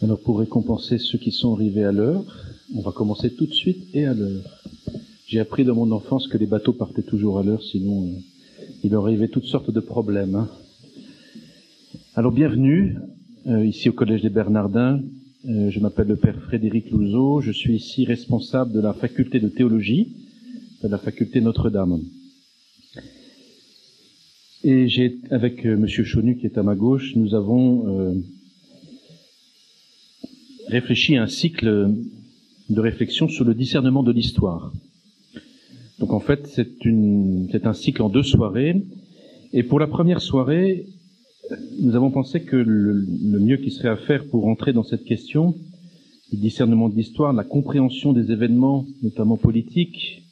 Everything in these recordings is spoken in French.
Alors pour récompenser ceux qui sont arrivés à l'heure, on va commencer tout de suite et à l'heure. J'ai appris dans mon enfance que les bateaux partaient toujours à l'heure, sinon euh, il leur arrivait toutes sortes de problèmes. Hein. Alors bienvenue euh, ici au Collège des Bernardins. Euh, je m'appelle le Père Frédéric Louzeau. Je suis ici responsable de la faculté de théologie de la faculté Notre-Dame. Et j'ai, avec Monsieur Chonu qui est à ma gauche, nous avons réfléchi à un cycle de réflexion sur le discernement de l'histoire. Donc en fait, c'est, un cycle en deux soirées. Et pour la première soirée, nous avons pensé que le, le mieux qui serait à faire pour entrer dans cette question du discernement de l'histoire, la compréhension des événements, notamment politiques,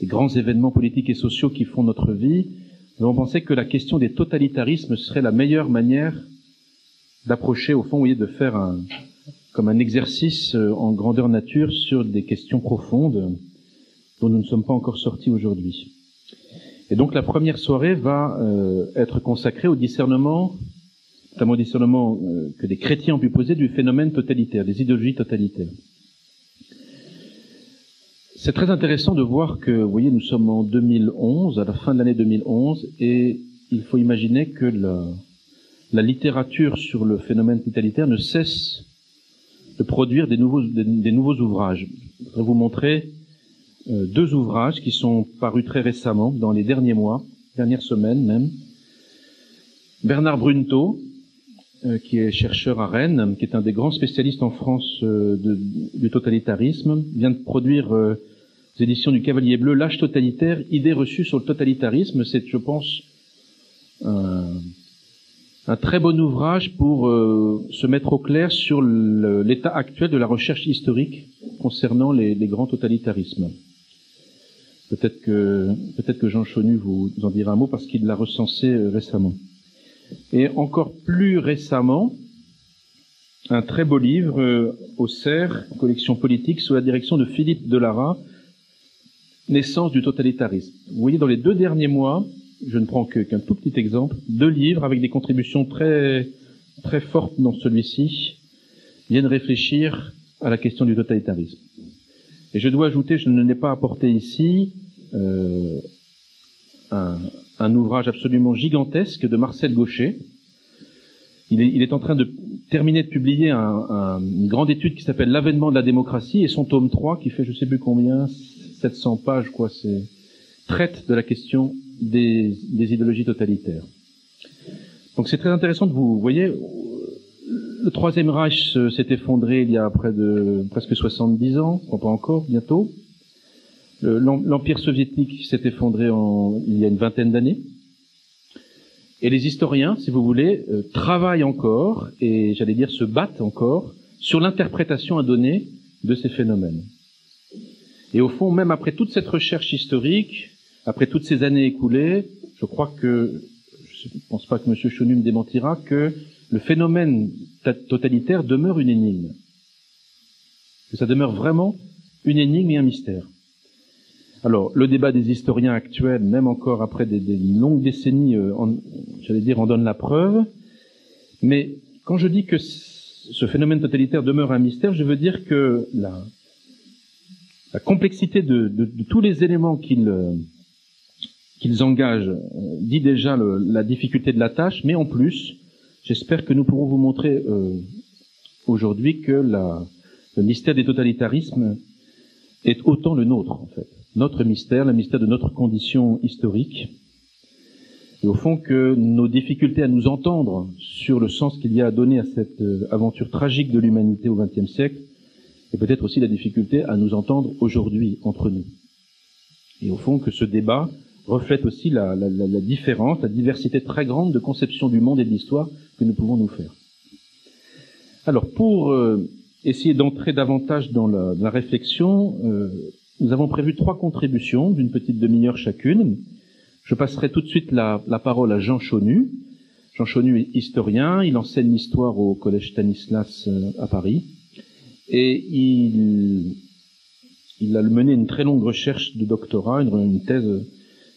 des grands événements politiques et sociaux qui font notre vie, nous avons pensé que la question des totalitarismes serait la meilleure manière d'approcher, au fond, vous voyez, de faire un, comme un exercice euh, en grandeur nature sur des questions profondes dont nous ne sommes pas encore sortis aujourd'hui. Et donc la première soirée va euh, être consacrée au discernement, notamment au discernement euh, que les chrétiens ont pu poser du phénomène totalitaire, des idéologies totalitaires. C'est très intéressant de voir que, vous voyez, nous sommes en 2011, à la fin de l'année 2011, et il faut imaginer que la, la littérature sur le phénomène totalitaire ne cesse de produire des nouveaux, des, nouveaux ouvrages. Je voudrais vous montrer euh, deux ouvrages qui sont parus très récemment, dans les derniers mois, dernières semaines même. Bernard Brunto, euh, qui est chercheur à Rennes, qui est un des grands spécialistes en France euh, du totalitarisme, vient de produire aux éditions du Cavalier Bleu L'âge totalitaire, idées reçues sur le totalitarisme. C'est, je pense, un très bon ouvrage pour euh, se mettre au clair sur l'état actuel de la recherche historique concernant les, grands totalitarismes. Peut-être que, peut-être que Jean Chonu vous en dira un mot parce qu'il l'a recensé euh, récemment. Et encore plus récemment, un très beau livre euh, au CERF, collection politique, sous la direction de Philippe Delara, Naissance du totalitarisme. Vous voyez, dans les deux derniers mois, je ne prends qu'un tout petit exemple, deux livres avec des contributions très, très fortes dans celui-ci viennent réfléchir à la question du totalitarisme. Et je dois ajouter, je ne n'ai pas apporté ici euh, un, ouvrage absolument gigantesque de Marcel Gaucher. Il est, en train de terminer de publier un, un, une grande étude qui s'appelle L'avènement de la démocratie et son tome 3 qui fait je sais plus combien, 700 pages quoi, c'est traite de la question des, idéologies totalitaires. Donc c'est très intéressant de vous, vous voyez, le troisième Reich s'est effondré il y a près de presque 70 ans, pas encore, bientôt. L'Empire soviétique s'est effondré il y a une vingtaine d'années. Et les historiens, si vous voulez, euh, travaillent encore, et j'allais dire se battent encore, sur l'interprétation à donner de ces phénomènes. Et au fond, même après toute cette recherche historique, après toutes ces années écoulées, je crois que, je ne pense pas que M. Chonu me démentira, que le phénomène totalitaire demeure une énigme. Que ça demeure vraiment une énigme et un mystère. Alors, le débat des historiens actuels, même encore après des, longues décennies, euh, j'allais dire, en donne la preuve. Mais quand je dis que ce phénomène totalitaire demeure un mystère, je veux dire que la, la complexité de, de, tous les éléments qu'il euh, qu'ils engagent euh, dit déjà le, la difficulté de la tâche, mais en plus, j'espère que nous pourrons vous montrer euh, aujourd'hui que la, le mystère des totalitarismes est autant le nôtre, en fait. Notre mystère, le mystère de notre condition historique. Et au fond, que nos difficultés à nous entendre sur le sens qu'il y a à donner à cette euh, aventure tragique de l'humanité au XXe siècle, et peut-être aussi la difficulté à nous entendre aujourd'hui entre nous. Et au fond, que ce débat reflète aussi la, la, la, différence, la diversité très grande de conception du monde et de l'histoire que nous pouvons nous faire. Alors, pour euh, essayer d'entrer davantage dans la, la réflexion, euh, nous avons prévu trois contributions d'une petite demi-heure chacune. Je passerai tout de suite la, la parole à Jean Chonu. Jean Chonu est historien, il enseigne l'histoire au Collège Stanislas euh, à Paris, et il, il a mené une très longue recherche de doctorat, une, une thèse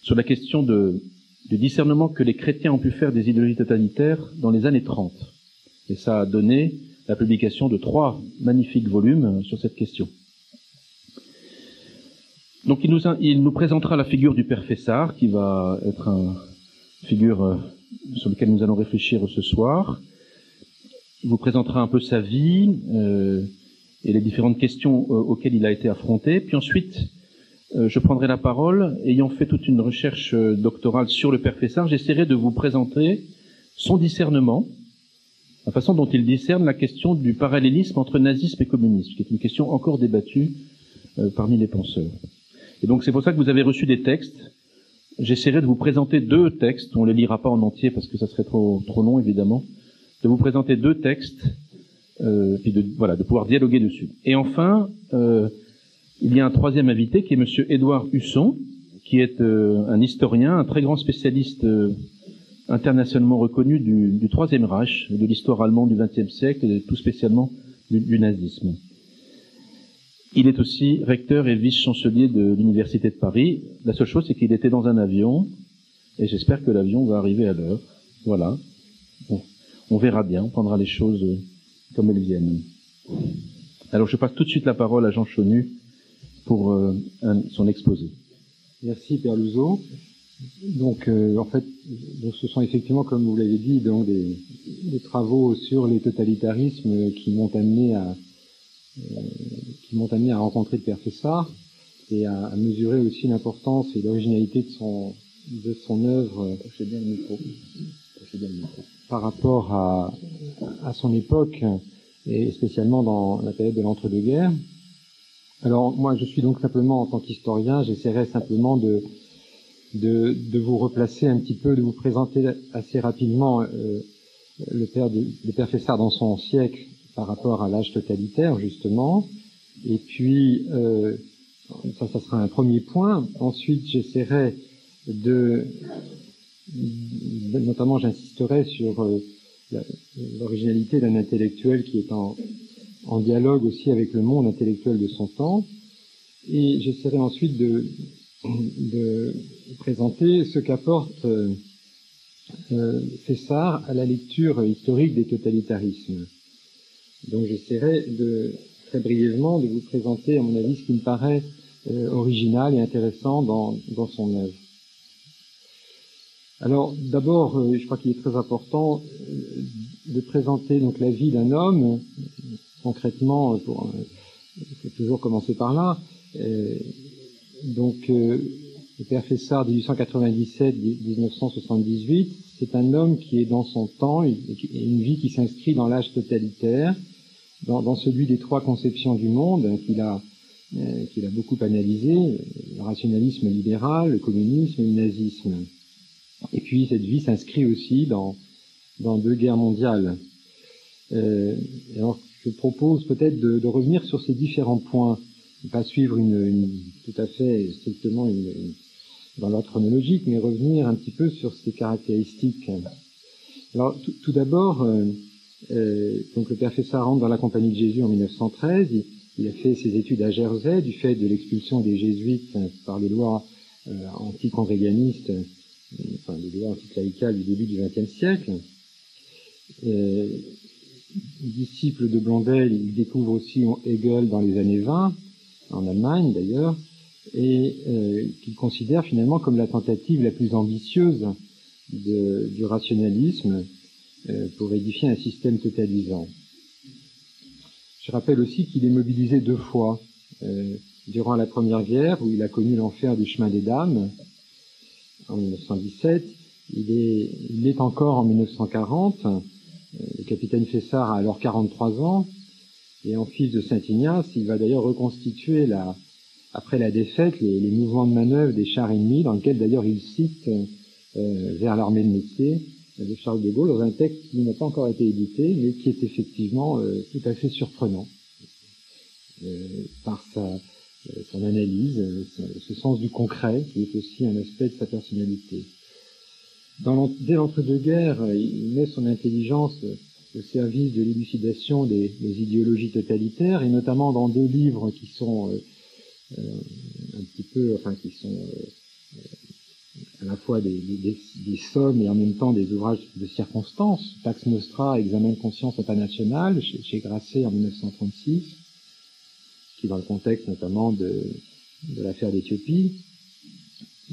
sur la question du discernement que les chrétiens ont pu faire des idéologies totalitaires dans les années 30. Et ça a donné la publication de trois magnifiques volumes sur cette question. Donc il nous, il nous présentera la figure du père Fessard, qui va être une figure euh, sur laquelle nous allons réfléchir ce soir. Il vous présentera un peu sa vie euh, et les différentes questions euh, auxquelles il a été affronté. Puis ensuite, euh, je prendrai la parole, ayant fait toute une recherche euh, doctorale sur le père Fessard, j'essaierai de vous présenter son discernement, la façon dont il discerne la question du parallélisme entre nazisme et communisme, qui est une question encore débattue parmi les penseurs. Et donc c'est pour ça que vous avez reçu des textes. J'essaierai de vous présenter deux textes. On ne les lira pas en entier parce que ça serait trop, trop long évidemment. De vous présenter deux textes euh, puis de voilà de pouvoir dialoguer dessus. Et enfin, euh, il y a un troisième invité qui est Monsieur Édouard Husson, qui est euh, un historien, un très grand spécialiste euh, internationalement reconnu du, Troisième Reich, de l'histoire allemande du XXe siècle et tout spécialement du, nazisme. Il est aussi recteur et vice-chancelier de l'Université de Paris. La seule chose, c'est qu'il était dans un avion, et j'espère que l'avion va arriver à l'heure. Voilà. On verra bien, on prendra les choses comme elles viennent. Alors je passe tout de suite la parole à Jean Chonu pour euh, son exposé. Merci Père Luzo. Donc euh, en fait, ce sont effectivement, comme vous l'avez dit, donc des, travaux sur les totalitarismes qui m'ont amené à euh, rencontrer le père Fessard et à, mesurer aussi l'importance et l'originalité de son, œuvre par rapport à, son époque et spécialement dans la période de l'entre-deux-guerres. Alors moi je suis donc simplement en tant qu'historien, j'essaierai simplement de, de, vous replacer un petit peu, de vous présenter assez rapidement euh, le père de, le Fessard dans son siècle par rapport à l'âge totalitaire, justement. Et puis, euh, ça, ça sera un premier point. Ensuite, j'essaierai de, notamment, j'insisterai sur euh, l'originalité d'un intellectuel qui est en, en, dialogue aussi avec le monde intellectuel de son temps. Et j'essaierai ensuite de, présenter ce qu'apporte euh, euh, César à la lecture historique des totalitarismes. Donc j'essaierai de très brièvement de vous présenter, à mon avis, ce qui me paraît euh, original et intéressant dans, son œuvre. Alors d'abord, je crois qu'il est très important de présenter donc la vie d'un homme concrètement. Euh, pour, il faut toujours commencer par là. donc le père Fessard 1897-1978, c'est un homme qui est dans son temps, une vie qui s'inscrit dans l'âge totalitaire, dans, celui des trois conceptions du monde qu'il a, euh, qu'il a beaucoup analysé, le rationalisme libéral, le communisme et le nazisme. Et puis cette vie s'inscrit aussi dans, deux guerres mondiales. Euh, je propose peut-être de, revenir sur ces différents points, pas suivre une, tout à fait strictement une, dans l'ordre chronologique, mais revenir un petit peu sur ces caractéristiques. Alors tout, d'abord, euh, euh, donc le père Fessard rentre dans la Compagnie de Jésus en 1913. Il, a fait ses études à Jersey du fait de l'expulsion des jésuites par les lois euh, anticongréganistes, euh, enfin les lois anticléricales du début du XXe siècle. Euh, disciple de Blondel, il découvre aussi Hegel dans les années 20, en Allemagne d'ailleurs, et euh, qu'il considère finalement comme la tentative la plus ambitieuse du rationalisme euh, pour édifier un système totalisant. Je rappelle aussi qu'il est mobilisé deux fois. Euh, durant la Première Guerre, où il a connu l'enfer du chemin des dames, en 1917. Il est, il est encore en 1940. Euh, le capitaine Fessard a alors 43 ans. Et en fils de Saint-Ignace, il va d'ailleurs reconstituer, la, après la défaite, les, mouvements de manœuvre des chars ennemis, dans lequel d'ailleurs il cite euh, vers l'armée de métier de Charles de Gaulle dans un texte qui n'a pas encore été édité, mais qui est effectivement euh, tout à fait surprenant euh, par sa, euh, son analyse, euh, ce sens du concret, qui est aussi un aspect de sa personnalité. Dès l'entre-deux-guerres, il met son intelligence au service de l'élucidation des, idéologies totalitaires, et notamment dans deux livres qui sont un petit peu, enfin qui sont à la fois des, sommes et en même temps des ouvrages de circonstances. Pax Nostra, Examen de conscience international, chez, Grasset en 1936, qui est dans le contexte notamment de, l'affaire d'Éthiopie.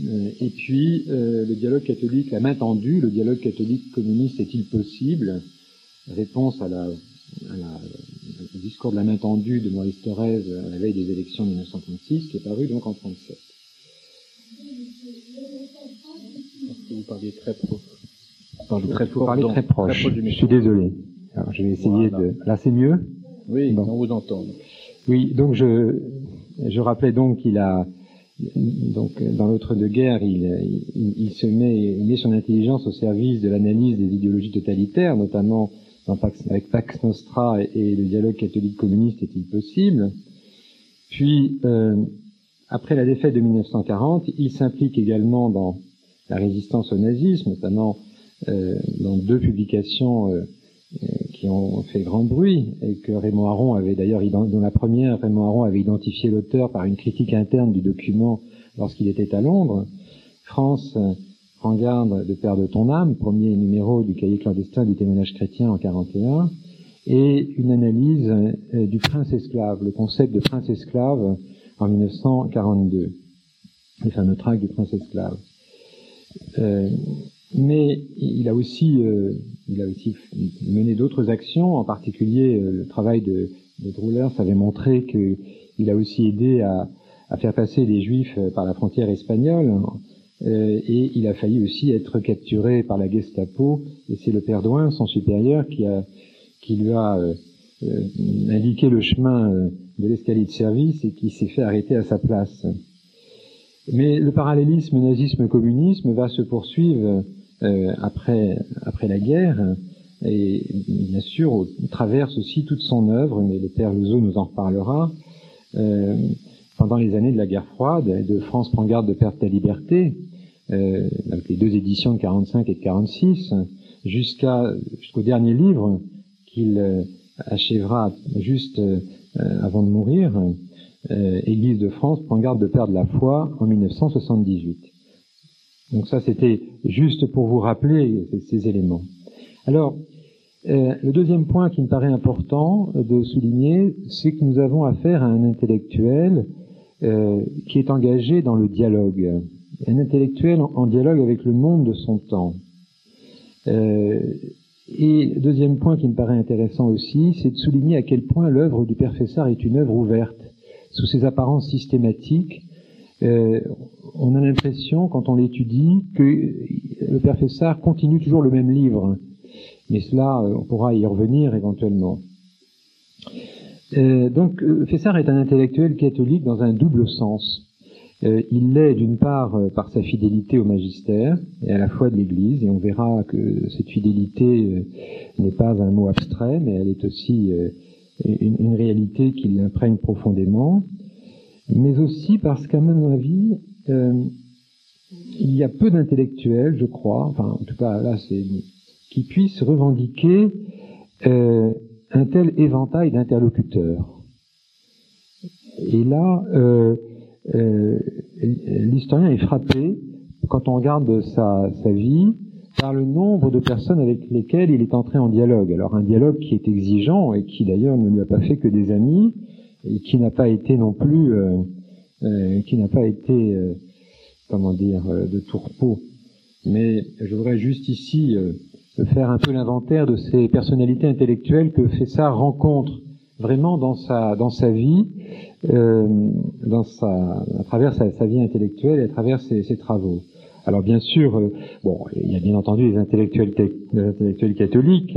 Euh, et puis euh, le dialogue catholique, la main tendue, le dialogue catholique communiste est-il possible? Réponse à la, au discours de la main tendue de Maurice Thorez à la veille des élections de 1936, qui est paru donc en 1937. Vous parliez très proche. très fort. Parler très proche. je suis désolé. Alors, je vais essayer de. Là, c'est mieux? Oui, on vous entend. Oui, donc je je rappelais donc qu'il a donc dans l'autre de guerre, il, il, se met, il met son intelligence au service de l'analyse des idéologies totalitaires, notamment dans Pax, avec Pax Nostra et, le dialogue catholique communiste est-il possible. Puis euh, après la défaite de 1940, il s'implique également dans la résistance au nazisme, notamment euh, dans deux publications euh, euh, qui ont fait grand bruit et que Raymond Aron avait d'ailleurs, dans la première, Raymond Aron avait identifié l'auteur par une critique interne du document lorsqu'il était à Londres. France, en garde de Père de ton âme, premier numéro du cahier clandestin du témoignage chrétien en 41, et une analyse du prince esclave, le concept de prince esclave en 1942, les fameux tracts du prince esclave. Euh, mais il a aussi, euh, il a aussi mené d'autres actions, en particulier euh, le travail de, de Droulers avait montré qu'il a aussi aidé à, à, faire passer les Juifs par la frontière espagnole, et il a failli aussi être capturé par la Gestapo, et c'est le père son supérieur, qui, a, qui lui a indiqué le chemin de l'escalier de service et qui s'est fait arrêter à sa place. Mais le parallélisme nazisme-communisme va se poursuivre euh, après, après la guerre, et bien sûr traverse aussi toute son œuvre, mais le père Louzeau nous en reparlera, euh, pendant les années de la guerre froide, de France prend garde de perte de la liberté, euh, avec les deux éditions de 45 et de 46, jusqu'à jusqu'au dernier livre qu'il euh, achèvera juste euh, avant de mourir, euh, Église de France prend garde de perdre la foi en 1978. Donc ça, c'était juste pour vous rappeler ces, éléments. Alors, euh, le deuxième point qui me paraît important de souligner, c'est que nous avons affaire à un intellectuel euh, qui est engagé dans le dialogue, un intellectuel en, dialogue avec le monde de son temps. Euh, et deuxième point qui me paraît intéressant aussi, c'est de souligner à quel point l'œuvre du Père Fessard est une œuvre ouverte sous ses apparences systématiques, euh, on a l'impression, quand on l'étudie, que le père Fessard continue toujours le même livre. Mais cela, euh, on pourra y revenir éventuellement. Euh, donc, Fessard est un intellectuel catholique dans un double sens. il l'est d'une part par sa fidélité au magistère et à la foi de l'Église, et on verra que cette fidélité n'est pas un mot abstrait, mais elle est aussi une, une réalité qui l'imprègne profondément, mais aussi parce qu'à mon avis, euh, il y a peu d'intellectuels, je crois, enfin en tout cas là c'est qui puissent revendiquer euh, un tel éventail d'interlocuteurs. Et là, euh, l'historien est frappé quand on regarde sa vie par le nombre de personnes avec lesquelles il est entré en dialogue. Alors un dialogue qui est exigeant et qui d'ailleurs ne lui a pas fait que des amis et qui n'a pas été non plus, euh, euh, qui n'a pas été, euh, comment dire, de tourpeau. Mais je voudrais juste ici faire un peu l'inventaire de ces personnalités intellectuelles que Fessard rencontre vraiment dans sa dans sa vie, dans sa à travers sa, vie intellectuelle et à travers ses, ses travaux. Alors bien sûr, euh, bon, il y a bien entendu les intellectuels, intellectuels catholiques,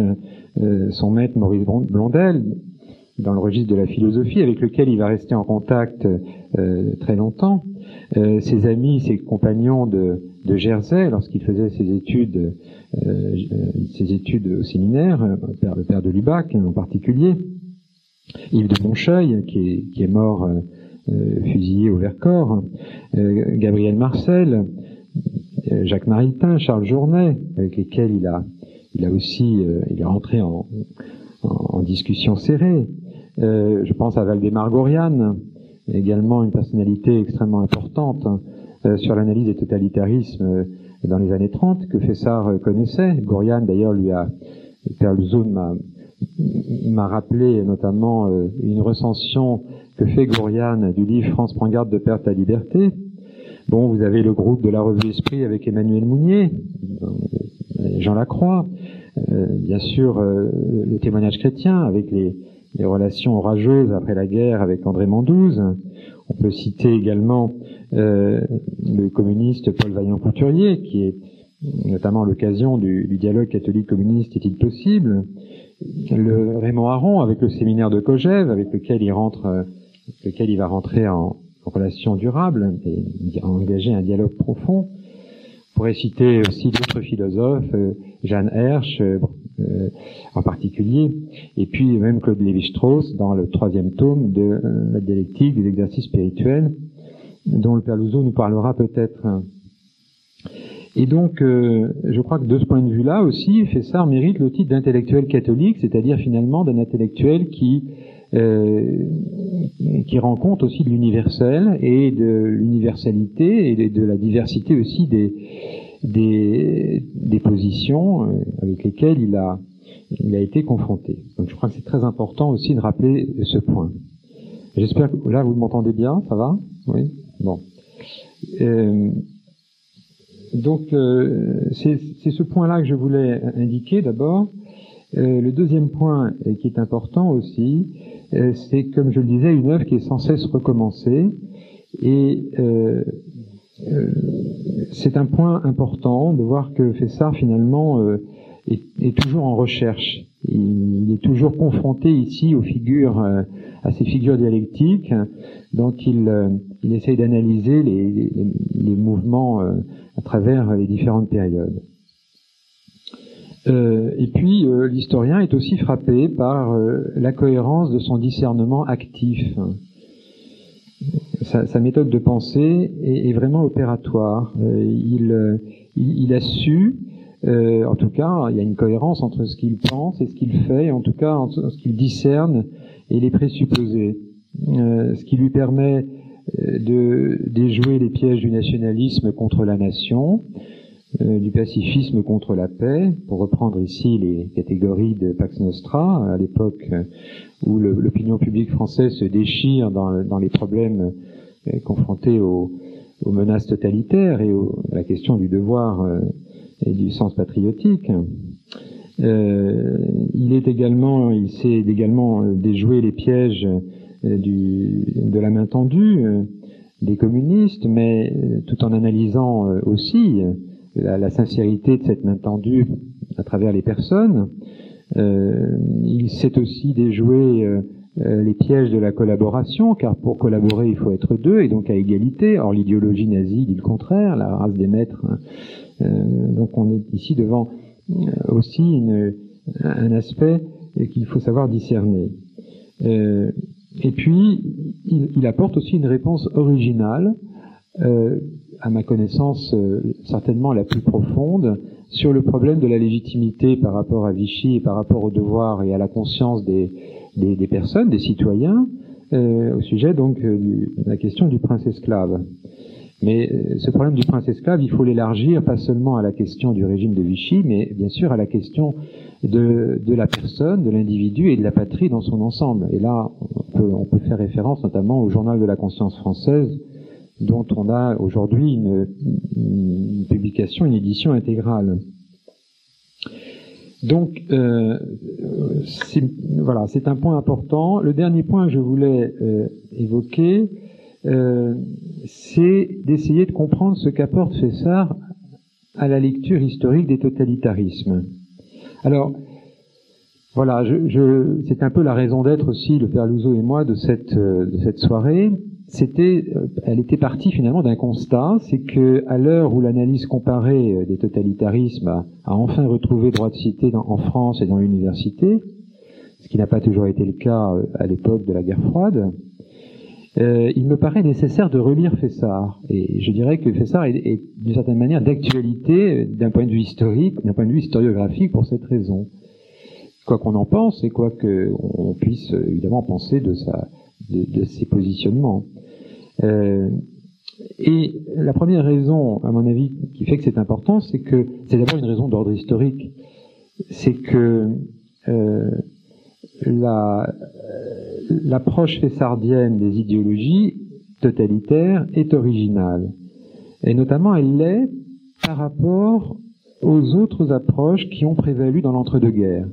euh, son maître Maurice Blondel, dans le registre de la philosophie, avec lequel il va rester en contact euh, très longtemps. ses amis, ses compagnons de, de Jersey, lorsqu'il faisait ses études, ses études au séminaire, le père, le père de Lubac en particulier, Yves de Moncheuil, qui est, qui est mort fusillé au Vercors, Gabriel Marcel, euh, Jacques Maritain, Charles Journet, avec lesquels il a, il a aussi, euh, il est rentré en, en, discussion serrée. Euh, je pense à Valdemar Goriane, également une personnalité extrêmement importante, sur l'analyse des totalitarismes dans les années 30 que Fessard connaissait. Gorian d'ailleurs lui a Perlzone m'a rappelé notamment une recension que fait Gorian du livre France prend garde de perte à liberté. Bon, vous avez le groupe de la revue Esprit avec Emmanuel Mounier, Jean Lacroix, euh, bien sûr euh, le témoignage chrétien avec les, relations orageuses après la guerre avec André Mandouze. On peut citer également euh, le communiste Paul Vaillant-Couturier, qui est notamment l'occasion du, dialogue catholique-communiste est-il possible? Le Raymond Aron avec le séminaire de Kogève, avec lequel il rentre, lequel il va rentrer en, relation durable et engager un dialogue profond pourrait citer aussi d'autres philosophes, euh, Jeanne Hersch euh, euh, en particulier, et puis même Claude Lévi-Strauss dans le troisième tome de la dialectique des exercices spirituels, dont le Père Louzeau nous parlera peut-être. Et donc, je crois que de ce point de vue-là aussi, Fessard mérite le titre d'intellectuel catholique, c'est-à-dire finalement d'un intellectuel qui euh, qui rend compte aussi de l'universel et de l'universalité et de, la diversité aussi des, des, des positions euh, avec lesquelles il a, il a été confronté. Donc je crois que c'est très important aussi de rappeler ce point. J'espère que là vous m'entendez bien, ça va? Oui? Bon. Euh, donc euh, c'est ce point-là que je voulais indiquer d'abord. Euh, le deuxième point qui est important aussi, euh, c'est, comme je le disais, une œuvre qui est sans cesse recommencée. Et euh, euh, c'est un point important de voir que Fessard, finalement, est, toujours en recherche. Il, est toujours confronté ici aux figures, à ces figures dialectiques, dont il, il essaye d'analyser les, les mouvements à travers les différentes périodes. Euh, et puis, euh, l'historien est aussi frappé par euh, la cohérence de son discernement actif. Sa, méthode de pensée est, vraiment opératoire. Il, il, a su, en tout cas, il y a une cohérence entre ce qu'il pense et ce qu'il fait, en tout cas entre ce qu'il discerne et les présupposés. ce qui lui permet de déjouer les pièges du nationalisme contre la nation, euh, du pacifisme contre la paix, pour reprendre ici les catégories de Pax Nostra, à l'époque où l'opinion publique française se déchire dans, les problèmes euh, confrontés aux, menaces totalitaires et à la question du devoir euh, et du sens patriotique. il est également, il sait également les pièges de la main tendue des communistes, mais tout en analysant aussi la, sincérité de cette main tendue à travers les personnes. Euh, il sait aussi déjouer euh, euh, les pièges de la collaboration, car pour collaborer, il faut être deux, et donc à égalité. Or, l'idéologie nazie dit le contraire, la race des maîtres. Hein. donc, on est ici devant aussi un aspect qu'il faut savoir discerner. et puis, il, apporte aussi une réponse originale à ma connaissance, euh, certainement la plus profonde, sur le problème de la légitimité par rapport à Vichy et par rapport au devoir et à la conscience des, des, personnes, des citoyens, euh, au sujet donc euh, de la question du prince esclave. Mais ce problème du prince esclave, il faut l'élargir pas seulement à la question du régime de Vichy, mais bien sûr à la question de, de la personne, de l'individu et de la patrie dans son ensemble. Et là, on peut, on peut faire référence notamment au journal de la conscience française, dont on a aujourd'hui une, publication, une édition intégrale. Donc, euh, voilà, c'est un point important. Le dernier point que je voulais euh, évoquer, euh, c'est d'essayer de comprendre ce qu'apporte Fessard à la lecture historique des totalitarismes. Alors, voilà, c'est un peu la raison d'être aussi, le Père Louzeau et moi, de cette soirée c'était, euh, elle était partie finalement d'un constat, c'est que à l'heure où l'analyse comparée euh, des totalitarismes a, enfin retrouvé droit de cité en France et dans l'université, ce qui n'a pas toujours été le cas euh, à l'époque de la guerre froide, il me paraît nécessaire de relire Fessard. Et je dirais que Fessard est, est d'une certaine manière d'actualité d'un point de vue historique, d'un point de vue historiographique pour cette raison. Quoi qu'on en pense et quoi qu'on puisse évidemment penser de, sa, de, ses positionnements. Euh, Et la première raison, à mon avis, qui fait que c'est important, c'est que c'est d'abord une raison d'ordre historique. C'est que euh, l'approche fessardienne des idéologies totalitaires est originale. Et notamment, elle l'est par rapport aux autres approches qui ont prévalu dans l'entre-deux-guerres.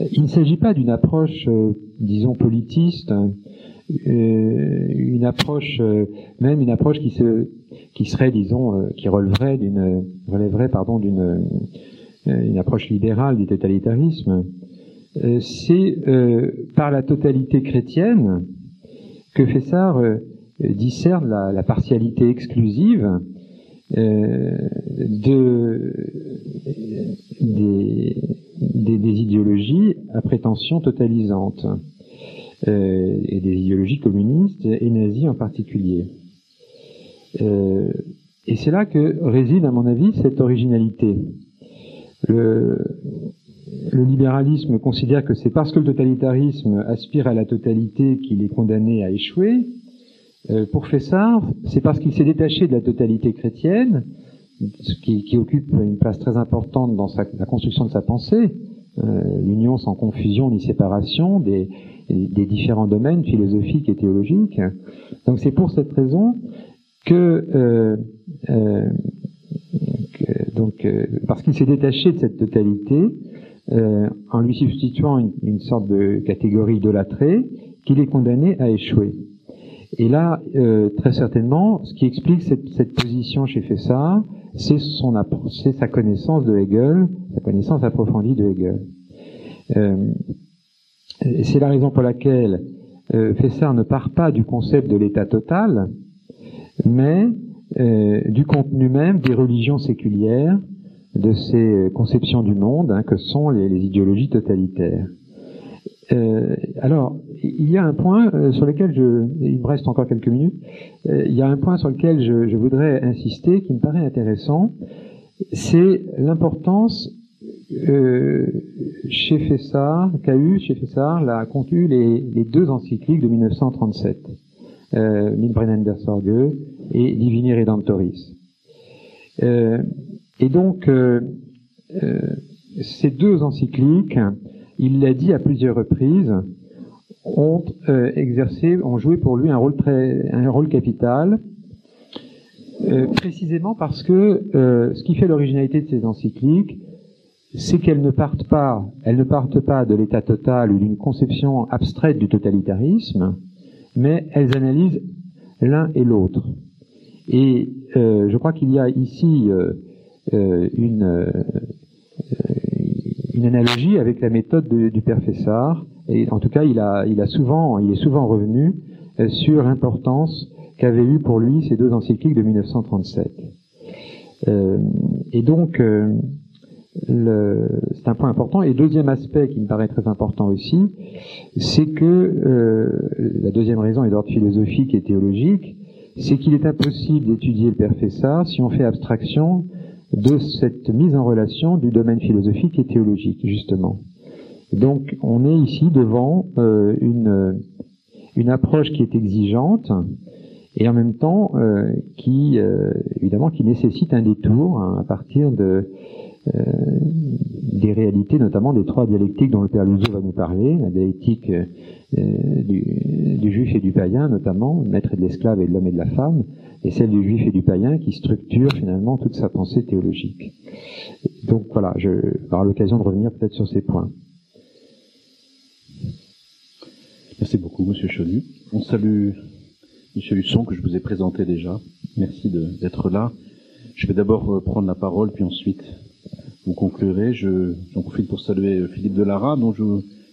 Il ne s'agit pas d'une approche, euh, disons, politiste, euh, une approche, euh, même une approche qui, se, qui serait, disons, qui relèverait d'une, relèverait, pardon, d'une une approche libérale du totalitarisme. C'est par la totalité chrétienne que Fessard discerne la, la partialité exclusive de, des, idéologies à prétention totalisante, euh, et des idéologies communistes et nazies en particulier. Euh, et c'est là que réside, à mon avis, cette originalité. Le, libéralisme considère que c'est parce que le totalitarisme aspire à la totalité qu'il est condamné à échouer, euh, pour Fessard, c'est parce qu'il s'est détaché de la totalité chrétienne, ce qui, occupe une place très importante dans la construction de sa pensée, euh, l'union sans confusion ni séparation des, différents domaines philosophiques et théologiques. Donc c'est pour cette raison que, euh, donc parce qu'il s'est détaché de cette totalité, en lui substituant une, une sorte de catégorie idolâtrée, qu'il est condamné à échouer. Et là, euh, très certainement, ce qui explique cette, cette position chez Fessard, c'est son c'est sa connaissance de Hegel, sa connaissance approfondie de Hegel. Euh, c'est la raison pour laquelle euh, Fessard ne part pas du concept de l'état total, mais euh, du contenu même des religions séculières, de ces conceptions du monde hein, que sont les, les idéologies totalitaires. Euh, alors, il y a un point euh, sur lequel je, il me reste encore quelques minutes, euh, il y a un point sur lequel je, je voudrais insister qui me paraît intéressant, c'est l'importance euh, chez Fessard, qu'a eu chez Fessard, la contenu les, les, deux encycliques de 1937, euh, Milbrennen der Sorge et Divini Redemptoris. Euh, et donc, ces deux encycliques, il l'a dit à plusieurs reprises, ont euh, exercé, ont joué pour lui un rôle très, un rôle capital, euh, précisément parce que euh, ce qui fait l'originalité de ces encycliques, c'est qu'elles ne partent pas, elles ne partent pas de l'état total ou d'une conception abstraite du totalitarisme, mais elles analysent l'un et l'autre. Et je crois qu'il y a ici une une analogie avec la méthode du père. Et en tout cas, il a, souvent, il est souvent revenu euh, sur l'importance qu'avaient eu pour lui ces deux encycliques de 1937. Euh, et donc, euh, c'est un point important. Et deuxième aspect qui me paraît très important aussi, c'est que la deuxième raison est d'ordre philosophique et théologique, c'est qu'il est impossible d'étudier le père Fessard si on fait abstraction de cette mise en relation du domaine philosophique et théologique, justement. Donc, on est ici devant euh, une, approche qui est exigeante et en même temps euh, qui, euh, évidemment, qui nécessite un détour hein, à partir de des réalités, notamment des trois dialectiques dont le père Luzo va nous parler, la dialectique du, du, juif et du païen, notamment, maître et de l'esclave et de l'homme et de la femme, et celle du juif et du païen qui structure finalement toute sa pensée théologique. Donc voilà, je vais l'occasion de revenir peut-être sur ces points. Merci beaucoup, Monsieur Chenu. On salue Monsieur Husson que je vous ai présenté déjà. Merci d'être là. Je vais d'abord euh, prendre la parole, puis ensuite vous conclurez. J'en profite pour saluer euh, Philippe Delara, dont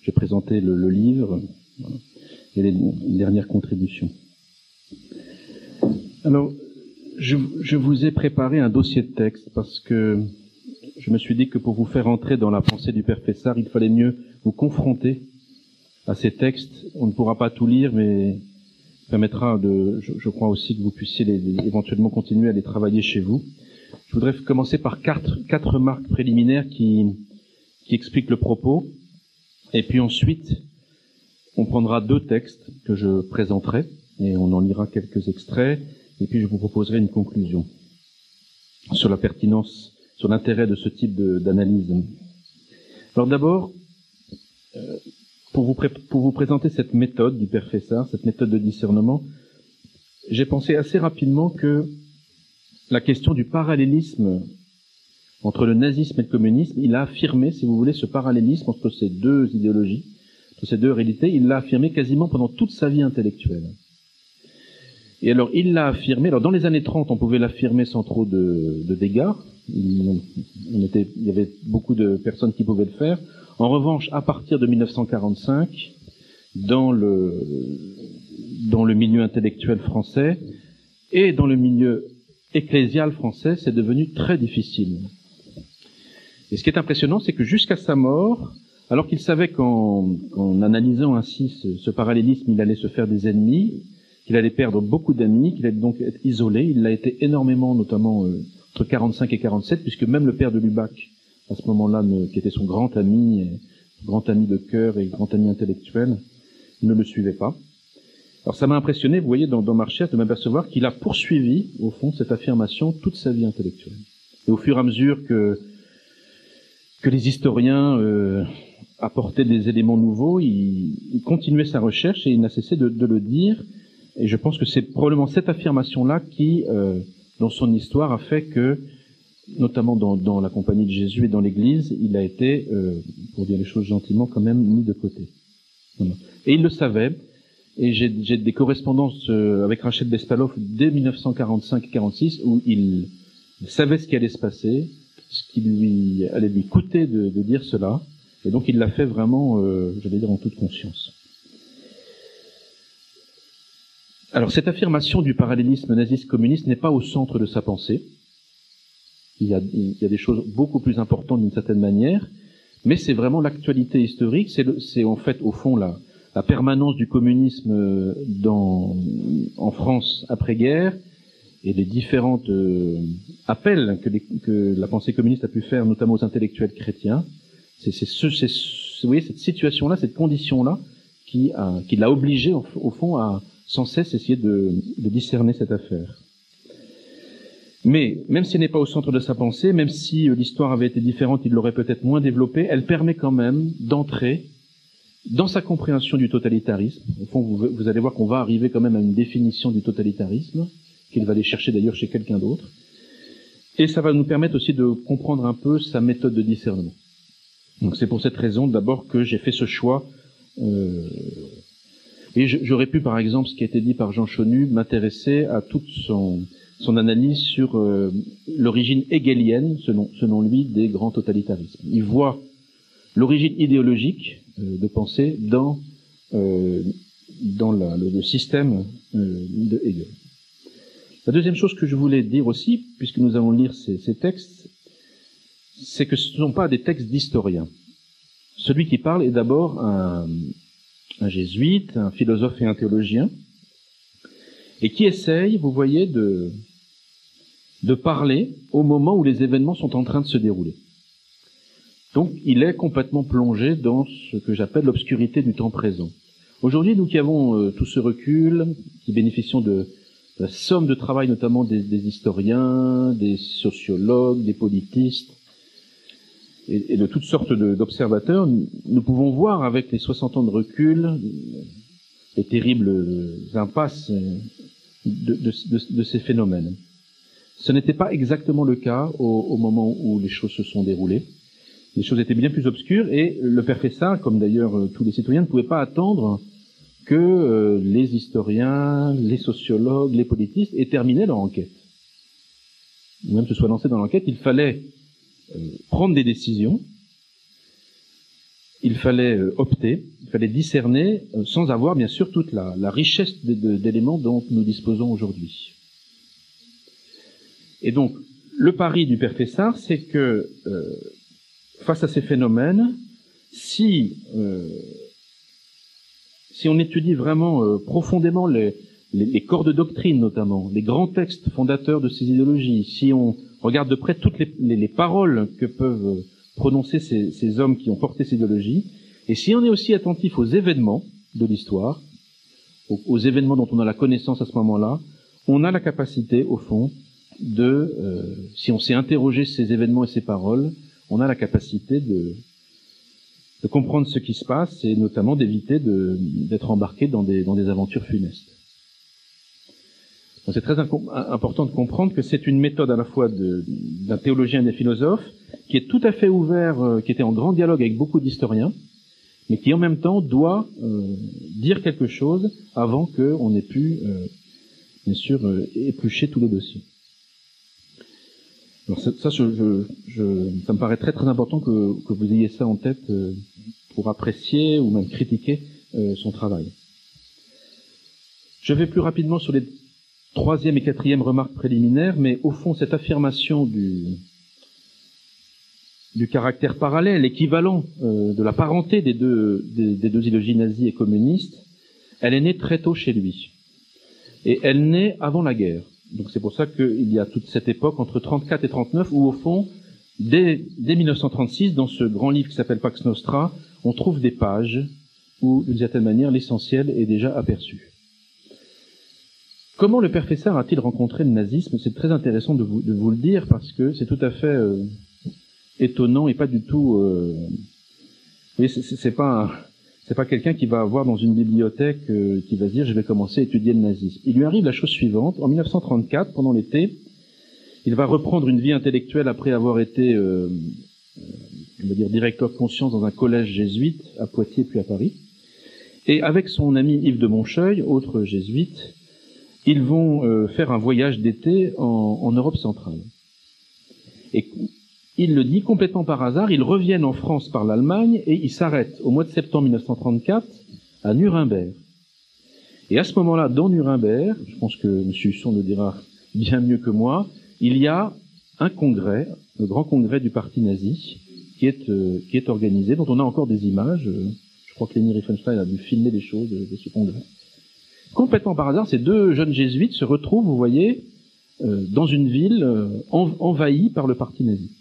j'ai présenté le, le livre et les dernières contributions. Alors, je, je, vous ai préparé un dossier de texte parce que je me suis dit que pour vous faire entrer dans la pensée du Père Fessard, il fallait mieux vous confronter à ces textes. On ne pourra pas tout lire, mais permettra de, je, crois aussi que vous puissiez éventuellement continuer à les travailler chez vous. Je voudrais commencer par quatre, quatre remarques préliminaires qui, qui expliquent le propos. Et puis ensuite, on prendra deux textes que je présenterai et on en lira quelques extraits, et puis je vous proposerai une conclusion sur la pertinence, sur l'intérêt de ce type d'analyse. Alors d'abord, euh, pour vous, présenter cette méthode du Père Fessard, cette méthode de discernement, j'ai pensé assez rapidement que la question du parallélisme entre le nazisme et le communisme, il a affirmé, si vous voulez, ce parallélisme entre ces deux idéologies, entre ces deux réalités, il l'a affirmé quasiment pendant toute sa vie intellectuelle. Et alors, il l'a affirmé, alors dans les années 30, on pouvait l'affirmer sans trop de, de dégâts, il, y avait beaucoup de personnes qui pouvaient le faire. En revanche, à partir de 1945, dans le, dans le milieu intellectuel français et dans le milieu ecclésial français, c'est devenu très difficile. Et ce qui est impressionnant, c'est que jusqu'à sa mort, alors qu'il savait qu'en analysant ainsi ce, ce, parallélisme, il allait se faire des ennemis, qu'il allait perdre beaucoup d'amis, qu'il allait donc être isolé, il l'a été énormément, notamment euh, entre 45 et 47, puisque même le père de Lubac, à ce moment-là, qui était son grand ami, grand ami de cœur et grand ami intellectuel, ne le suivait pas. Alors ça m'a impressionné, vous voyez, dans, dans ma recherche, de m'apercevoir qu'il a poursuivi, au fond, cette affirmation toute sa vie intellectuelle. Et au fur et à mesure que, que les historiens euh, apportaient des éléments nouveaux, il, continuait sa recherche et il n'a cessé de, le dire. Et je pense que c'est probablement cette affirmation-là qui, euh, dans son histoire, a fait que, notamment dans, dans, la compagnie de Jésus et dans l'Église, il a été, euh, pour dire les choses gentiment, quand même mis de côté. Et il le savait. Et j'ai des correspondances euh, avec Rachel Bespalov dès 1945-46 où il savait ce qui allait se passer, ce qui lui allait lui coûter de, de dire cela, et donc il l'a fait vraiment, euh, j'allais dire, en toute conscience. Alors cette affirmation du parallélisme naziste-communiste n'est pas au centre de sa pensée. Il y a, il y a des choses beaucoup plus importantes d'une certaine manière, mais c'est vraiment l'actualité historique, c'est en fait au fond la, la permanence du communisme euh, dans, en France après-guerre et les différents euh, appels que, les, que, la pensée communiste a pu faire, notamment aux intellectuels chrétiens. C'est ce, voyez, cette situation-là, cette condition-là, qui, qui l'a obligé, au, fond, à sans cesse essayer de, de discerner cette affaire. Mais même si elle n'est pas au centre de sa pensée, même si euh, l'histoire avait été différente, il l'aurait peut-être moins développée, elle permet quand même d'entrer dans sa compréhension du totalitarisme, au fond, vous, vous allez voir qu'on va arriver quand même à une définition du totalitarisme, qu'il va aller chercher d'ailleurs chez quelqu'un d'autre, et ça va nous permettre aussi de comprendre un peu sa méthode de discernement. Donc c'est pour cette raison d'abord que j'ai fait ce choix. Euh, et j'aurais pu, par exemple, ce qui a été dit par Jean Chonu, m'intéresser à toute son, son analyse sur euh, l'origine hegelienne, selon, selon lui, des grands totalitarismes. Il voit l'origine idéologique euh, de pensée dans, euh, dans le, système de Hegel. La deuxième chose que je voulais dire aussi, puisque nous allons lire ces, ces textes, c'est que ce ne sont pas des textes d'historiens. Celui qui parle est d'abord un, un jésuite, un philosophe et un théologien, et qui essaye, vous voyez, de, de parler au moment où les événements sont en train de se dérouler. Donc il est complètement plongé dans ce que j'appelle l'obscurité du temps présent. Aujourd'hui, nous qui avons euh, tout ce recul, qui bénéficions de, la somme de travail notamment des historiens, des sociologues, des politistes, et, et de toutes sortes d'observateurs, nous pouvons voir avec les 60 ans de recul les terribles impasses de, de ces phénomènes. Ce n'était pas exactement le cas au, au moment où les choses se sont déroulées les choses étaient bien plus obscures et le père Fessard, comme d'ailleurs tous les citoyens, ne pouvaient pas attendre que euh, les historiens, les sociologues, les politistes aient terminé leur enquête. Ou même se soient lancés dans l'enquête, il fallait prendre des décisions, il fallait opter, il fallait discerner, sans avoir bien sûr toute la, la richesse d'éléments dont nous disposons aujourd'hui. Et donc, le pari du père Fessard, c'est que euh, face à ces phénomènes, si, euh, si on étudie vraiment euh, profondément les, les, les, corps de doctrine notamment, les grands textes fondateurs de ces idéologies, si on regarde de près toutes les, les paroles que peuvent prononcer ces, hommes qui ont porté ces idéologies, et si on est aussi attentif aux événements de l'histoire, aux, événements dont on a la connaissance à ce moment-là, on a la capacité, au fond, de, euh, si on sait interroger ces événements et ces paroles, on a la capacité de, de comprendre ce qui se passe et notamment d'éviter d'être embarqué dans des, dans des aventures funestes. C'est très important de comprendre que c'est une méthode à la fois d'un théologien et d'un philosophe qui est tout à fait ouvert, euh, qui était en grand dialogue avec beaucoup d'historiens, mais qui en même temps doit euh, dire quelque chose avant qu'on ait pu, euh, bien sûr, éplucher tous les dossiers. Alors ça, ça, je, je, ça me paraît très très important que, que vous ayez ça en tête pour apprécier ou même critiquer son travail. Je vais plus rapidement sur les troisième et quatrième remarques préliminaires, mais au fond, cette affirmation du, caractère parallèle, équivalent euh, de la parenté des deux, des, idéologies nazies et communistes, elle est née très tôt chez lui. Et elle naît avant la guerre. Donc c'est pour ça qu'il y a toute cette époque entre 34 et 39 où au fond, dès, dès 1936, dans ce grand livre qui s'appelle Pax Nostra, on trouve des pages où, d'une certaine manière, l'essentiel est déjà aperçu. Comment le père Fessard a-t-il rencontré le nazisme? C'est très intéressant de vous, de vous, le dire parce que c'est tout à fait euh, étonnant et pas du tout. Euh, voyez, c'est pas pas quelqu'un qui va avoir dans une bibliothèque euh, qui va se dire je vais commencer à étudier le nazisme. Il lui arrive la chose suivante en 1934 pendant l'été, il va reprendre une vie intellectuelle après avoir été euh, on va dire directeur de conscience dans un collège jésuite à Poitiers puis à Paris. Et avec son ami Yves de Moncheuil, autre jésuite, ils vont euh, faire un voyage d'été en, en Europe centrale. Et il le dit complètement par hasard, ils reviennent en France par l'Allemagne et ils s'arrêtent au mois de septembre 1934 à Nuremberg. Et à ce moment-là, dans Nuremberg, je pense que M. Husson le dira bien mieux que moi, il y a un congrès, le grand congrès du parti nazi, qui est, euh, qui est organisé, dont on a encore des images. Je crois que Leni Riefenstein a dû filmer des choses de, ce congrès. Complètement par hasard, ces deux jeunes jésuites se retrouvent, vous voyez, euh, dans une ville euh, envahie par le parti nazi.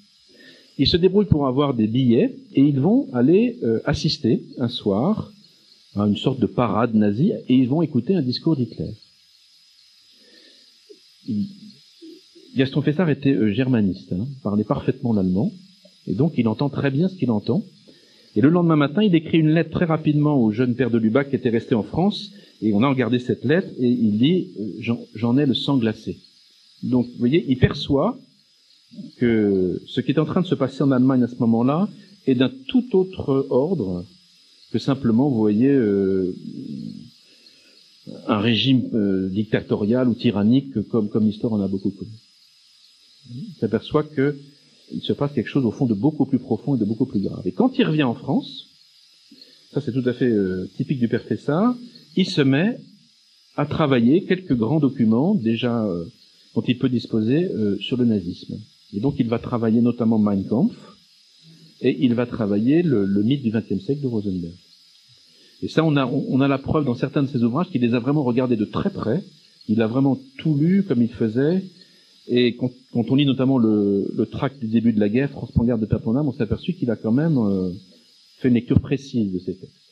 Ils se débrouillent pour avoir des billets et ils vont aller euh, assister un soir à une sorte de parade nazie et ils vont écouter un discours d'Hitler. Gaston Fessard était germaniste, hein, parlait parfaitement l'allemand et donc il entend très bien ce qu'il entend. Et le lendemain matin, il écrit une lettre très rapidement au jeune père de Lubac qui était resté en France et on a regardé cette lettre et il dit euh, j'en ai le sang glacé. Donc vous voyez, il perçoit que ce qui est en train de se passer en Allemagne à ce moment-là est d'un tout autre ordre que simplement, vous voyez, euh, un régime euh, dictatorial ou tyrannique comme, comme l'histoire en a beaucoup connu. Il s'aperçoit qu'il se passe quelque chose au fond de beaucoup plus profond et de beaucoup plus grave. Et quand il revient en France, ça c'est tout à fait euh, typique du père Fessard, il se met à travailler quelques grands documents déjà dont il peut disposer sur le nazisme. Et donc il va travailler notamment Mein Kampf, et il va travailler le, mythe du XXe siècle de Rosenberg. Et ça, on a, on a la preuve dans certains de ses ouvrages qu'il les a vraiment regardés de très près. Il a vraiment tout lu comme il faisait. Et quand, on lit notamment le, tract du début de la guerre, France garde de Perpondam, on s'est aperçu qu'il a quand même euh, fait une lecture précise de ces textes.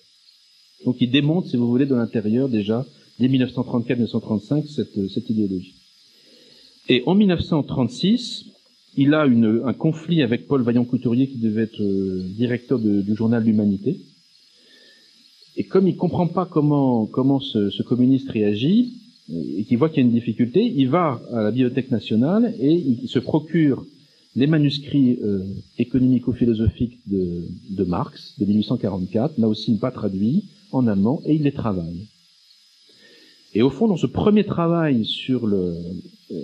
Donc il démontre, si vous voulez, de l'intérieur déjà, dès 1934-1935, cette, cette idéologie. Et en 1936, il a une, un conflit avec Paul Vaillant-Couturier qui devait être euh, directeur du journal L'Humanité. Et comme il comprend pas comment, comment ce, ce communiste réagit, et qu'il voit qu'il y a une difficulté, il va à la Bibliothèque nationale et il se procure les manuscrits euh, économico-philosophiques de, de, Marx de 1844, là aussi pas traduits en allemand, et il les travaille. Et au fond, dans ce premier travail sur le, euh,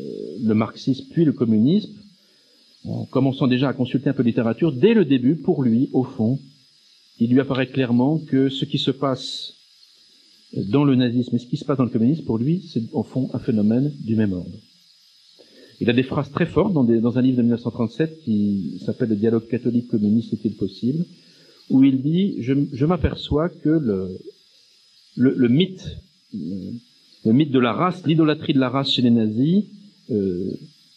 le marxisme puis le communisme, en commençant déjà à consulter un peu de littérature, dès le début, pour lui, au fond, il lui apparaît clairement que ce qui se passe dans le nazisme et ce qui se passe dans le communisme, pour lui, c'est au fond un phénomène du même ordre. Il a des phrases très fortes dans, dans un livre de 1937 qui s'appelle Le dialogue catholique communiste est-il possible, où il dit Je, je m'aperçois que le, le, le, mythe, le mythe de la race, l'idolâtrie de la race chez les nazis, euh,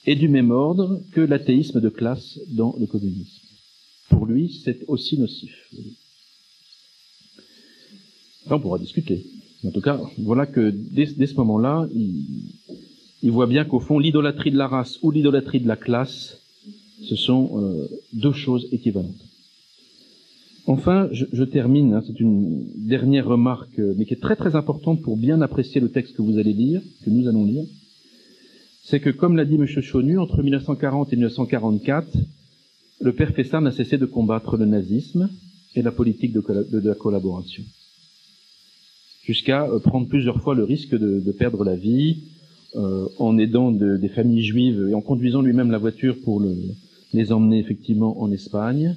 est du même ordre que l'athéisme de classe dans le communisme. Pour lui, c'est aussi nocif. On pourra discuter. En tout cas, voilà que dès, ce moment-là, il, voit bien qu'au fond, l'idolâtrie de la race ou l'idolâtrie de la classe, ce sont euh, deux choses équivalentes. Enfin, je, termine, hein, c'est une dernière remarque, euh, mais qui est très très importante pour bien apprécier le texte que vous allez lire, que nous allons lire. C'est que, comme l'a dit M. Chaunu, entre 1940 et 1944, le père Fessard n'a cessé de combattre le nazisme et la politique de, la collaboration, jusqu'à euh, prendre plusieurs fois le risque de, perdre la vie euh, en aidant des familles juives et en conduisant lui-même la voiture pour les emmener effectivement en Espagne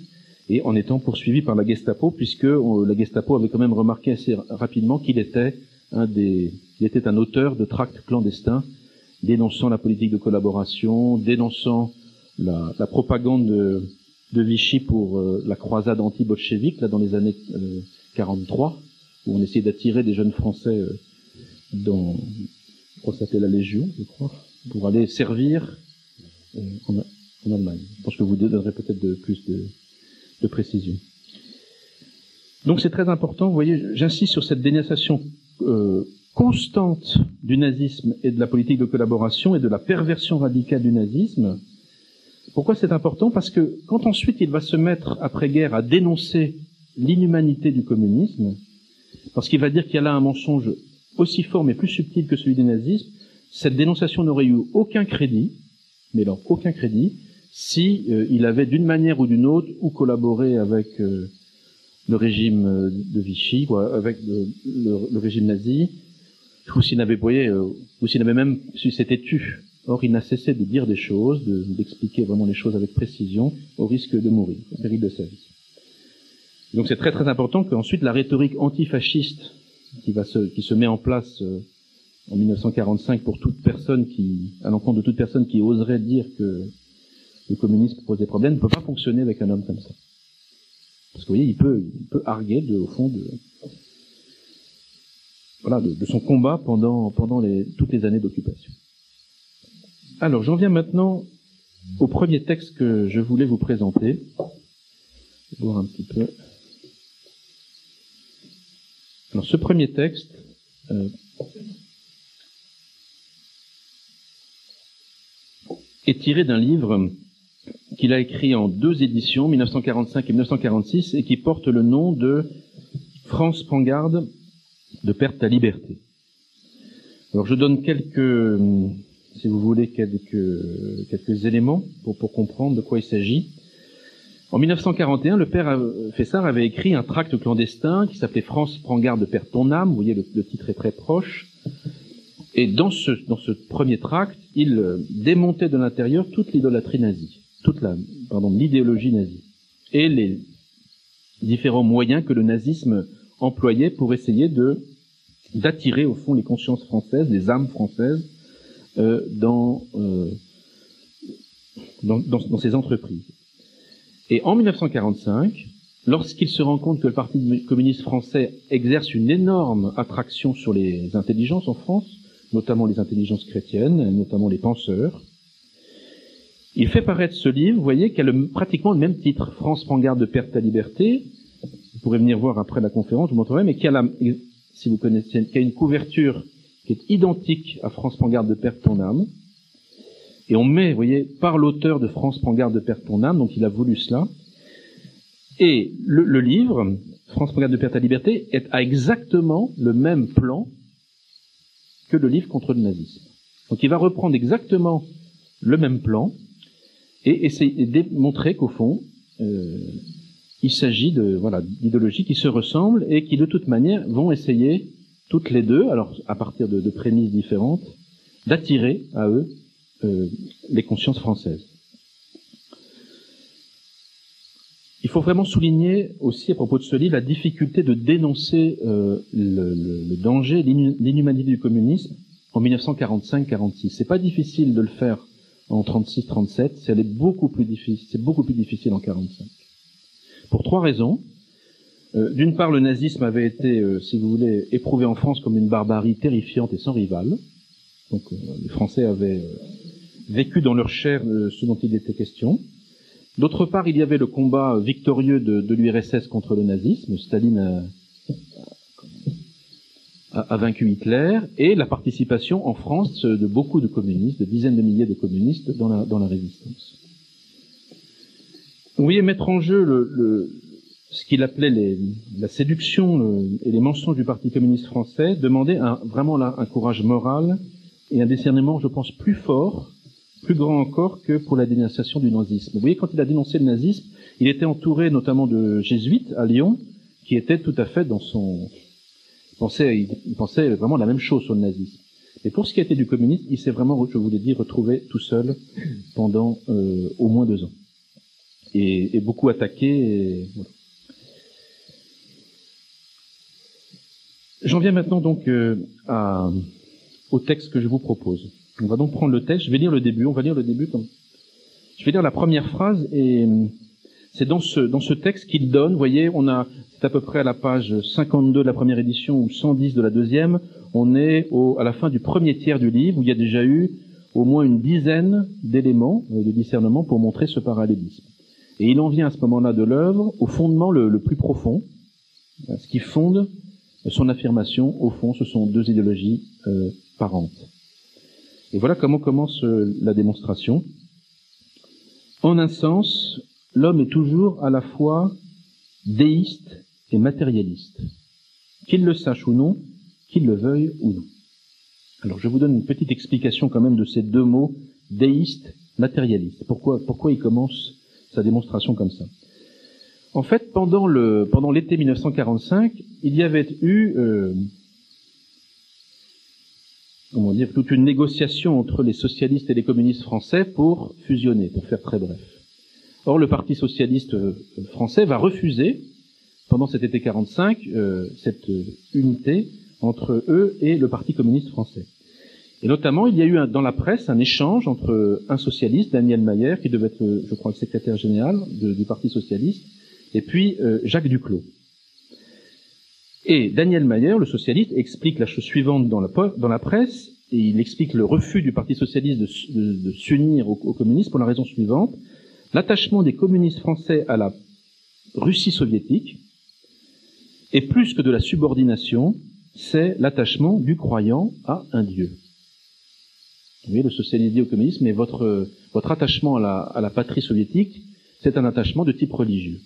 et en étant poursuivi par la Gestapo, puisque euh, la Gestapo avait quand même remarqué assez rapidement qu'il était un des, il était un auteur de tracts clandestins dénonçant la politique de collaboration, dénonçant la, la propagande de, de, Vichy pour euh, la croisade anti-bolchevique, là dans les années 43, euh, où on essayait d'attirer des jeunes Français dans, crois que ça la Légion, je crois, pour aller servir en, en Allemagne. Je pense que vous donnerez peut-être de, plus de, de précision. Donc c'est très important, vous voyez, j'insiste sur cette dénonciation euh, constante du nazisme et de la politique de collaboration et de la perversion radicale du nazisme. Pourquoi c'est important? Parce que quand ensuite il va se mettre après-guerre à dénoncer l'inhumanité du communisme, parce qu'il va dire qu'il y a là un mensonge aussi fort mais plus subtil que celui du nazisme, cette dénonciation n'aurait eu aucun crédit, mais alors aucun crédit, si euh, il avait d'une manière ou d'une autre ou collaboré avec euh, le régime euh, de Vichy, quoi, avec le, régime nazi, ou s'il n'avait, ou s'il avait même, si s'était tu. Or, il n'a cessé de dire des choses, d'expliquer vraiment les choses avec précision, au risque de mourir, au péril de sa vie. Donc, c'est très très important qu'ensuite la rhétorique antifasciste qui va se, qui se met en place en 1945 pour toute personne qui, à l'encontre de toute personne qui oserait dire que le communisme pose des problèmes, ne peut pas fonctionner avec un homme comme ça. Parce que vous voyez, il peut, il peut arguer de, au fond de, voilà, de, son combat pendant, pendant les, toutes les années d'occupation. Alors, j'en viens maintenant au premier texte que je voulais vous présenter. Voir un petit peu. Alors, ce premier texte, euh, est tiré d'un livre qu'il a écrit en deux éditions, 1945 et 1946, et qui porte le nom de France prend garde de perte à liberté. Alors je donne quelques, si vous voulez, quelques, éléments pour comprendre de quoi il s'agit. En 1941, le père Fessard avait écrit un tract clandestin qui s'appelait France prend garde de perdre ton âme. Vous voyez, le, titre est très proche. Et dans ce, dans ce premier tract, il démontait de l'intérieur toute l'idolâtrie nazie toute la, pardon, l'idéologie nazie et les différents moyens que le nazisme employait pour essayer de d'attirer au fond les consciences françaises, les âmes françaises euh, dans, euh, dans, dans, dans, ces entreprises. Et en 1945, lorsqu'il se rend compte que le Parti communiste français exerce une énorme attraction sur les intelligences en France, notamment les intelligences chrétiennes, notamment les penseurs, il fait paraître ce livre, vous voyez, qui a pratiquement le même titre, France prend garde de perte à liberté. Vous pourrez venir voir après la conférence, vous montrerez, mais qui a la, si vous connaissez, qui a une couverture qui est identique à France prend garde de perte ton âme. Et on met, vous voyez, par l'auteur de France prend garde de perte ton âme, donc il a voulu cela. Et le, livre, France prend garde de perte à liberté, est, a exactement le même plan que le livre contre le nazisme. Donc il va reprendre exactement le même plan, et essayer de démontrer qu'au fond, euh, il s'agit de voilà d'idéologies qui se ressemblent et qui de toute manière vont essayer toutes les deux, alors à partir de, de prémices différentes, d'attirer à eux les consciences françaises. Il faut vraiment souligner aussi à propos de ce livre la difficulté de dénoncer euh, le, danger, l'inhumanité du communisme en 1945-46. C'est pas difficile de le faire en 36-37, c'est beaucoup plus difficile, en 45. Pour trois raisons. Euh, D'une part, le nazisme avait été, euh, si vous voulez, éprouvé en France comme une barbarie terrifiante et sans rival. Donc, euh, les Français avaient euh, vécu dans leur chair ce dont il était question. D'autre part, il y avait le combat victorieux de, de l'URSS contre le nazisme. Staline a, a, vaincu Hitler et la participation en France de beaucoup de communistes, de dizaines de milliers de communistes dans la, dans la résistance. Vous voyez mettre en jeu le, ce qu'il appelait les, la séduction et les mensonges du Parti communiste français demandait un, vraiment là, un courage moral et un discernement, je pense, plus fort, plus grand encore que pour la dénonciation du nazisme. Vous voyez, quand il a dénoncé le nazisme, il était entouré notamment de jésuites à Lyon, qui étaient tout à fait dans son... Il pensait, il pensait vraiment la même chose sur le nazisme. Et pour ce qui était du communisme, il s'est vraiment, je vous l'ai dit, retrouvé tout seul pendant euh, au moins deux ans. Et, beaucoup attaqué. Et, voilà. J'en viens maintenant donc euh, au texte que je vous propose. On va donc prendre le texte. Je vais lire le début. On va lire le début comme. Je vais lire la première phrase et c'est dans ce dans ce texte qu'il donne. Voyez, on a c'est à peu près à la page 52 de la première édition ou 110 de la deuxième. On est à la fin du premier tiers du livre où il y a déjà eu au moins une dizaine d'éléments euh, de discernement pour montrer ce parallélisme. Et il en vient à ce moment-là de l'œuvre au fondement le, le plus profond, ce qui fonde son affirmation, au fond, ce sont deux idéologies euh, parentes. Et voilà comment commence euh, la démonstration. En un sens, l'homme est toujours à la fois déiste et matérialiste, qu'il le sache ou non, qu'il le veuille ou non. Alors je vous donne une petite explication quand même de ces deux mots, déiste, matérialiste. Pourquoi, pourquoi il commence sa démonstration comme ça? En fait, pendant le pendant l'été 1945, il y avait eu euh, comment dire toute une négociation entre les socialistes et les communistes français pour fusionner, pour faire très bref. Or, le Parti socialiste euh, français va refuser pendant cet été 45 euh, cette unité entre eux et le Parti communiste français. Et notamment, il y a eu un, dans la presse un échange entre un socialiste, Daniel Mayer, qui devait être, je crois, le secrétaire général du Parti socialiste, et puis euh, Jacques Duclos. Et Daniel Mayer, le socialiste, explique la chose suivante dans la, dans la presse, et il explique le refus du Parti socialiste de, de, s'unir aux, communistes pour la raison suivante l'attachement des communistes français à la Russie soviétique, et plus que de la subordination, c'est l'attachement du croyant à un Dieu. Vous voyez, le socialisme dit au communisme, mais votre, votre attachement à la, à la patrie soviétique, c'est un attachement de type religieux.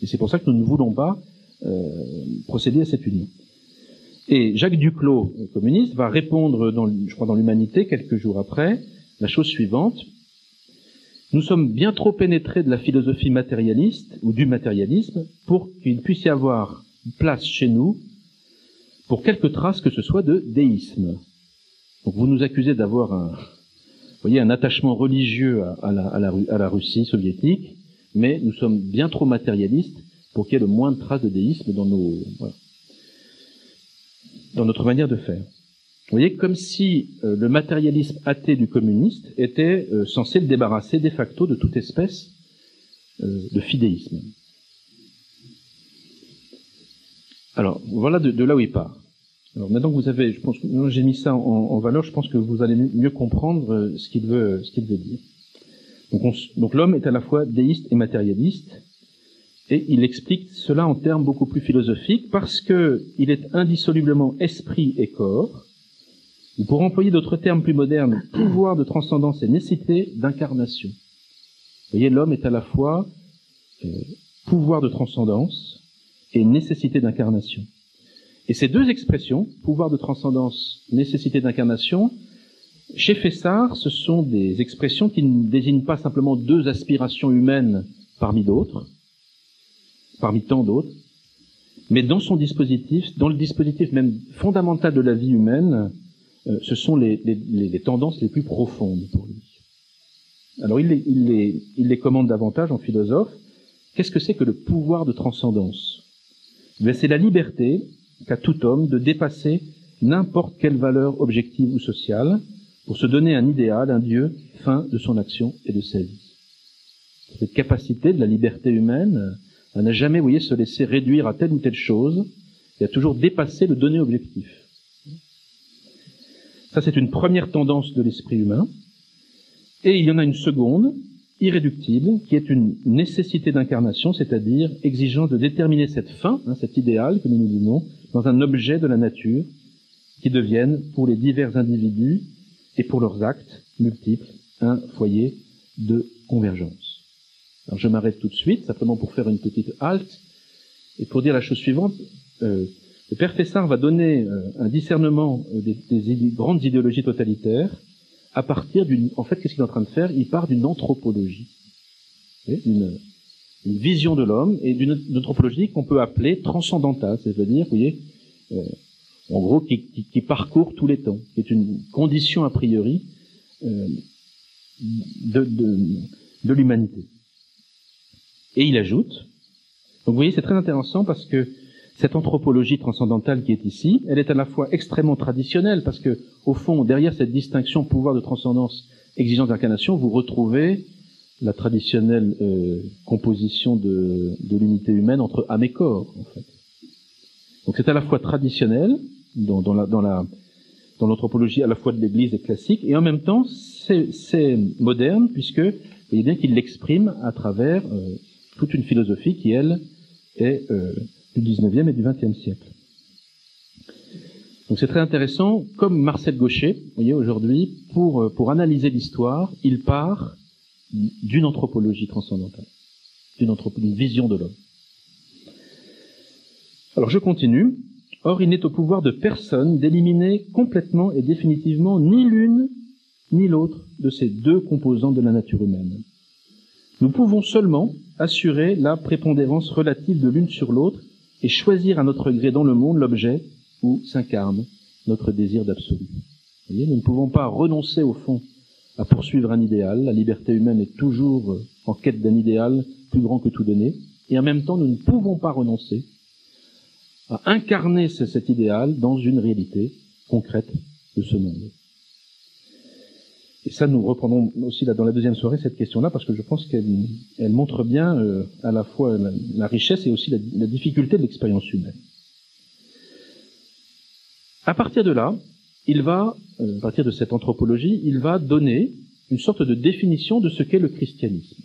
Et c'est pour ça que nous ne voulons pas procéder à cette union. Et Jacques Duclos, communiste, va répondre, dans, je crois, dans l'Humanité, quelques jours après, la chose suivante. Nous sommes bien trop pénétrés de la philosophie matérialiste ou du matérialisme pour qu'il puisse y avoir place chez nous pour quelque trace que ce soit de déisme. Vous nous accusez d'avoir un, voyez, un attachement religieux à la Russie soviétique mais nous sommes bien trop matérialistes pour qu'il y ait le moins de traces de déisme dans nos voilà, dans notre manière de faire. Vous voyez, comme si euh, le matérialisme athée du communiste était euh, censé le débarrasser de facto de toute espèce euh, de fidéisme. Alors, voilà de, là où il part. Alors maintenant que vous avez, je pense que j'ai mis ça en, valeur, je pense que vous allez mieux comprendre ce qu'il veut, ce qu'il veut dire. Donc l'homme est à la fois déiste et matérialiste, et il explique cela en termes beaucoup plus philosophiques parce que il est indissolublement esprit et corps, ou pour employer d'autres termes plus modernes, pouvoir de transcendance et nécessité d'incarnation. Vous voyez, l'homme est à la fois euh, pouvoir de transcendance et nécessité d'incarnation. Et ces deux expressions, pouvoir de transcendance, nécessité d'incarnation, chez Fessard, ce sont des expressions qui ne désignent pas simplement deux aspirations humaines parmi d'autres, parmi tant d'autres, mais dans son dispositif, dans le dispositif même fondamental de la vie humaine, euh, ce sont les, les, les, tendances les plus profondes pour lui. Alors il les, il il les commande davantage en philosophe. Qu'est-ce que c'est que le pouvoir de transcendance? Eh C'est la liberté qu'a tout homme de dépasser n'importe quelle valeur objective ou sociale, pour se donner un idéal, un Dieu, fin de son action et de sa vie. Cette capacité de la liberté humaine, elle n'a jamais, vous voyez, se laisser réduire à telle ou telle chose, et a toujours dépassé le donné objectif. Ça, c'est une première tendance de l'esprit humain. Et il y en a une seconde, irréductible, qui est une nécessité d'incarnation, c'est-à-dire exigeant de déterminer cette fin, hein, cet idéal que nous nous donnons, dans un objet de la nature qui devienne, pour les divers individus et pour leurs actes multiples, un foyer de convergence. Alors je m'arrête tout de suite, simplement pour faire une petite halte, et pour dire la chose suivante. Euh, le père Fessard va donner euh, un discernement euh, des, des grandes idéologies totalitaires à partir d'une... En fait, qu'est-ce qu'il est en train de faire? Il part d'une anthropologie, d'une une vision de l'homme et d'une anthropologie qu'on peut appeler transcendantale, c'est-à-dire, vous voyez, euh, en gros, qui, qui, qui, parcourt tous les temps, qui est une condition a priori euh, de, de, de l'humanité. Et il ajoute, donc vous voyez, c'est très intéressant parce que cette anthropologie transcendantale qui est ici, elle est à la fois extrêmement traditionnelle parce que, au fond, derrière cette distinction pouvoir de transcendance, exigence d'incarnation, vous retrouvez la traditionnelle euh, composition de, de l'unité humaine entre âme et corps, en fait. Donc c'est à la fois traditionnel dans, dans la dans la dans l'anthropologie à la fois de l'Église et classique, et en même temps c'est moderne puisque vous voyez bien qu'il l'exprime à travers euh, toute une philosophie qui elle est euh, du 19e et du 20e siècle. Donc c'est très intéressant, comme Marcel Gaucher, vous voyez, aujourd'hui, pour, euh, pour analyser l'histoire, il part d'une anthropologie transcendantale, d'une une vision de l'homme. Alors je continue. Or, il n'est au pouvoir de personne d'éliminer complètement et définitivement ni l'une ni l'autre de ces deux composantes de la nature humaine. Nous pouvons seulement assurer la prépondérance relative de l'une sur l'autre et choisir à notre gré dans le monde l'objet où s'incarne notre désir d'absolu. Nous ne pouvons pas renoncer au fond à poursuivre un idéal. La liberté humaine est toujours euh, en quête d'un idéal plus grand que tout donné. Et en même temps, nous ne pouvons pas renoncer à incarner cet idéal dans une réalité concrète de ce monde. Et ça, nous reprendrons aussi là dans la deuxième soirée cette question-là parce que je pense qu'elle elle montre bien euh, à la fois la, richesse et aussi la, la difficulté de l'expérience humaine. À partir de là, il va, euh, à partir de cette anthropologie, il va donner une sorte de définition de ce qu'est le christianisme.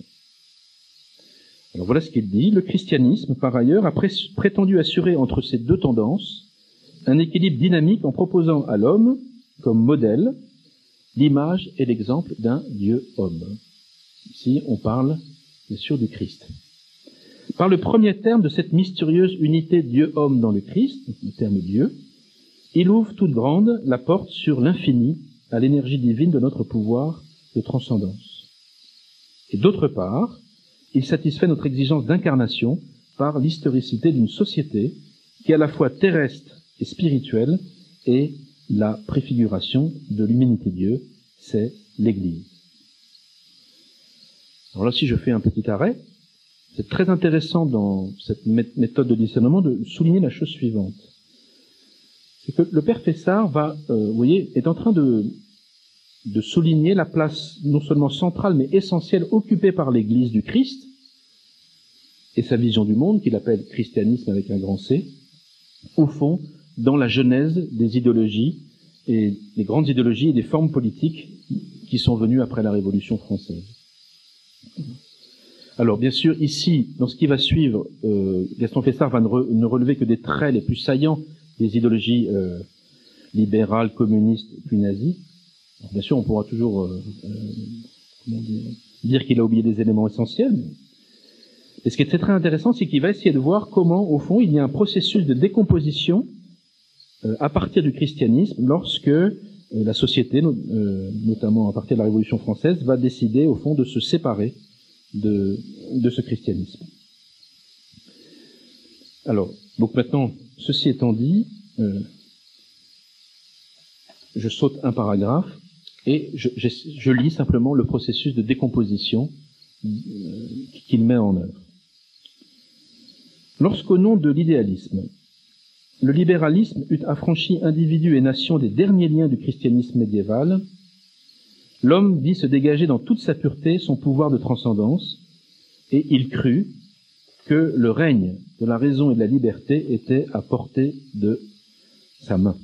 Alors voilà ce qu'il dit. Le christianisme, par ailleurs, a prétendu assurer entre ces deux tendances un équilibre dynamique en proposant à l'homme, comme modèle, l'image et l'exemple d'un Dieu-homme. Ici, on parle bien sûr du Christ. Par le premier terme de cette mystérieuse unité Dieu-homme dans le Christ, le terme Dieu, il ouvre toute grande la porte sur l'infini à l'énergie divine de notre pouvoir de transcendance. Et d'autre part, il satisfait notre exigence d'incarnation par l'historicité d'une société qui est à la fois terrestre et spirituelle et la préfiguration de l'humanité Dieu, c'est l'Église. Alors là, si je fais un petit arrêt, c'est très intéressant dans cette méthode de discernement de souligner la chose suivante. C'est que le père Fessard va, euh, vous voyez, est en train de, de souligner la place non seulement centrale mais essentielle occupée par l'Église du Christ et sa vision du monde qu'il appelle christianisme avec un grand C, au fond, dans la genèse des idéologies et des grandes idéologies et des formes politiques qui sont venues après la Révolution française. Alors bien sûr, ici, dans ce qui va suivre, euh, Gaston Fessard va ne, relever que des traits les plus saillants des idéologies euh, libérales, communistes, puis nazies. bien sûr, on pourra toujours euh, dire, dire qu'il a oublié des éléments essentiels. Et ce qui est très intéressant, c'est qu'il va essayer de voir comment, au fond, il y a un processus de décomposition euh, à partir du christianisme lorsque euh, la société, euh, notamment à partir de la Révolution française, va décider au fond de se séparer de, ce christianisme. Alors, donc maintenant, ceci étant dit, je saute un paragraphe et je, lis simplement le processus de décomposition qu'il met en œuvre. Lorsqu'au nom de l'idéalisme, le libéralisme eut affranchi individus et nations des derniers liens du christianisme médiéval, l'homme vit se dégager dans toute sa pureté son pouvoir de transcendance, et il crut que le règne de la raison et de la liberté était à portée de sa main.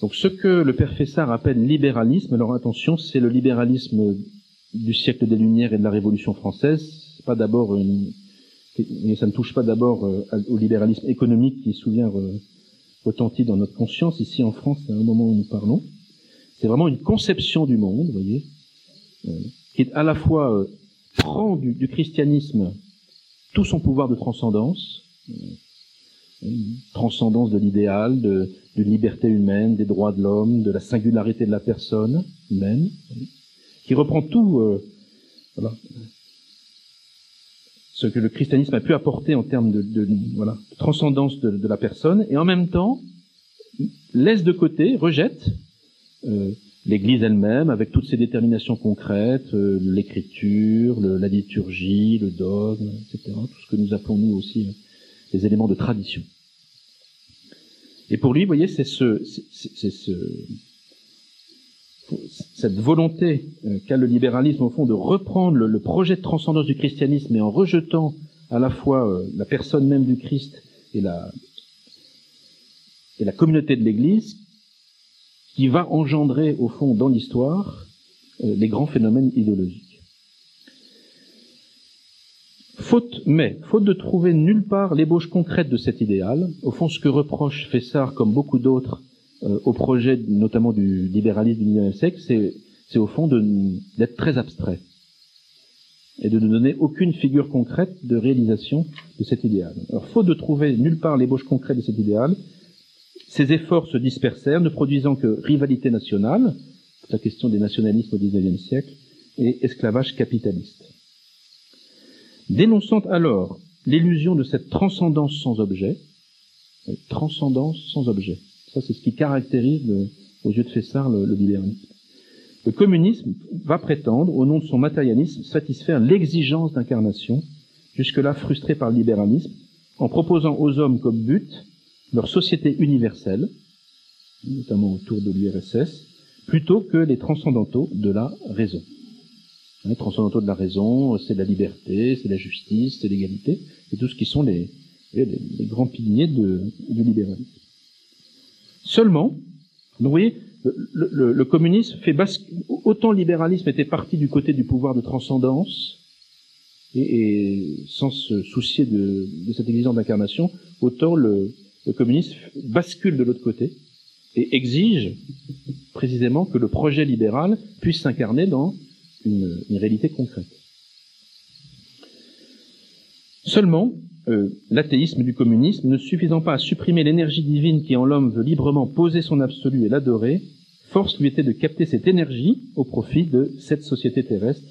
Donc ce que le père Fessard appelle libéralisme, alors attention, c'est le libéralisme du siècle des Lumières et de la Révolution française, pas d'abord une, mais ça ne touche pas d'abord euh, au libéralisme économique qui, souvient, retentit dans notre conscience ici en France à un moment où nous parlons. C'est vraiment une conception du monde, vous voyez, euh, qui est à la fois euh, prend du, christianisme tout son pouvoir de transcendance, euh, transcendance de l'idéal, de, liberté humaine, des droits de l'homme, de la singularité de la personne humaine, qui reprend tout, euh, voilà, ce que le christianisme a pu apporter en termes de, de voilà, transcendance de, la personne, et en même temps laisse de côté, rejette euh, l'Église elle-même, avec toutes ses déterminations concrètes, euh, l'écriture, la liturgie, le dogme, etc., tout ce que nous appelons nous aussi euh, les éléments de tradition. Et pour lui, vous voyez, c'est ce, c'est ce, cette volonté euh, qu'a le libéralisme au fond de reprendre le, projet de transcendance du christianisme, mais en rejetant à la fois euh, la personne même du Christ et la, et la communauté de l'Église, qui va engendrer au fond dans l'histoire euh, les grands phénomènes idéologiques. Faute, mais, faute de trouver nulle part l'ébauche concrète de cet idéal, au fond ce que reproche Fessard, comme beaucoup d'autres, euh, au projet notamment du libéralisme du XIXe siècle, c'est, au fond d'être très abstrait et de ne donner aucune figure concrète de réalisation de cet idéal. Alors, faute de trouver nulle part l'ébauche concrète de cet idéal, ces efforts se dispersèrent, ne produisant que rivalité nationale, la question des nationalismes au XIXe siècle, et esclavage capitaliste. Dénonçant alors l'illusion de cette transcendance sans objet, transcendance sans objet, ça c'est ce qui caractérise, le, aux yeux de Fessard, le, libéralisme. Le communisme va prétendre, au nom de son matérialisme, satisfaire l'exigence d'incarnation, jusque-là frustrée par le libéralisme, en proposant aux hommes comme but leur société universelle, notamment autour de l'URSS, plutôt que les transcendantaux de la raison. Les transcendantaux de la raison, c'est la liberté, c'est la justice, c'est l'égalité, et tout ce qui sont les grands piliers de, du libéralisme. Seulement, vous voyez, le, communisme fait basculer, autant le libéralisme était parti du côté du pouvoir de transcendance, et, sans se soucier de, cette exigence d'incarnation, autant le, le communisme bascule de l'autre côté et exige précisément que le projet libéral puisse s'incarner dans une, une, réalité concrète. Seulement, euh, l'athéisme du communisme, ne suffisant pas à supprimer l'énergie divine qui en l'homme veut librement poser son absolu et l'adorer, force lui était de capter cette énergie au profit de cette société terrestre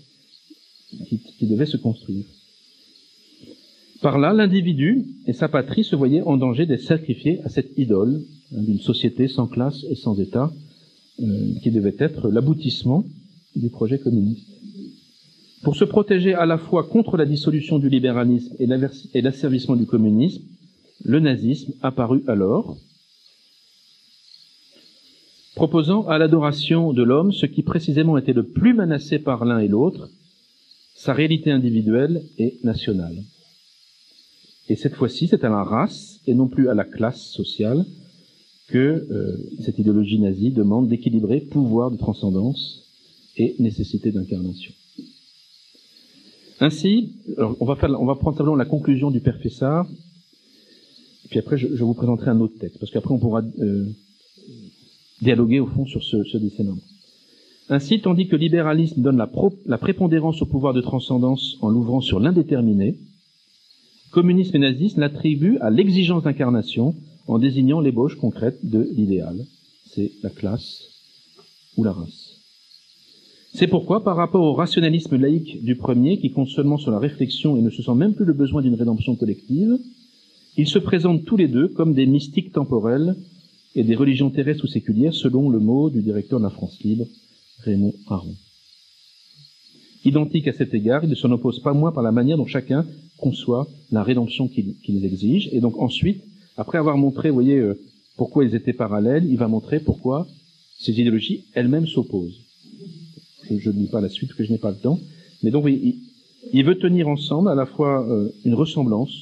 qui, devait se construire. Par là, l'individu et sa patrie se voyaient en danger d'être sacrifiés à cette idole hein, d'une société sans classe et sans État, euh, qui devait être l'aboutissement du projet communiste. Pour se protéger à la fois contre la dissolution du libéralisme et l'asservissement du communisme, le nazisme apparut alors, proposant à l'adoration de l'homme ce qui précisément était le plus menacé par l'un et l'autre, sa réalité individuelle et nationale. Et cette fois-ci, c'est à la race et non plus à la classe sociale que euh, cette idéologie nazie demande d'équilibrer pouvoir de transcendance et nécessité d'incarnation. Ainsi, on va, faire, on va prendre simplement la conclusion du Père Fessard, et puis après je, je vous présenterai un autre texte, parce qu'après on pourra euh, dialoguer au fond sur ce, ce. Ainsi, tandis que le libéralisme donne la, pro, la prépondérance au pouvoir de transcendance en l'ouvrant sur l'indéterminé, communisme et nazisme l'attribuent à l'exigence d'incarnation en désignant l'ébauche concrète de l'idéal. C'est la classe ou la race. C'est pourquoi, par rapport au rationalisme laïque du premier, qui compte seulement sur la réflexion et ne se sent même plus le besoin d'une rédemption collective, ils se présentent tous les deux comme des mystiques temporels et des religions terrestres ou séculières, selon le mot du directeur de la France libre, Raymond Aron. Identiques à cet égard, ils ne s'en opposent pas moins par la manière dont chacun conçoit la rédemption qu'ils qu exigent. Et donc ensuite, après avoir montré, voyez, euh, pourquoi ils étaient parallèles, il va montrer pourquoi ces idéologies elles-mêmes s'opposent. Je, ne lis pas la suite que je n'ai pas le temps. Mais donc, il, il, veut tenir ensemble à la fois euh, une ressemblance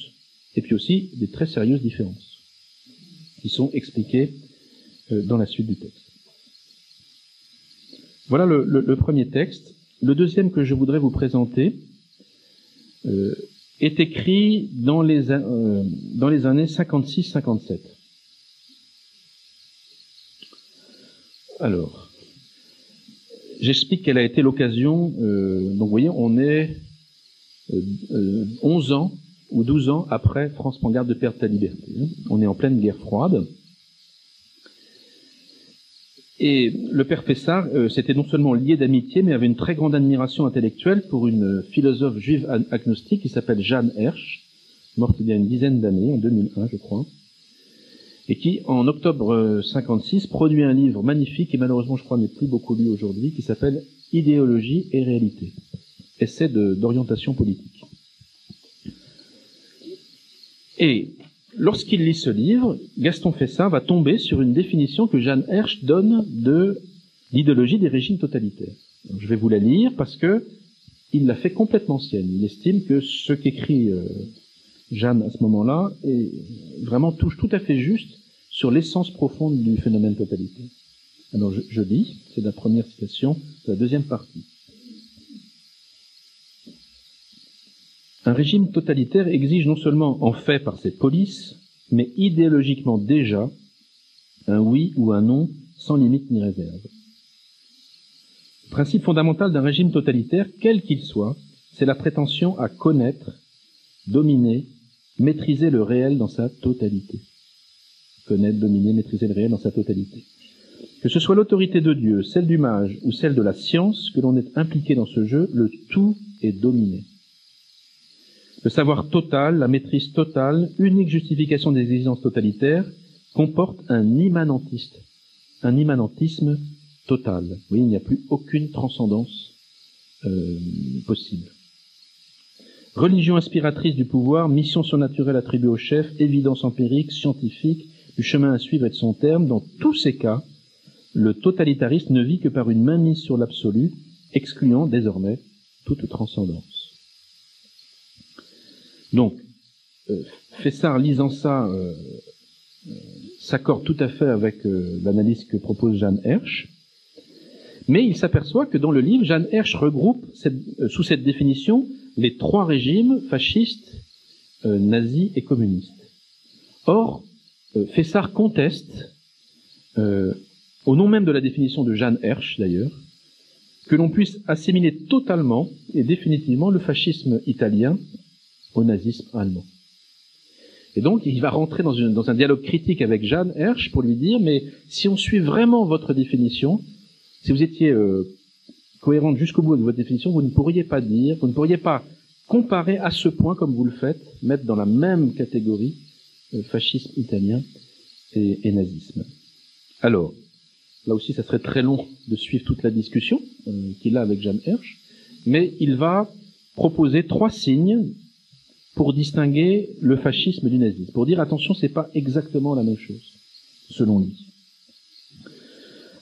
et puis aussi des très sérieuses différences qui sont expliquées euh, dans la suite du texte. Voilà le, le, le premier texte. le deuxième que je voudrais vous présenter euh, est écrit dans les, euh, dans les années 56-57. Alors, j'explique quelle a été l'occasion. Euh, donc, vous voyez, on est 11 ans ou 12 ans après France prend garde de perdre ta liberté. Hein. On est en pleine guerre froide. Et le père Fessard euh, s'était non seulement lié d'amitié, mais avait une très grande admiration intellectuelle pour une philosophe juive agnostique qui s'appelle Jeanne Hersch, morte il y a une dizaine d'années, en 2001 je crois, et qui, en octobre 56, produit un livre magnifique, et malheureusement je crois n'est plus beaucoup lu aujourd'hui, qui s'appelle Idéologie et réalité, essai d'orientation politique. Et lorsqu'il lit ce livre, Gaston Fessin va tomber sur une définition que Jeanne Hersch donne de l'idéologie des régimes totalitaires. je vais vous la lire parce que il la fait complètement sienne. Il estime que ce qu'écrit euh, Jeanne à ce moment-là est vraiment touche tout à fait juste sur l'essence profonde du phénomène totalitaire. Alors je, je lis, c'est la première citation de la deuxième partie. Un régime totalitaire exige non seulement en fait par ses polices, mais idéologiquement déjà un oui ou un non sans limite ni réserve. Le principe fondamental d'un régime totalitaire, quel qu'il soit, c'est la prétention à connaître, dominer, maîtriser le réel dans sa totalité. Connaître, dominer, maîtriser le réel dans sa totalité. Que ce soit l'autorité de Dieu, celle du mage ou celle de la science que l'on est impliqué dans ce jeu, le tout est dominé. Le savoir total, la maîtrise totale, unique justification des exigences totalitaires, comporte un immanentiste, un immanentisme total. Oui, il n'y a plus aucune transcendance euh, possible. Religion inspiratrice du pouvoir, mission surnaturelle attribuée au chef, évidence empirique, scientifique, du chemin à suivre et de son terme, dans tous ces cas, le totalitariste ne vit que par une mainmise sur l'absolu, excluant désormais toute transcendance. Donc, euh, Fessard, lisant ça, euh, euh, s'accorde tout à fait avec l'analyse que propose Jeanne Hersch, mais il s'aperçoit que dans le livre, Jeanne Hersch regroupe sous cette définition les trois régimes fascistes, nazis et communistes. Or, Fessard conteste, au nom même de la définition de Jeanne Hersch d'ailleurs, que l'on puisse assimiler totalement et définitivement le fascisme italien au nazisme allemand. Et donc, il va rentrer dans, un dialogue critique avec Jeanne Hersch pour lui dire, mais si on suit vraiment votre définition, si vous étiez euh, cohérente jusqu'au bout de votre définition, vous ne pourriez pas dire, vous ne pourriez pas comparer à ce point, comme vous le faites, mettre dans la même catégorie euh, fascisme italien et, et, nazisme. Alors, là aussi, ça serait très long de suivre toute la discussion euh, qu'il a avec Jeanne Hersch, mais il va proposer trois signes pour distinguer le fascisme du nazisme, pour dire attention, c'est pas exactement la même chose, selon lui.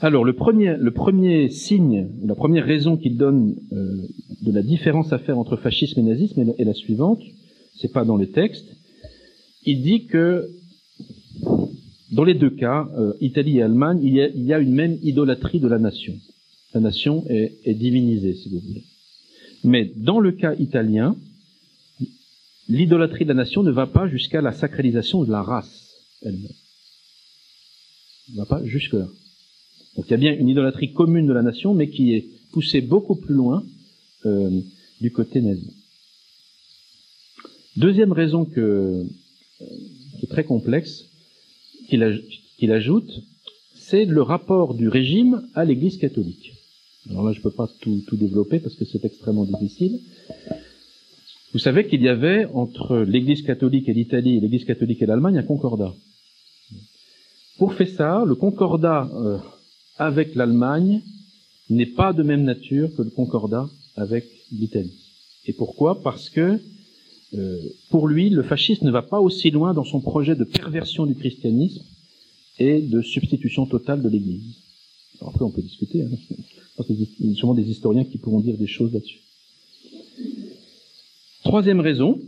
Alors le premier, le premier signe, la première raison qu'il donne euh, de la différence à faire entre fascisme et nazisme est la, est la suivante. C'est pas dans le texte. Il dit que dans les deux cas, euh, Italie et Allemagne, il y, a, il y, a, une même idolâtrie de la nation. La nation est, est divinisée, si vous voulez. Mais dans le cas italien, l'idolâtrie de la nation ne va pas jusqu'à la sacralisation de la race elle-même. Ne va pas jusque-là. Donc il y a bien une idolâtrie commune de la nation, mais qui est poussée beaucoup plus loin euh, du côté nazi. Deuxième raison que, euh, qui est très complexe, qu'il ajoute, c'est le rapport du régime à l'Église catholique. Alors là, je ne peux pas tout, développer parce que c'est extrêmement difficile. Vous savez qu'il y avait entre l'Église catholique et l'Italie et l'Église catholique et l'Allemagne un concordat. Pour faire ça, le concordat euh, avec l'Allemagne n'est pas de même nature que le concordat avec l'Italie. Et pourquoi? Parce que euh, pour lui, le fascisme ne va pas aussi loin dans son projet de perversion du christianisme et de substitution totale de l'Église. Après, on peut discuter. Hein. Il y a sûrement des historiens qui pourront dire des choses là-dessus. Troisième raison,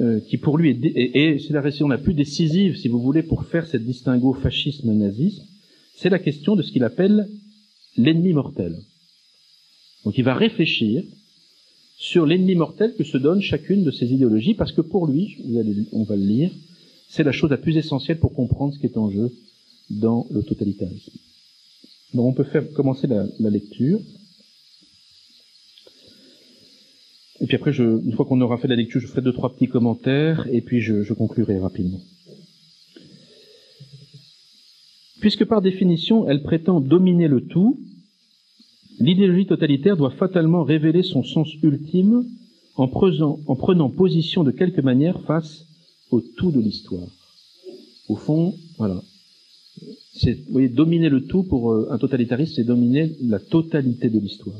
euh, qui pour lui est, c'est la raison la plus décisive, si vous voulez, pour faire cette distinguo fascisme-nazisme, c'est la question de ce qu'il appelle l'ennemi mortel. Donc il va réfléchir sur l'ennemi mortel que se donne chacune de ces idéologies, parce que pour lui, on va le lire, c'est la chose la plus essentielle pour comprendre ce qui est en jeu dans le totalitarisme. Donc on peut faire commencer la, lecture. Et puis après, une fois qu'on aura fait la lecture, je ferai deux, trois petits commentaires, et puis je conclurai rapidement. Puisque par définition, elle prétend dominer le tout, l'idéologie totalitaire doit fatalement révéler son sens ultime en prenant, en prenant position de quelque manière face au tout de l'histoire. Au fond, voilà. Vous voyez, dominer le tout pour euh, un totalitariste, c'est dominer la totalité de l'histoire.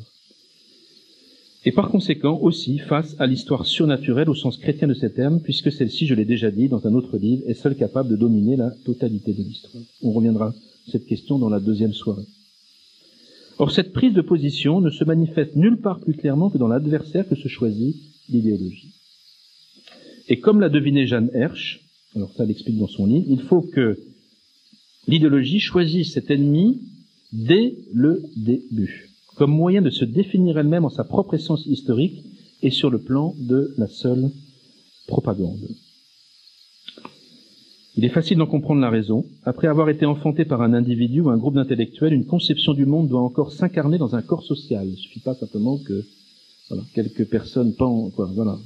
Et par conséquent aussi face à l'histoire surnaturelle au sens chrétien de ces termes, puisque celle-ci, je l'ai déjà dit dans un autre livre, est seule capable de dominer la totalité de l'histoire. On reviendra à cette question dans la deuxième soirée. Or, cette prise de position ne se manifeste nulle part plus clairement que dans l'adversaire que se choisit l'idéologie. Et comme l'a deviné Jeanne Hersch, alors ça l'explique dans son livre, il faut que l'idéologie choisisse cet ennemi dès le début, comme moyen de se définir elle-même en sa propre essence historique et sur le plan de la seule propagande. Il est facile d'en comprendre la raison. Après avoir été enfanté par un individu ou un groupe d'intellectuels, une conception du monde doit encore s'incarner dans un corps social. Il ne suffit pas simplement que quelques personnes quoi, voilà,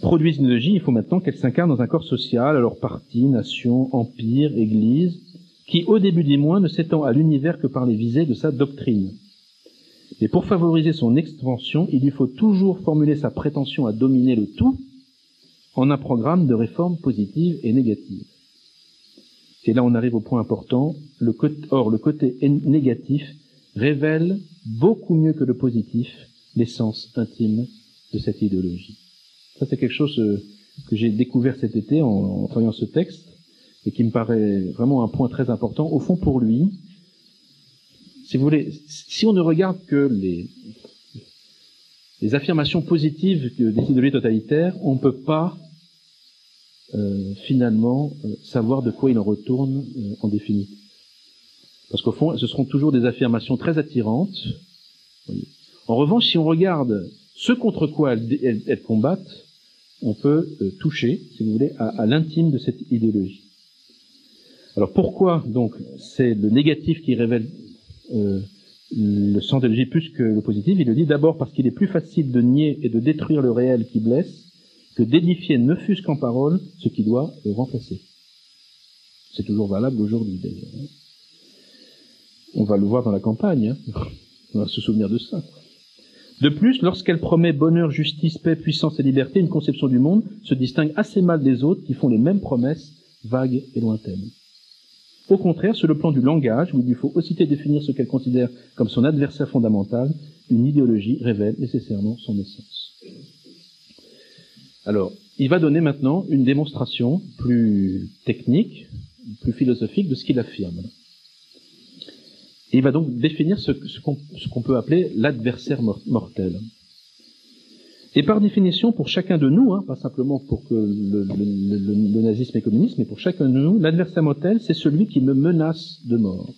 produisent une idéologie, il faut maintenant qu'elle s'incarne dans un corps social, alors parti, nation, empire, église, qui au début des mois ne s'étend à l'univers que par les visées de sa doctrine. Mais pour favoriser son extension, il lui faut toujours formuler sa prétention à dominer le tout en un programme de réformes positives et négatives. Et là on arrive au point important, or le côté négatif révèle beaucoup mieux que le positif l'essence intime de cette idéologie. Ça, c'est quelque chose euh, que j'ai découvert cet été en, travaillant ce texte et qui me paraît vraiment un point très important. Au fond, pour lui, si vous voulez, si on ne regarde que les, les affirmations positives des idéologies totalitaires, on ne peut pas euh, finalement euh, savoir de quoi il en retourne euh, en définitive. Parce qu'au fond, ce seront toujours des affirmations très attirantes. En revanche, si on regarde ce contre quoi elles, elles combattent, on peut euh, toucher, si vous voulez, à, l'intime de cette idéologie. Alors pourquoi donc c'est le négatif qui révèle euh, le sens de plus que le positif? Il le dit d'abord parce qu'il est plus facile de nier et de détruire le réel qui blesse que d'édifier ne fût-ce qu'en parole ce qui doit le remplacer. C'est toujours valable aujourd'hui d'ailleurs. Hein. On va le voir dans la campagne, hein. on va se souvenir de ça. De plus, lorsqu'elle promet bonheur, justice, paix, puissance et liberté, une conception du monde se distingue assez mal des autres qui font les mêmes promesses, vagues et lointaines. Au contraire, sur le plan du langage, où il lui faut aussitôt définir ce qu'elle considère comme son adversaire fondamental, une idéologie révèle nécessairement son essence. Alors, il va donner maintenant une démonstration plus technique, plus philosophique de ce qu'il affirme. Et il va donc définir ce, qu'on peut appeler l'adversaire mortel. Et par définition, pour chacun de nous, hein, pas simplement pour que le, nazisme et le communisme, mais pour chacun de nous, l'adversaire mortel, c'est celui qui me menace de mort.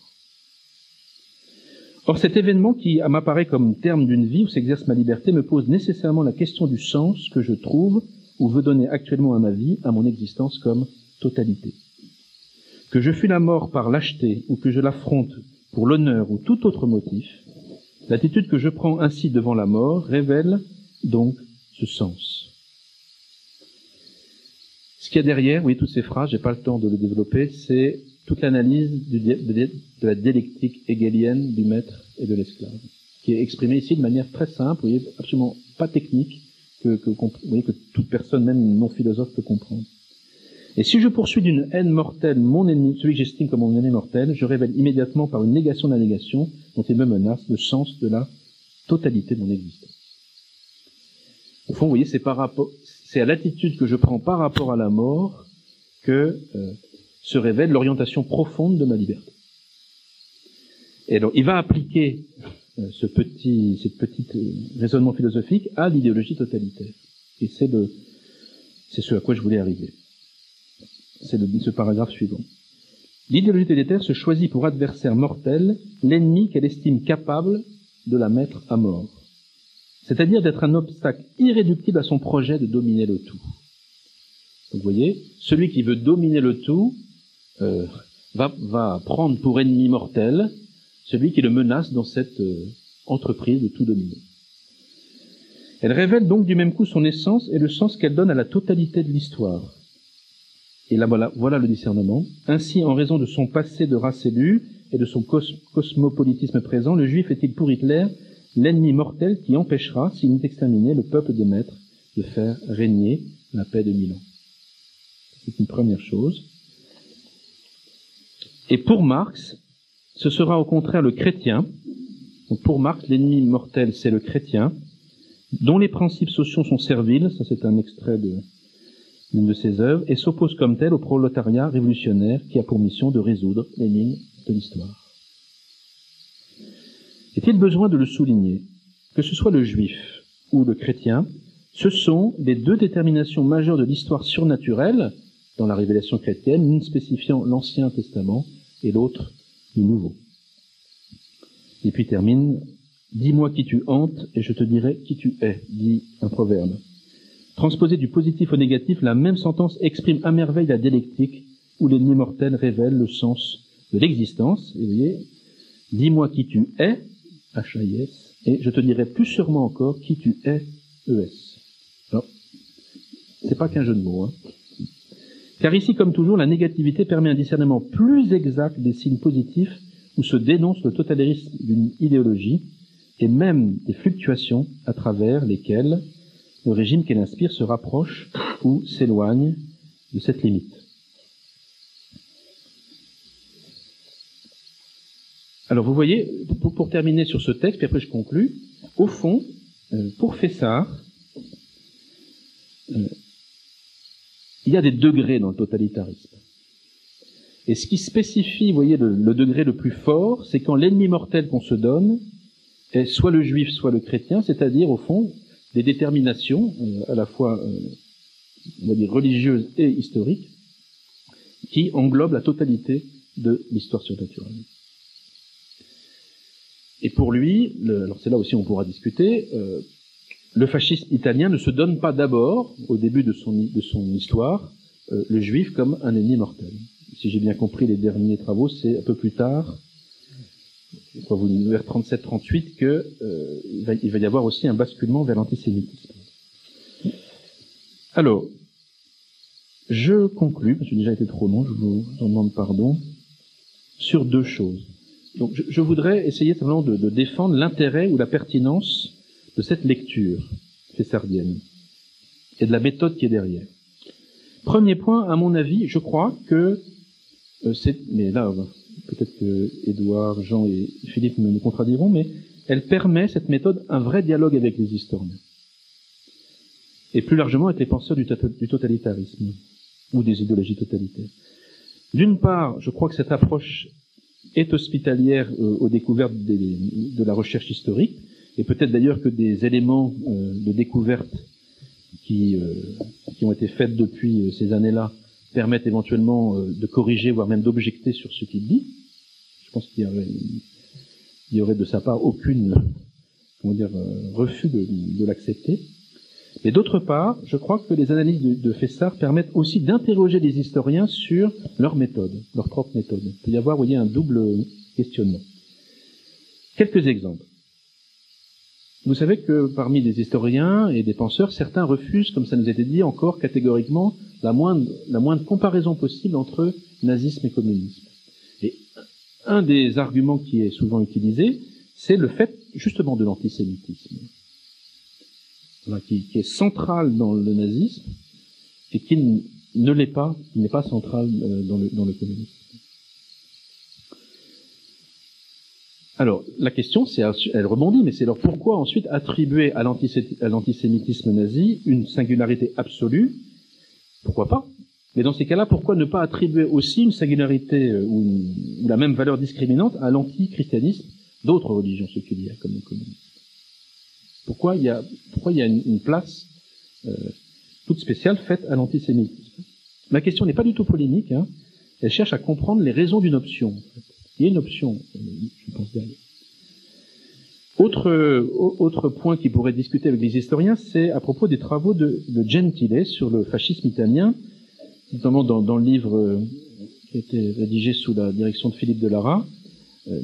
Or, cet événement qui m'apparaît comme terme d'une vie où s'exerce ma liberté me pose nécessairement la question du sens que je trouve ou veux donner actuellement à ma vie, à mon existence comme totalité. Que je fuis la mort par lâcheté ou que je l'affronte pour l'honneur ou tout autre motif, l'attitude que je prends ainsi devant la mort révèle donc ce sens. Ce qu'il y a derrière, oui, toutes ces phrases, j'ai pas le temps de le développer, c'est toute l'analyse de la dialectique hegelienne du maître et de l'esclave, qui est exprimée ici de manière très simple, vous absolument pas technique, que toute personne, même non philosophe, peut comprendre. Et si je poursuis d'une haine mortelle mon ennemi, celui que j'estime comme mon ennemi mortel, je révèle immédiatement par une négation de la négation, dont il me menace, le sens de la totalité de mon existence. Au fond, vous voyez, c'est par rapport, c'est à l'attitude que je prends par rapport à la mort que euh, se révèle l'orientation profonde de ma liberté. Et donc, il va appliquer euh, ce petit, cette petite euh, raisonnement philosophique à l'idéologie totalitaire. Et c'est le, c'est ce à quoi je voulais arriver c'est ce paragraphe suivant. L'idéologie totalitaire se choisit pour adversaire mortel l'ennemi qu'elle estime capable de la mettre à mort, c'est-à-dire d'être un obstacle irréductible à son projet de dominer le tout. Vous voyez, celui qui veut dominer le tout euh, va, prendre pour ennemi mortel celui qui le menace dans cette euh, entreprise de tout dominer. Elle révèle donc du même coup son essence et le sens qu'elle donne à la totalité de l'histoire. Et là, voilà, voilà le discernement. Ainsi, en raison de son passé de race élue et de son cosmopolitisme présent, le juif est-il pour Hitler l'ennemi mortel qui empêchera, s'il n'est exterminé, le peuple de maître de faire régner la paix de Milan. C'est une première chose. Et pour Marx, ce sera au contraire le chrétien. Donc pour Marx, l'ennemi mortel, c'est le chrétien, dont les principes sociaux sont serviles, ça c'est un extrait d'une de ses œuvres, et s'oppose comme tel au prolétariat révolutionnaire qui a pour mission de résoudre l'énigme de l'histoire. Est-il besoin de le souligner Que ce soit le juif ou le chrétien, ce sont les deux déterminations majeures de l'histoire surnaturelle dans la révélation chrétienne, l'une spécifiant l'Ancien Testament et l'autre le Nouveau. Et puis termine Dis-moi qui tu hantes et je te dirai qui tu es, dit un proverbe. Transposé du positif au négatif, la même sentence exprime à merveille la dialectique où l'ennemi mortel révèle le sens de l'existence. Et vous voyez, dis-moi qui tu es, H-I-S, et je te dirai plus sûrement encore qui tu es, E-S. Alors, c'est pas qu'un jeu de mots, hein. Car ici, comme toujours, la négativité permet un discernement plus exact des signes positifs où se dénonce le totalitarisme d'une idéologie et même des fluctuations à travers lesquelles le régime qu'elle inspire se rapproche ou s'éloigne de cette limite. Alors vous voyez, pour, terminer sur ce texte, puis après je conclus, au fond, euh, pour Fessard, euh, il y a des degrés dans le totalitarisme. Et ce qui spécifie, vous voyez, le degré le plus fort, c'est quand l'ennemi mortel qu'on se donne est soit le juif, soit le chrétien, c'est-à-dire, au fond, des déterminations, euh, à la fois, religieuses et historiques, qui englobent la totalité de l'histoire surnaturelle. Et pour lui, le, alors c'est là aussi on pourra discuter, euh, le fascisme italien ne se donne pas d'abord, au début de son, de son histoire, euh, le juif comme un ennemi mortel. Si j'ai bien compris les derniers travaux, c'est un peu plus tard, vers 37-38 que euh, il, va, il, va, y avoir aussi un basculement vers l'antisémitisme. Alors, je conclus, parce que j'ai déjà été trop long, je vous en demande pardon, sur deux choses. Donc, je, voudrais essayer simplement de, défendre l'intérêt ou la pertinence de cette lecture fessardienne et de la méthode qui est derrière. Premier point, à mon avis, je crois que euh, c'est, mais là, peut-être que Édouard, Jean et Philippe me, contradiront, mais elle permet, cette méthode, un vrai dialogue avec les historiens. Et plus largement avec les penseurs du totalitarisme, ou des idéologies totalitaires. D'une part, je crois que cette approche est hospitalière euh, aux découvertes des, de la recherche historique, et peut-être d'ailleurs que des éléments euh, de découverte qui, euh, qui ont été faits depuis ces années-là permettent éventuellement de corriger, voire même d'objecter sur ce qu'il dit. Je pense qu'il y aurait, y aurait de sa part aucune comment dire, refus de, de l'accepter. Mais d'autre part, je crois que les analyses de, de Fessard permettent aussi d'interroger les historiens sur leur méthode, leur propre méthode. Il peut y avoir, vous voyez, un double questionnement. Quelques exemples. Vous savez que parmi les historiens et des penseurs, certains refusent, comme ça nous a été dit encore catégoriquement, la moindre, la moindre comparaison possible entre nazisme et communisme. Et un des arguments qui est souvent utilisé, c'est le fait justement de l'antisémitisme, qui, est central dans le nazisme et qui ne l'est pas, qui n'est pas central euh, dans le, communisme. Alors, la question, c'est, elle rebondit, mais c'est alors pourquoi ensuite attribuer à l'antisémitisme nazi une singularité absolue? Pourquoi pas? Mais dans ces cas-là, pourquoi ne pas attribuer aussi une singularité euh, ou, la même valeur discriminante à l'antichristianisme? D'autres religions séculières comme le communisme Pourquoi il y a, une, place euh, toute spéciale faite à l'antisémitisme? Ma question n'est pas du tout polémique, hein. elle cherche à comprendre les raisons d'une option. Il y a une option, je pense, derrière. Autre, point qui pourrait discuter avec les historiens, c'est à propos des travaux de, Gentile sur le fascisme italien, notamment dans, le livre euh, qui a été rédigé sous la direction de Philippe Delara. Euh,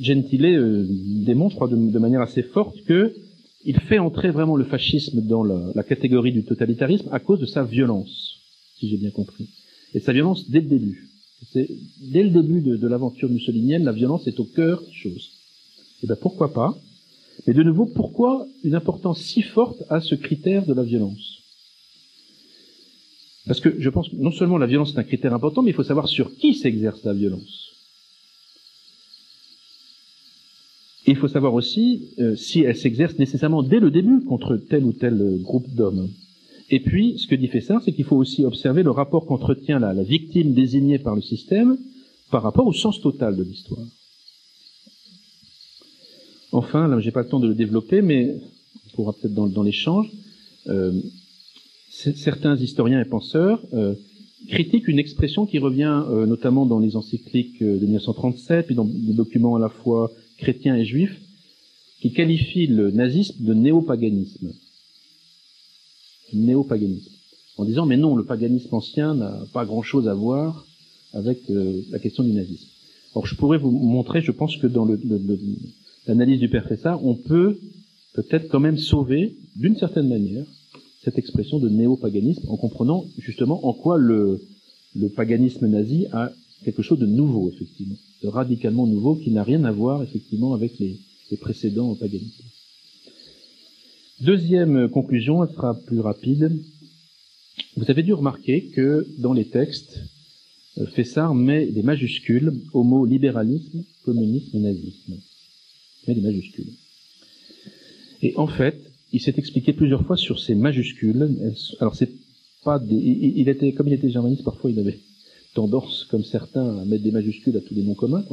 Gentile euh, démontre, je crois, de, manière assez forte que il fait entrer vraiment le fascisme dans la, catégorie du totalitarisme à cause de sa violence, si j'ai bien compris. Et sa violence dès le début. Dès le début de, de l'aventure mussolinienne, la violence est au cœur des choses. Et eh bien pourquoi pas? Mais de nouveau, pourquoi une importance si forte à ce critère de la violence? Parce que je pense que non seulement la violence est un critère important, mais il faut savoir sur qui s'exerce la violence. Il faut savoir aussi euh, si elle s'exerce nécessairement dès le début contre tel ou tel euh, groupe d'hommes. Et puis, ce que dit Fessard, c'est qu'il faut aussi observer le rapport qu'entretient la, la victime désignée par le système par rapport au sens total de l'histoire. Enfin, là, j'ai pas le temps de le développer, mais on pourra peut-être dans, dans l'échange. Euh, certains historiens et penseurs euh, critiquent une expression qui revient euh, notamment dans les encycliques euh, de 1937, puis dans des documents à la fois chrétiens et juifs, qui qualifient le nazisme de néopaganisme néopaganisme, en disant mais non, le paganisme ancien n'a pas grand-chose à voir avec euh, la question du nazisme. Or, je pourrais vous montrer, je pense que dans l'analyse du Père Fessard, on peut peut-être quand même sauver, d'une certaine manière, cette expression de néopaganisme en comprenant justement en quoi le paganisme nazi a quelque chose de nouveau, effectivement, de radicalement nouveau, qui n'a rien à voir, effectivement, avec les, précédents paganismes. Deuxième conclusion, elle sera plus rapide. Vous avez dû remarquer que dans les textes, euh, Fessard met des majuscules au mot libéralisme, communisme, nazisme. Il met des majuscules. Et en fait, il s'est expliqué plusieurs fois sur ces majuscules. Alors c'est pas des, il était, comme il était germaniste, parfois il avait tendance, comme certains, à mettre des majuscules à tous les noms communs.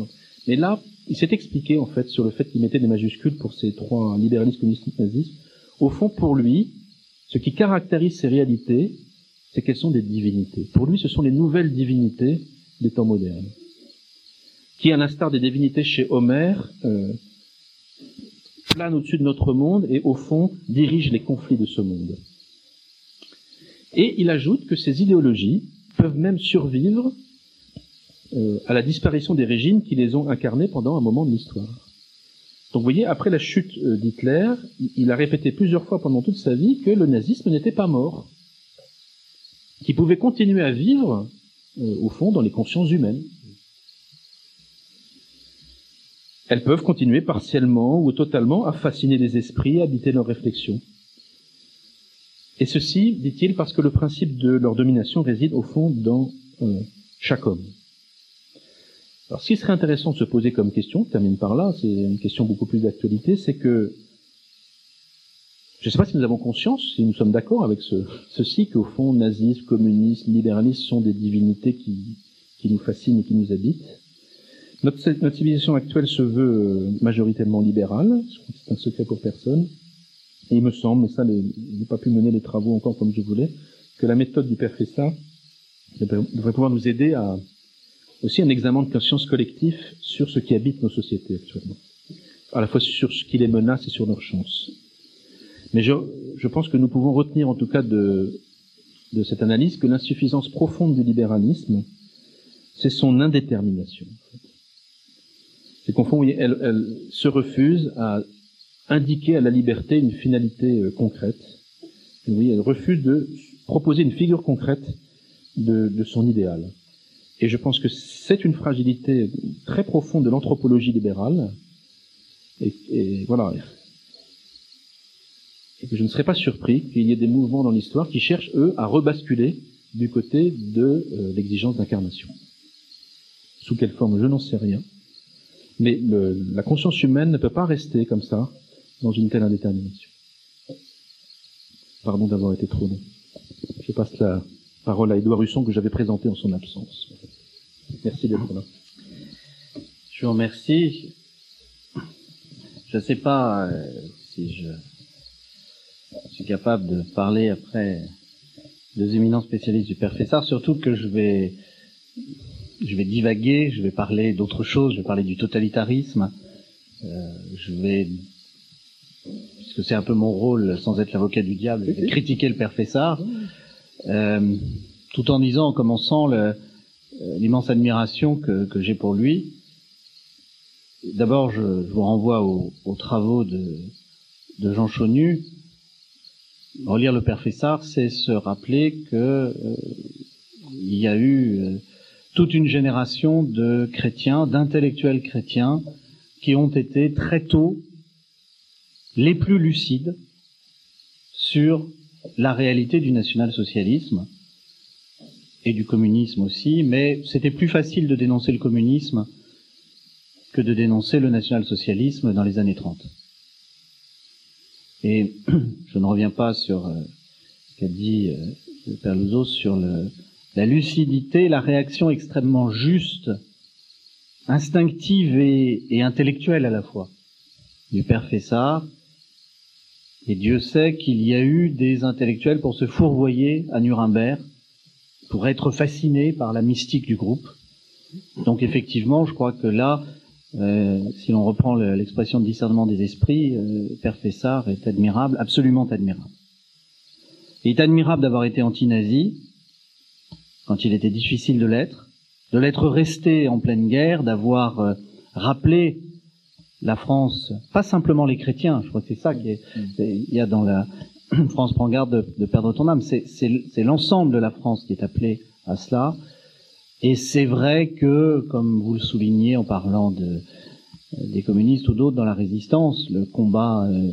Mais là, il s'est expliqué en fait sur le fait qu'il mettait des majuscules pour ces trois libéralisme, communisme, nazisme au fond, pour lui, ce qui caractérise ces réalités, c'est qu'elles sont des divinités. Pour lui, ce sont les nouvelles divinités des temps modernes, qui, à l'instar des divinités chez Homère, euh, planent au-dessus de notre monde et, au fond, dirigent les conflits de ce monde. Et il ajoute que ces idéologies peuvent même survivre euh, à la disparition des régimes qui les ont incarnées pendant un moment de l'histoire. Donc vous voyez, après la chute euh, d'Hitler, il a répété plusieurs fois pendant toute sa vie que le nazisme n'était pas mort, qu'il pouvait continuer à vivre, euh, au fond, dans les consciences humaines. Elles peuvent continuer partiellement ou totalement à fasciner les esprits, à habiter leurs réflexions. Et ceci, dit-il, parce que le principe de leur domination réside au fond dans euh, chaque homme. Alors, ce qui serait intéressant de se poser comme question, je termine par là, c'est une question beaucoup plus d'actualité, c'est que je ne sais pas si nous avons conscience, si nous sommes d'accord avec ce, ceci, qu'au fond, nazisme, communisme, libéralisme sont des divinités qui, qui nous fascinent et qui nous habitent. Notre, civilisation actuelle se veut euh, majoritairement libérale, c'est un secret pour personne. Et il me semble, mais ça, je n'ai pas pu mener les travaux encore comme je voulais, que la méthode du Père Fessa devrait pouvoir nous aider à, aussi un examen de conscience collectif sur ce qui habite nos sociétés actuellement, à la fois sur ce qui les menace et sur leurs chances. Mais je, je pense que nous pouvons retenir en tout cas de, de cette analyse que l'insuffisance profonde du libéralisme, c'est son indétermination. C'est qu'au fond, elle, elle, se refuse à indiquer à la liberté une finalité euh, concrète. Oui, elle refuse de proposer une figure concrète de, de son idéal. Et je pense que c'est une fragilité très profonde de l'anthropologie libérale. Et, et, voilà. Et que je ne serais pas surpris qu'il y ait des mouvements dans l'histoire qui cherchent, eux, à rebasculer du côté de euh, l'exigence d'incarnation. Sous quelle forme, je n'en sais rien. Mais le, la conscience humaine ne peut pas rester comme ça, dans une telle indétermination. Pardon d'avoir été trop long. Je passe la, Parole à Édouard Husson que j'avais présenté en son absence. Merci d'être là. Je vous remercie. Je ne sais pas euh, si je suis capable de parler après deux éminents spécialistes du Père Fessard, surtout que je vais, je vais divaguer, je vais parler d'autre chose, je vais parler du totalitarisme, euh, je vais puisque c'est un peu mon rôle, sans être l'avocat du diable, de critiquer le père Fessard, euh, tout en disant, en commençant, euh, l'immense admiration que, j'ai pour lui. D'abord, je, vous renvoie aux, aux travaux de, de, Jean Chaunu. Relire le père Fessard, c'est se rappeler que euh, il y a eu euh, toute une génération de chrétiens, d'intellectuels chrétiens, qui ont été très tôt les plus lucides sur la réalité du national-socialisme et du communisme aussi, mais c'était plus facile de dénoncer le communisme que de dénoncer le national-socialisme dans les années 30. Et je ne reviens pas sur euh, ce qu'a dit euh, sur la lucidité, la réaction extrêmement juste, instinctive et, et intellectuelle à la fois du Père Fessard, et Dieu sait qu'il y a eu des intellectuels pour se fourvoyer à Nuremberg, pour être fascinés par la mystique du groupe. Donc effectivement, je crois que là, euh, si l'on reprend l'expression de discernement des esprits, euh, Père Fessard est admirable, absolument admirable. Il est admirable d'avoir été anti-nazi, quand il était difficile de l'être, de l'être resté en pleine guerre, d'avoir euh, rappelé la France, pas simplement les chrétiens, je crois que c'est ça qu'il y a dans la France prend garde de, de perdre ton âme, c'est l'ensemble de la France qui est appelé à cela. Et c'est vrai que, comme vous le soulignez en parlant de, des communistes ou d'autres dans la résistance, le combat euh,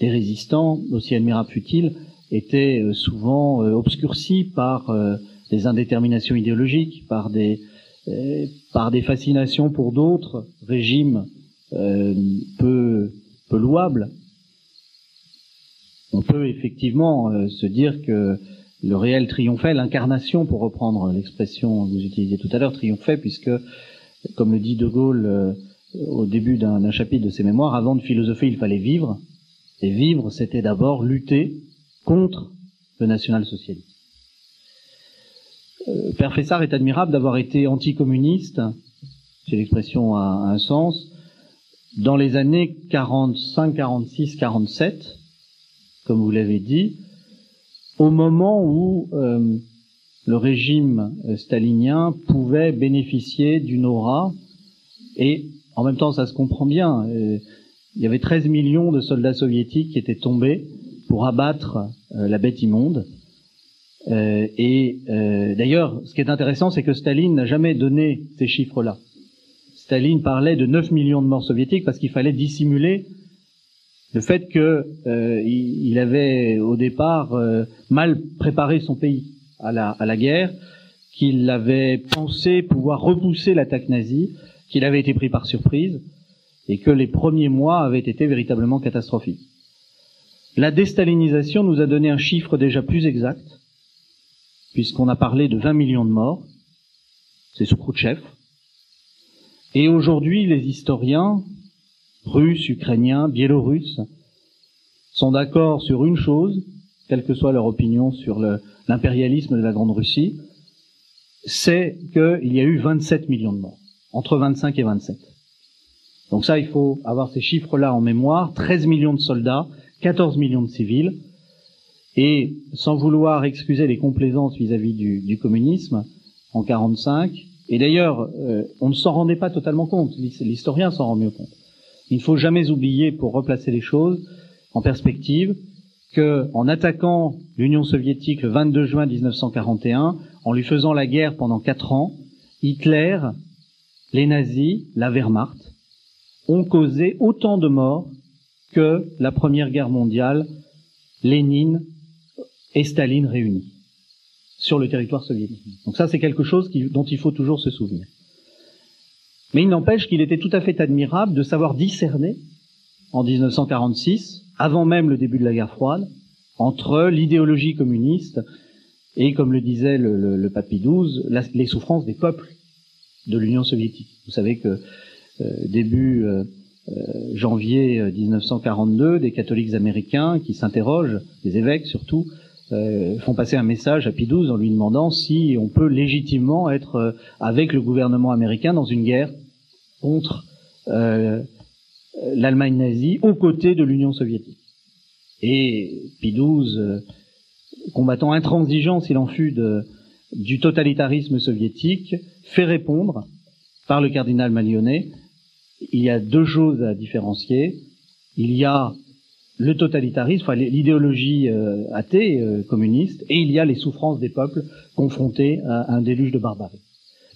des résistants, aussi admirable fut-il, était euh, souvent euh, obscurci par des indéterminations idéologiques, par des, par des fascinations pour d'autres régimes euh, peu, louable. On peut effectivement euh, se dire que le réel triomphait, l'incarnation, pour reprendre l'expression que vous utilisiez tout à l'heure, triomphait, puisque, comme le dit De Gaulle euh, au début d'un chapitre de ses mémoires, avant de philosopher, il fallait vivre. Et vivre, c'était d'abord lutter contre le national-socialisme. Père Fessard est admirable d'avoir été anticommuniste, si l'expression a un sens, dans les années 45, 46, 47, comme vous l'avez dit, au moment où euh, le régime euh, stalinien pouvait bénéficier d'une aura, et en même temps ça se comprend bien, euh, il y avait 13 millions de soldats soviétiques qui étaient tombés pour abattre euh, la bête immonde. Et d'ailleurs, ce qui est intéressant, c'est que Staline n'a jamais donné ces chiffres-là. Staline parlait de 9 millions de morts soviétiques parce qu'il fallait dissimuler le fait qu'il euh, avait au départ euh, mal préparé son pays à la, à la guerre, qu'il avait pensé pouvoir repousser l'attaque nazie, qu'il avait été pris par surprise et que les premiers mois avaient été véritablement catastrophiques. La déstalinisation nous a donné un chiffre déjà plus exact, puisqu'on a parlé de 20 millions de morts, c'est sous Khrouchtchev, et aujourd'hui, les historiens, russes, ukrainiens, biélorusses, sont d'accord sur une chose, quelle que soit leur opinion sur l'impérialisme de la Grande Russie, c'est qu'il y a eu 27 millions de morts, entre 25 et 27. Donc ça, il faut avoir ces chiffres-là en mémoire, 13 millions de soldats, 14 millions de civils, et sans vouloir excuser les complaisances vis-à-vis du, du communisme, en 45, et d'ailleurs, euh, on ne s'en rendait pas totalement compte, l'historien s'en rend mieux compte. Il ne faut jamais oublier, pour replacer les choses en perspective, que en attaquant l'Union soviétique le 22 juin 1941, en lui faisant la guerre pendant quatre ans, Hitler, les nazis, la Wehrmacht, ont causé autant de morts que la Première Guerre mondiale, Lénine et Staline réunis sur le territoire soviétique. Donc ça, c'est quelque chose dont il faut toujours se souvenir. Mais il n'empêche qu'il était tout à fait admirable de savoir discerner, en 1946, avant même le début de la guerre froide, entre l'idéologie communiste et, comme le disait le, le, papy 12, les souffrances des peuples de l'Union soviétique. Vous savez que euh, début euh, euh, janvier 1942, des catholiques américains qui s'interrogent, des évêques surtout, euh, font passer un message à Pidouze en lui demandant si on peut légitimement être euh, avec le gouvernement américain dans une guerre contre euh, euh, l'Allemagne nazie aux côtés de l'Union soviétique. Et Pie XII, combattant intransigeant s'il en fut de, du totalitarisme soviétique, fait répondre par le cardinal Malionnet, il y a deux choses à différencier. Il y a le totalitarisme, enfin l'idéologie euh, athée euh, communiste, et il y a les souffrances des peuples confrontés à, un déluge de barbarie.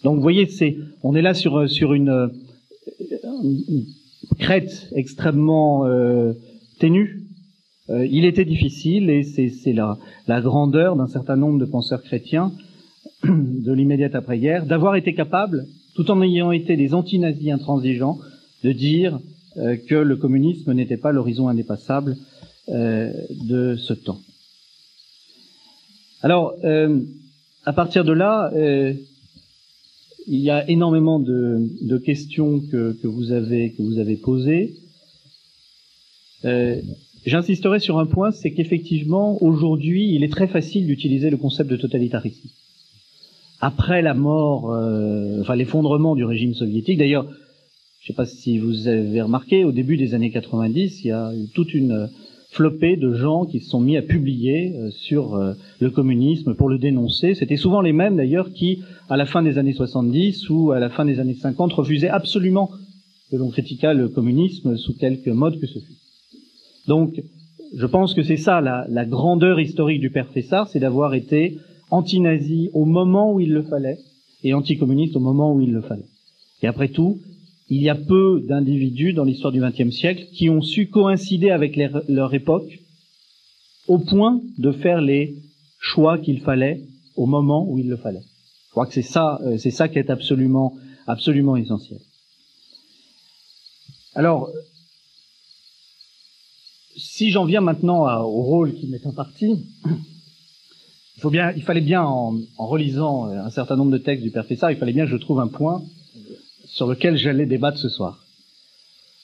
Donc vous voyez, c'est, on est là sur, sur une, une crête extrêmement euh, ténue. il était difficile, et c'est la, la grandeur d'un certain nombre de penseurs chrétiens de l'immédiate après-guerre, d'avoir été capable, tout en ayant été des anti-nazis intransigeants, de dire euh, que le communisme n'était pas l'horizon indépassable euh, de ce temps. Alors, euh, à partir de là, il y a énormément de, questions que, que, vous avez que vous avez posées. J'insisterai sur un point, c'est qu'effectivement, aujourd'hui, il est très facile d'utiliser le concept de totalitarisme. Après la mort, enfin l'effondrement du régime soviétique, d'ailleurs, je ne sais pas si vous avez remarqué, au début des années 90, il y a eu toute une flopée de gens qui se sont mis à publier euh, sur euh, le communisme pour le dénoncer. C'était souvent les mêmes d'ailleurs qui, à la fin des années 70 ou à la fin des années 50, refusaient absolument que l'on critiquât le communisme sous quelque mode que ce fût. Donc, je pense que c'est ça la, la, grandeur historique du père Fessard, c'est d'avoir été anti-nazi au moment où il le fallait et anticommuniste au moment où il le fallait. Et après tout, il y a peu d'individus dans l'histoire du XXe siècle qui ont su coïncider avec leur époque au point de faire les choix qu'il fallait au moment où il le fallait. Je crois que c'est ça, euh, c'est ça qui est absolument, absolument essentiel. Alors, si j'en viens maintenant au rôle qui m'est imparti, il faut bien, il fallait bien en, relisant un certain nombre de textes du Père Fessard, il fallait bien que je trouve un point sur lequel j'allais débattre ce soir.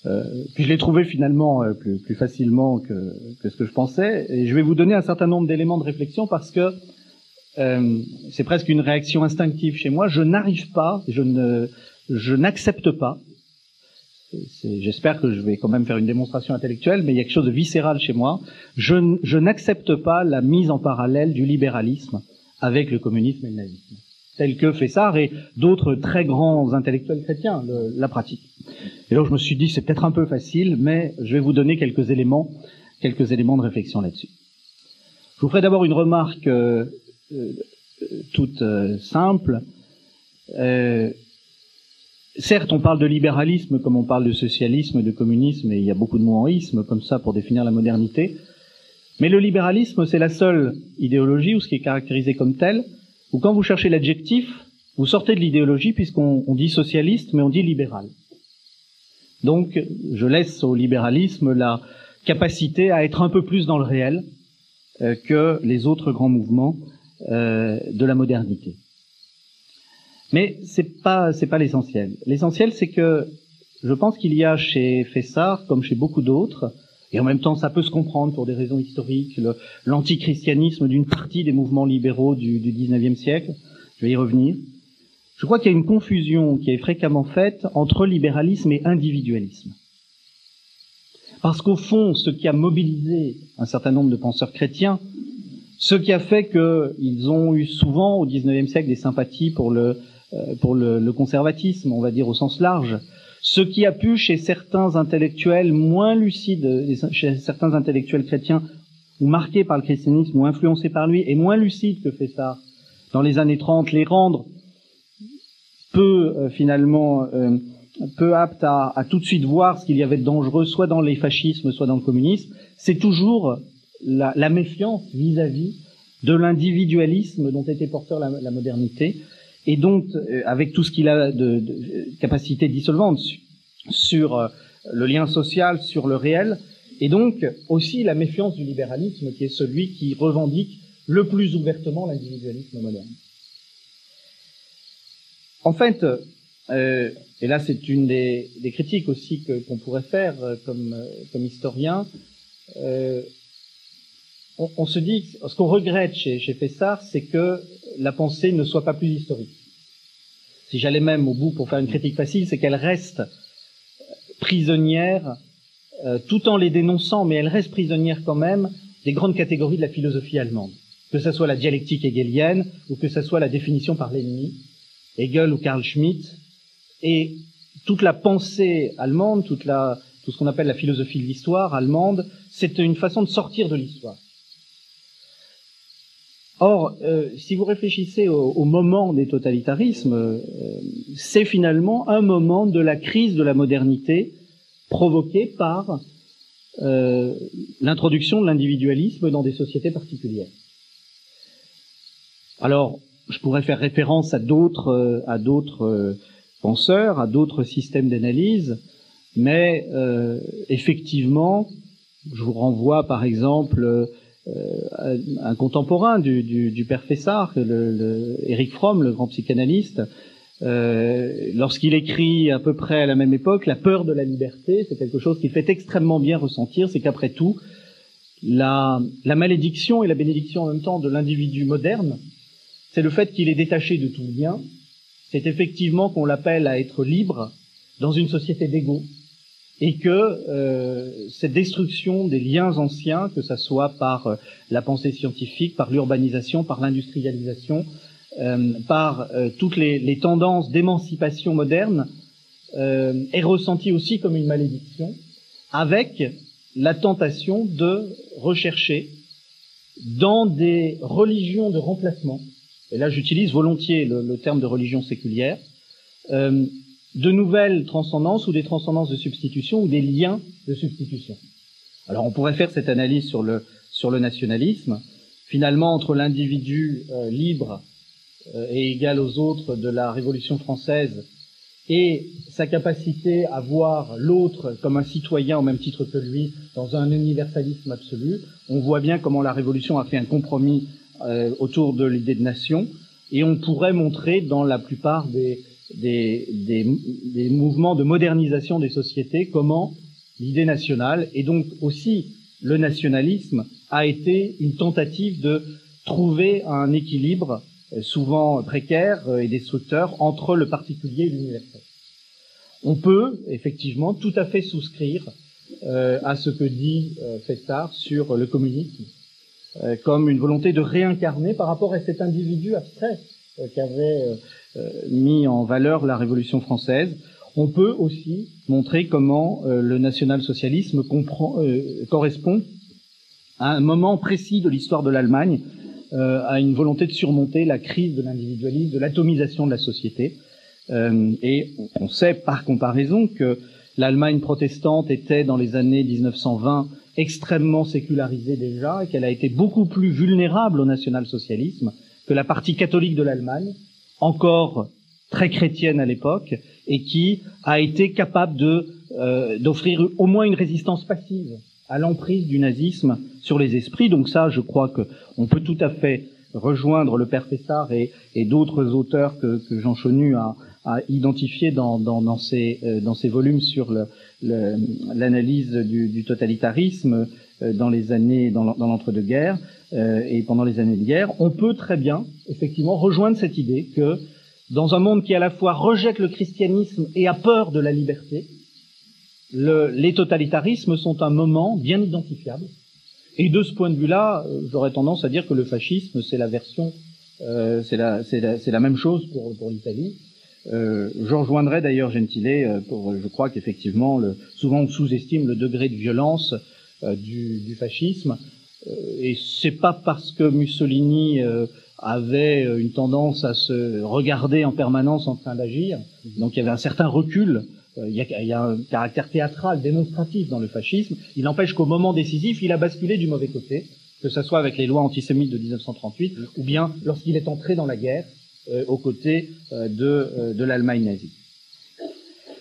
Euh, puis je l'ai trouvé finalement euh, plus, plus, facilement que, que, ce que je pensais, et je vais vous donner un certain nombre d'éléments de réflexion parce que euh, c'est presque une réaction instinctive chez moi. Je n'arrive pas, je ne, je n'accepte pas. J'espère que je vais quand même faire une démonstration intellectuelle, mais il y a quelque chose de viscéral chez moi. Je, je n'accepte pas la mise en parallèle du libéralisme avec le communisme et le nazisme tel que Fessard et d'autres très grands intellectuels chrétiens la pratiquent. Et donc je me suis dit c'est peut-être un peu facile, mais je vais vous donner quelques éléments, quelques éléments de réflexion là-dessus. Je vous ferai d'abord une remarque euh, euh, toute euh, simple. certes, on parle de libéralisme comme on parle de socialisme, de communisme, et il y a beaucoup de mots en isme comme ça pour définir la modernité. Mais le libéralisme, c'est la seule idéologie, ou ce qui est caractérisé comme tel, ou quand vous cherchez l'adjectif, vous sortez de l'idéologie puisqu'on dit socialiste, mais on dit libéral. Donc, je laisse au libéralisme la capacité à être un peu plus dans le réel euh, que les autres grands mouvements euh, de la modernité. Mais c'est pas c'est pas l'essentiel. L'essentiel, c'est que je pense qu'il y a chez Fessard, comme chez beaucoup d'autres, et en même temps, ça peut se comprendre pour des raisons historiques, l'antichristianisme d'une partie des mouvements libéraux du, du 19e siècle. Je vais y revenir. Je crois qu'il y a une confusion qui est fréquemment faite entre libéralisme et individualisme. Parce qu'au fond, ce qui a mobilisé un certain nombre de penseurs chrétiens, ce qui a fait qu'ils ont eu souvent au XIXe siècle des sympathies pour le, euh, pour le, le, conservatisme, on va dire au sens large, ce qui a pu chez certains intellectuels moins lucides, chez certains intellectuels chrétiens, ou marqués par le christianisme, ou influencés par lui, et moins lucides que Fessard, dans les années 30, les rendre peu euh, finalement euh, peu aptes à, tout de suite voir ce qu'il y avait de dangereux, soit dans les fascismes, soit dans le communisme, c'est toujours la, méfiance vis-à-vis de l'individualisme dont était porteur la modernité, et donc euh, avec tout ce qu'il a de, de, capacité dissolvante sur euh, le lien social, sur le réel, et donc aussi la méfiance du libéralisme qui est celui qui revendique le plus ouvertement l'individualisme moderne. En fait, euh, et là c'est une des, des, critiques aussi qu'on pourrait faire euh, comme, comme historien, euh, on, on, se dit, ce qu'on regrette chez, chez Fessard, c'est que la pensée ne soit pas plus historique. Si j'allais même au bout pour faire une critique facile, c'est qu'elle reste prisonnière, euh, tout en les dénonçant, mais elle reste prisonnière quand même des grandes catégories de la philosophie allemande, que ce soit la dialectique hegelienne ou que ce soit la définition par l'ennemi, Hegel ou Karl Schmitt, et toute la pensée allemande, toute la, tout ce qu'on appelle la philosophie de l'histoire allemande, c'est une façon de sortir de l'histoire. Or, euh, si vous réfléchissez au, moment des totalitarismes, euh, c'est finalement un moment de la crise de la modernité provoquée par euh, l'introduction de l'individualisme dans des sociétés particulières. Alors, je pourrais faire référence à d'autres à d'autres penseurs, à d'autres systèmes d'analyse, mais effectivement, je vous renvoie par exemple euh, un contemporain du, père Fessard, le, le, Eric Fromm, le grand psychanalyste, euh, lorsqu'il écrit à peu près à la même époque, la peur de la liberté, c'est quelque chose qui fait extrêmement bien ressentir, c'est qu'après tout, la, la, malédiction et la bénédiction en même temps de l'individu moderne, c'est le fait qu'il est détaché de tout lien, c'est effectivement qu'on l'appelle à être libre dans une société d'ego, et que euh, cette destruction des liens anciens, que ce soit par euh, la pensée scientifique, par l'urbanisation, par l'industrialisation, euh, par euh, toutes les, tendances d'émancipation moderne, euh, est ressentie aussi comme une malédiction, avec la tentation de rechercher dans des religions de remplacement, et là j'utilise volontiers le, le, terme de religion séculière, de nouvelles transcendances ou des transcendances de substitution ou des liens de substitution. Alors on pourrait faire cette analyse sur le, sur le nationalisme. Finalement, entre l'individu euh, libre euh, et égal aux autres de la Révolution française et sa capacité à voir l'autre comme un citoyen au même titre que lui dans un universalisme absolu, on voit bien comment la Révolution a fait un compromis euh, autour de l'idée de nation et on pourrait montrer dans la plupart des, des, mouvements de modernisation des sociétés, comment l'idée nationale et donc aussi le nationalisme a été une tentative de trouver un équilibre euh, souvent précaire euh, et destructeur entre le particulier et l'universel. On peut effectivement tout à fait souscrire euh, à ce que dit euh, Festard sur le communisme comme une volonté de réincarner par rapport à cet individu abstrait qu'avait mis en valeur la Révolution française. On peut aussi montrer comment euh, le national-socialisme euh, correspond à un moment précis de l'histoire de l'Allemagne, à une volonté de surmonter la crise de l'individualisme, de l'atomisation de la société. et on sait par comparaison que l'Allemagne protestante était dans les années 1920 extrêmement sécularisée déjà et qu'elle a été beaucoup plus vulnérable au national-socialisme que la partie catholique de l'Allemagne, encore très chrétienne à l'époque, et qui a été capable euh, d'offrir au moins une résistance passive à l'emprise du nazisme sur les esprits. Donc ça, je crois que on peut tout à fait rejoindre le père Fessard et, d'autres auteurs que, que Jean Chonu a, a identifié dans, euh, dans ses volumes sur l'analyse du, du, totalitarisme euh, dans les années dans l'entre-deux-guerres euh, et pendant les années de guerre, on peut très bien effectivement rejoindre cette idée que dans un monde qui à la fois rejette le christianisme et a peur de la liberté, le, les totalitarismes sont un moment bien identifiable. Et de ce point de vue-là, euh, j'aurais tendance à dire que le fascisme, c'est la version, euh, c'est la, la, la, même chose pour, pour l'Italie. Euh, je rejoindrai d'ailleurs Gentile pour, je crois qu'effectivement, souvent on sous-estime le degré de violence euh, du, du, fascisme. Euh, et c'est pas parce que Mussolini euh, avait une tendance à se regarder en permanence en train d'agir, donc il y avait un certain recul il y, a, il y, a, un caractère théâtral, démonstratif dans le fascisme. Il n'empêche qu'au moment décisif, il a basculé du mauvais côté, que ce soit avec les lois antisémites de 1938, ou bien lorsqu'il est entré dans la guerre euh, aux côtés euh, de, euh, de l'Allemagne nazie.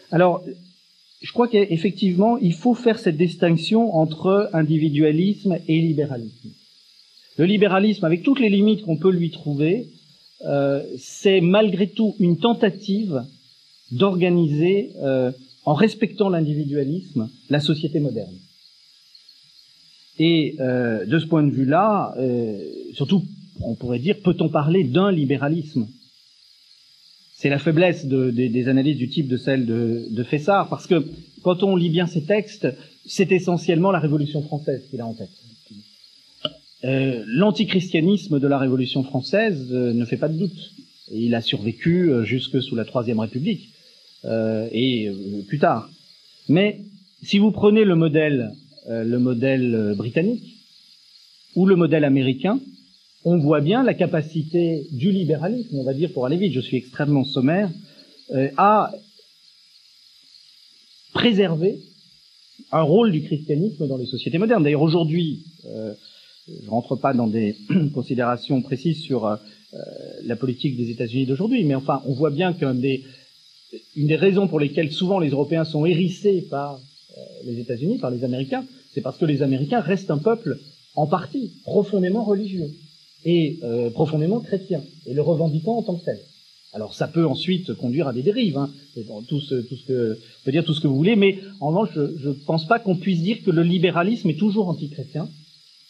Alors, je crois qu'effectivement, il faut faire cette distinction entre individualisme et libéralisme. Le libéralisme, avec toutes les limites qu'on peut lui trouver, euh, c'est malgré tout une tentative d'organiser, euh, en respectant l'individualisme, la société moderne. Et euh, de ce point de vue-là, euh, surtout, on pourrait dire, peut-on parler d'un libéralisme? C'est la faiblesse de, de, des analyses du type de celle de, Fessard, parce que quand on lit bien ces textes, c'est essentiellement la Révolution française qu'il a en tête. Euh, L'antichristianisme de la Révolution française euh, ne fait pas de doute. Il a survécu euh, jusque sous la Troisième République euh, et euh, plus tard. Mais si vous prenez le modèle, le modèle britannique ou le modèle américain, on voit bien la capacité du libéralisme, on va dire pour aller vite, je suis extrêmement sommaire, à préserver un rôle du christianisme dans les sociétés modernes. D'ailleurs, aujourd'hui, euh, je rentre pas dans des considérations précises sur euh, la politique des États-Unis d'aujourd'hui, mais enfin, on voit bien qu'une des, des raisons pour lesquelles souvent les Européens sont hérissés par euh, les États-Unis, par les Américains, c'est parce que les Américains restent un peuple en partie profondément religieux et euh, profondément chrétien, et le revendiquant en tant que tel. Alors ça peut ensuite conduire à des dérives, hein, tout, ce, tout ce que, on peut dire tout ce que vous voulez, mais en revanche, je ne pense pas qu'on puisse dire que le libéralisme est toujours antichrétien,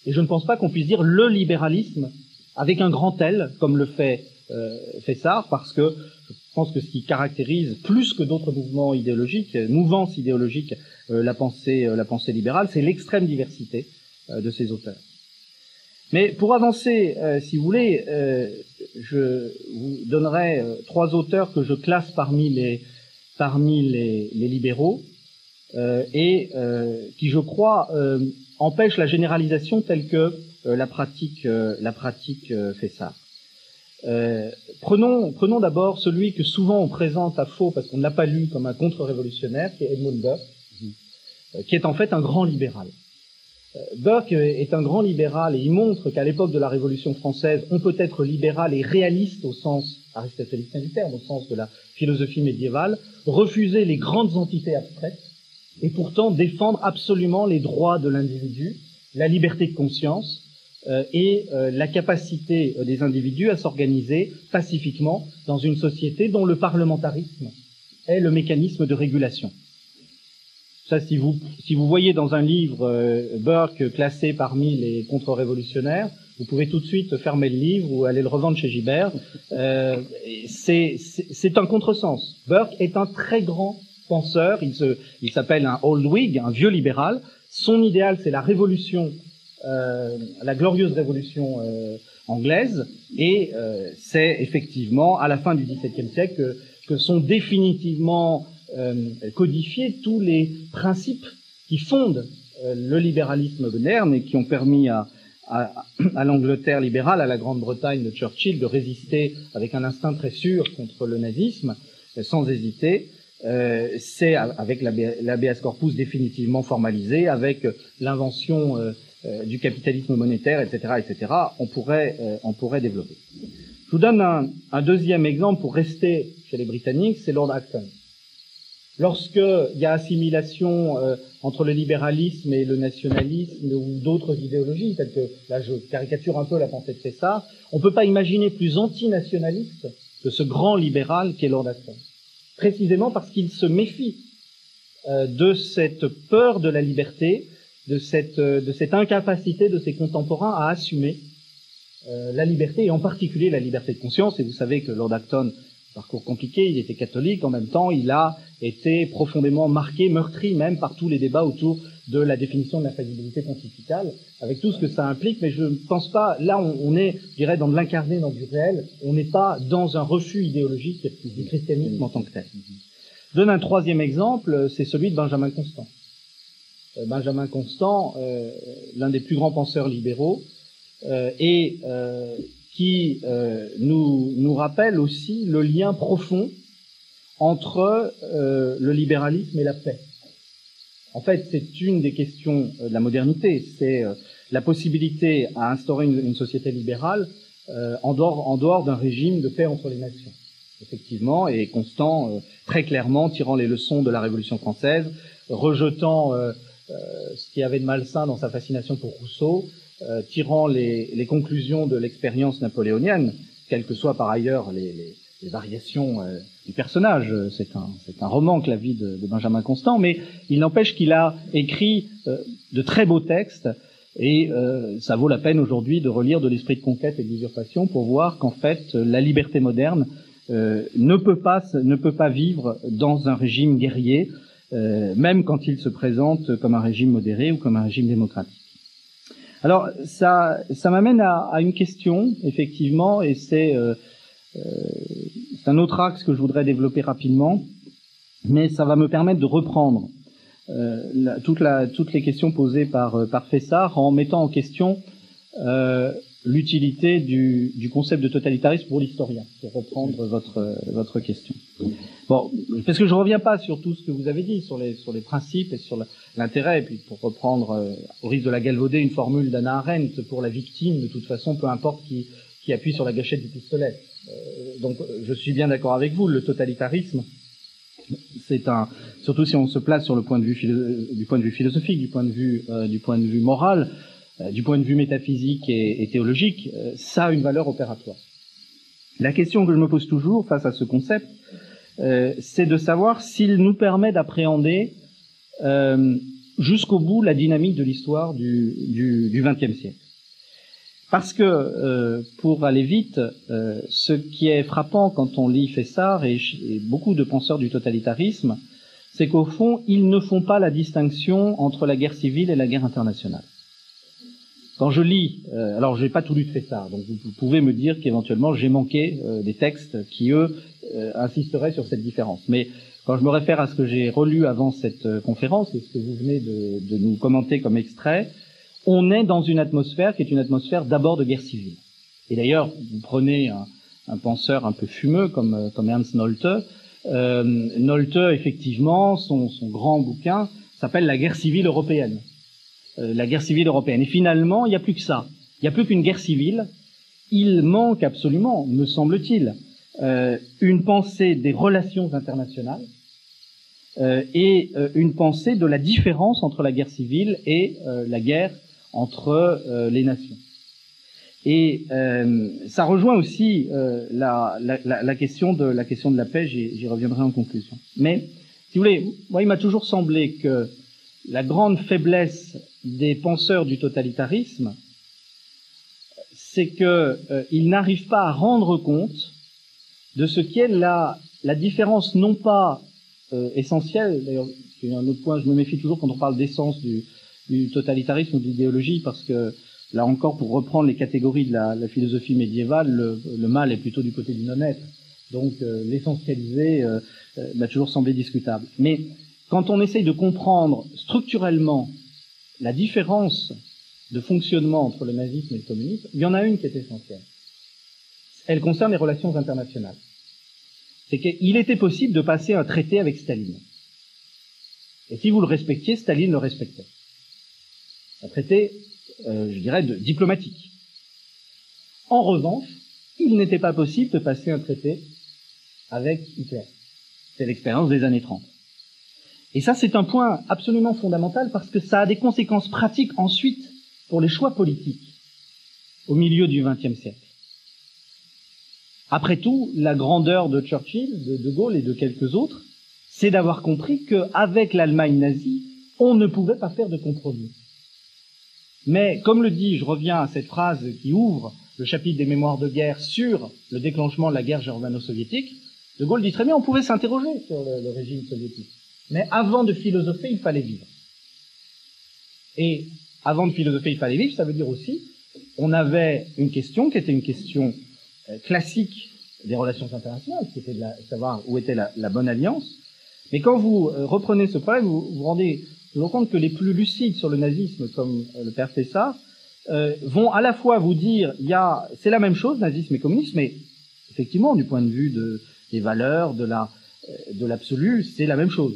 et je ne pense pas qu'on puisse dire le libéralisme avec un grand L, comme le fait euh, Fessard, parce que je pense que ce qui caractérise plus que d'autres mouvements idéologiques, mouvances idéologiques, euh, la pensée, euh, la pensée libérale, c'est l'extrême diversité euh, de ces auteurs. Mais pour avancer, euh, si vous voulez, euh, je vous donnerai euh, trois auteurs que je classe parmi les, parmi les, les libéraux euh, et euh, qui, je crois, empêchent la généralisation telle que la pratique, la pratique fait ça. prenons prenons d'abord celui que souvent on présente à faux parce qu'on ne l'a pas lu comme un contre-révolutionnaire, qui est Edmund Burke, qui est en fait un grand libéral. Burke est un grand libéral et il montre qu'à l'époque de la Révolution française, on peut être libéral et réaliste au sens aristotélicien du terme, au sens de la philosophie médiévale, refuser les grandes entités abstraites et pourtant défendre absolument les droits de l'individu, la liberté de conscience euh, et euh, la capacité des individus à s'organiser pacifiquement dans une société dont le parlementarisme est le mécanisme de régulation. Ça, si vous, si vous voyez dans un livre euh, Burke classé parmi les contre-révolutionnaires, vous pouvez tout de suite fermer le livre ou aller le revendre chez Gibert. Euh, c'est un contresens. Burke est un très grand penseur. Il s'appelle il un old Whig, un vieux libéral. Son idéal, c'est la révolution, euh, la glorieuse révolution euh, anglaise. Et euh, c'est effectivement à la fin du XVIIe siècle que, que sont définitivement euh, codifier tous les principes qui fondent euh, le libéralisme moderne et qui ont permis à, à, à l'Angleterre libérale, à la Grande-Bretagne de Churchill, de résister avec un instinct très sûr contre le nazisme, euh, sans hésiter. Euh, c'est avec l'habeas corpus définitivement formalisé, avec l'invention euh, du capitalisme monétaire, etc., etc., on pourrait, on pourrait développer. Je vous donne un, un, deuxième exemple pour rester chez les Britanniques, c'est Lord Acton. Lorsqu'il y a assimilation euh, entre le libéralisme et le nationalisme ou d'autres idéologies, telles que, là je caricature un peu la pensée de César, on ne peut pas imaginer plus antinationaliste que ce grand libéral qu'est Lord Acton. Précisément parce qu'il se méfie euh, de cette peur de la liberté, de cette, euh, de cette incapacité de ses contemporains à assumer euh, la liberté, et en particulier la liberté de conscience. Et vous savez que Lord Acton parcours compliqué, il était catholique, en même temps il a été profondément marqué, meurtri même par tous les débats autour de la définition de l'infaillibilité pontificale, avec tout ce que ça implique, mais je ne pense pas, là on, est, je dirais, dans de l'incarné, dans du réel, on n'est pas dans un refus idéologique du christianisme en tant que tel. Donne un troisième exemple, c'est celui de Benjamin Constant. Euh, Benjamin Constant, euh, l'un des plus grands penseurs libéraux, euh, et qui nous, nous rappelle aussi le lien profond entre euh, le libéralisme et la paix. En fait, c'est une des questions euh, de la modernité, c'est euh, la possibilité à instaurer une, une société libérale euh, en dehors, en dehors d'un régime de paix entre les nations. Effectivement, et Constant, très clairement, tirant les leçons de la Révolution française, rejetant ce qui avait de malsain dans sa fascination pour Rousseau, euh, tirant les, les, conclusions de l'expérience napoléonienne, quelles que soient par ailleurs les, les, les variations euh, du personnage. C'est un, un, roman que la vie de, de, Benjamin Constant, mais il n'empêche qu'il a écrit euh, de très beaux textes, et euh, ça vaut la peine aujourd'hui de relire de l'esprit de conquête et d'usurpation pour voir qu'en fait la liberté moderne euh, ne peut pas ne peut pas vivre dans un régime guerrier euh, même quand il se présente comme un régime modéré ou comme un régime démocratique. Alors ça, ça m'amène à, à, une question, effectivement, et c'est euh, euh, un autre axe que je voudrais développer rapidement, mais ça va me permettre de reprendre euh, la, toute la, toutes les questions posées par, euh, par Fessard en mettant en question l'utilité du, du, concept de totalitarisme pour l'historien, pour reprendre votre, votre question. Bon, parce que je reviens pas sur tout ce que vous avez dit, sur les, sur les principes et sur l'intérêt, et puis pour reprendre, euh, au risque de la galvauder, une formule d'Anna Arendt, pour la victime, de toute façon, peu importe qui, qui appuie sur la gâchette du pistolet. Euh, donc, je suis bien d'accord avec vous, le totalitarisme, c'est un, surtout si on se place sur le point de vue, du point de vue philosophique, du point de vue, euh, du point de vue moral, euh, du point de vue métaphysique et, théologique, ça a une valeur opératoire. La question que je me pose toujours face à ce concept, c'est de savoir s'il nous permet d'appréhender jusqu'au bout la dynamique de l'histoire du XXe siècle. Parce que, euh, pour aller vite, euh, ce qui est frappant quand on lit Fessard et, beaucoup de penseurs du totalitarisme, c'est qu'au fond, ils ne font pas la distinction entre la guerre civile et la guerre internationale. Quand je lis, euh, alors je n'ai pas tout lu de Fessard, donc vous, vous pouvez me dire qu'éventuellement j'ai manqué euh, des textes qui, eux, euh, insisteraient sur cette différence. Mais quand je me réfère à ce que j'ai relu avant cette euh, conférence et ce que vous venez de, de nous commenter comme extrait, on est dans une atmosphère qui est une atmosphère d'abord de guerre civile. Et d'ailleurs, vous prenez un, penseur un peu fumeux comme, euh, comme Ernst Nolte. Euh, Nolte, effectivement, son, grand bouquin s'appelle La guerre civile européenne. Euh, la guerre civile européenne. Et finalement, il n'y a plus que ça. Il n'y a plus qu'une guerre civile. Il manque absolument, me semble-t-il, euh, une pensée des relations internationales et une pensée de la différence entre la guerre civile et la guerre entre euh, les nations. Et euh, ça rejoint aussi euh, la, la, la, question de la question de la paix. J'y reviendrai en conclusion. Mais si vous voulez, moi, il m'a toujours semblé que la grande faiblesse des penseurs du totalitarisme, c'est qu'ils euh, n'arrivent pas à rendre compte de ce qu'est la, la différence non pas euh, essentielle. D'ailleurs, c'est un autre point. Je me méfie toujours quand on parle d'essence du, du totalitarisme ou de l'idéologie, parce que là encore, pour reprendre les catégories de la, philosophie médiévale, le, le, mal est plutôt du côté du non-être. Donc euh, l'essentialiser euh, euh, m'a toujours semblé discutable. Mais quand on essaye de comprendre structurellement la différence de fonctionnement entre le nazisme et le communisme, il y en a une qui est essentielle. Elle concerne les relations internationales. C'est qu'il était possible de passer un traité avec Staline. Et si vous le respectiez, Staline le respectait un traité, euh, je dirais, de, diplomatique. En revanche, il n'était pas possible de passer un traité avec Hitler. C'est l'expérience des années 30. Et ça, c'est un point absolument fondamental parce que ça a des conséquences pratiques ensuite pour les choix politiques au milieu du XXe siècle. Après tout, la grandeur de Churchill, de De Gaulle et de quelques autres, c'est d'avoir compris qu'avec l'Allemagne nazie, on ne pouvait pas faire de compromis. Mais, comme le dit, je reviens à cette phrase qui ouvre le chapitre des mémoires de guerre sur le déclenchement de la guerre germano-soviétique, De Gaulle dit très bien, on pouvait s'interroger sur le, régime soviétique. Mais avant de philosopher, il fallait vivre. Et avant de philosopher, il fallait vivre, ça veut dire aussi, on avait une question qui était une question euh, classique des relations internationales, qui était de savoir où était la, la, bonne alliance. Mais quand vous euh, reprenez ce problème, vous vous rendez me rends compte que les plus lucides sur le nazisme, comme euh, le père Fessard, euh, vont à la fois vous dire, il y a, c'est la même chose, nazisme et communisme, mais effectivement, du point de vue de, des valeurs, de la, euh, de l'absolu, c'est la même chose.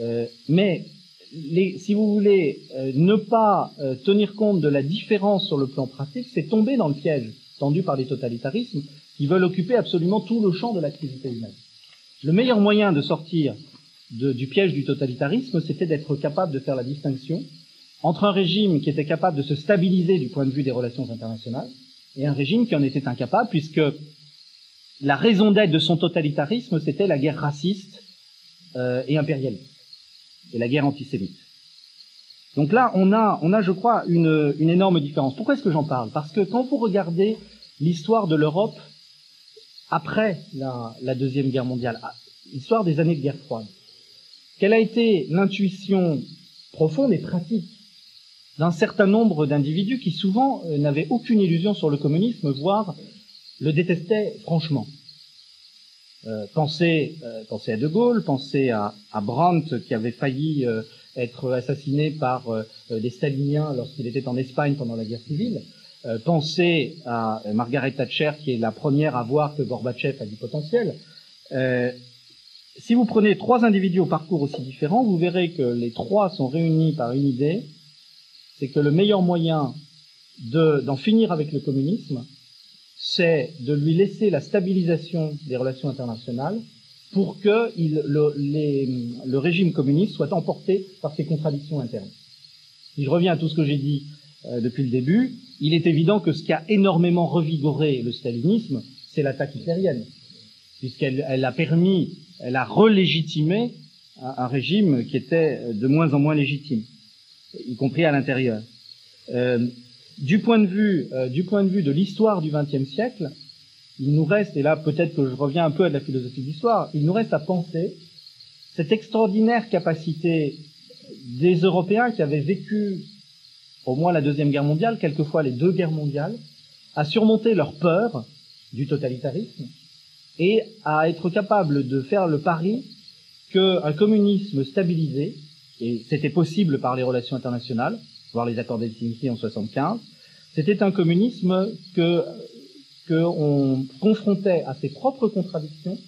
Euh, mais les, si vous voulez euh, ne pas tenir compte de la différence sur le plan pratique, c'est tomber dans le piège tendu par les totalitarismes qui veulent occuper absolument tout le champ de l'activité humaine. Le meilleur moyen de sortir du piège du totalitarisme, c'était d'être capable de faire la distinction entre un régime qui était capable de se stabiliser du point de vue des relations internationales et un régime qui en était incapable, puisque la raison d'être de son totalitarisme, c'était la guerre raciste euh, et impérialiste, et la guerre antisémite. Donc là, on a, on a je crois, une, énorme différence. Pourquoi est-ce que j'en parle? Parce que quand vous regardez l'histoire de l'Europe après la, la Deuxième Guerre mondiale, l'histoire des années de guerre froide, quelle a été l'intuition profonde et pratique d'un certain nombre d'individus qui souvent euh, n'avaient aucune illusion sur le communisme, voire le détestaient franchement? Euh, pensez, euh, pensez à De Gaulle, pensez à, Brandt qui avait failli être assassiné par des staliniens lorsqu'il était en Espagne pendant la guerre civile. pensez à Margaret Thatcher qui est la première à voir que Gorbatchev a du potentiel. Si vous prenez trois individus au parcours aussi différents, vous verrez que les trois sont réunis par une idée, c'est que le meilleur moyen d'en finir avec le communisme, c'est de lui laisser la stabilisation des relations internationales pour que le, régime communiste soit emporté par ses contradictions internes. Si je reviens à tout ce que j'ai dit euh, depuis le début, il est évident que ce qui a énormément revigoré le stalinisme, c'est l'attaque hitlérienne, puisqu'elle elle a permis, elle a relégitimé un, régime qui était de moins en moins légitime, y compris à l'intérieur. Euh, du point de vue, euh, du point de vue de l'histoire du XXe siècle, il nous reste, et là peut-être que je reviens un peu à la philosophie de l'histoire, il nous reste à penser cette extraordinaire capacité des Européens qui avaient vécu au moins la Deuxième Guerre mondiale, quelquefois les deux guerres mondiales, à surmonter leur peur du totalitarisme et à être capables de faire le pari qu'un communisme stabilisé, et c'était possible par les relations internationales, voire les accords d'Helsinki en 75. C'était un communisme que qu'on confrontait à ses propres contradictions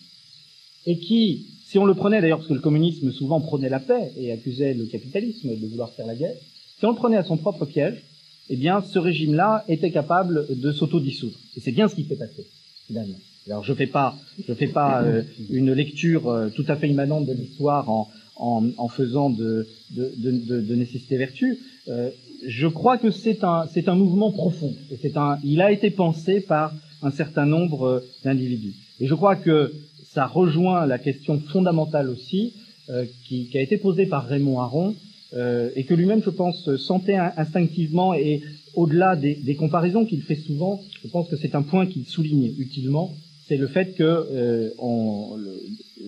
et qui, si on le prenait d'ailleurs, parce que le communisme souvent prenait la paix et accusait le capitalisme de vouloir faire la guerre, si on le prenait à son propre piège, eh bien, ce régime-là était capable de s'autodissoudre. Et c'est bien ce qui s'est passé, finalement. Alors, je fais pas, je fais pas euh, une lecture euh, tout à fait immanente de l'histoire en, en, en, faisant de, de, de, de nécessité vertu, euh, je crois que c'est un, un mouvement profond. Un, il a été pensé par un certain nombre euh, d'individus. Et je crois que ça rejoint la question fondamentale aussi, euh, qui, qui, a été posée par Raymond Aron, euh, et que lui-même, je pense, sentait instinctivement, et au-delà des, des, comparaisons qu'il fait souvent, je pense que c'est un point qu'il souligne utilement, c'est le fait que, euh, on,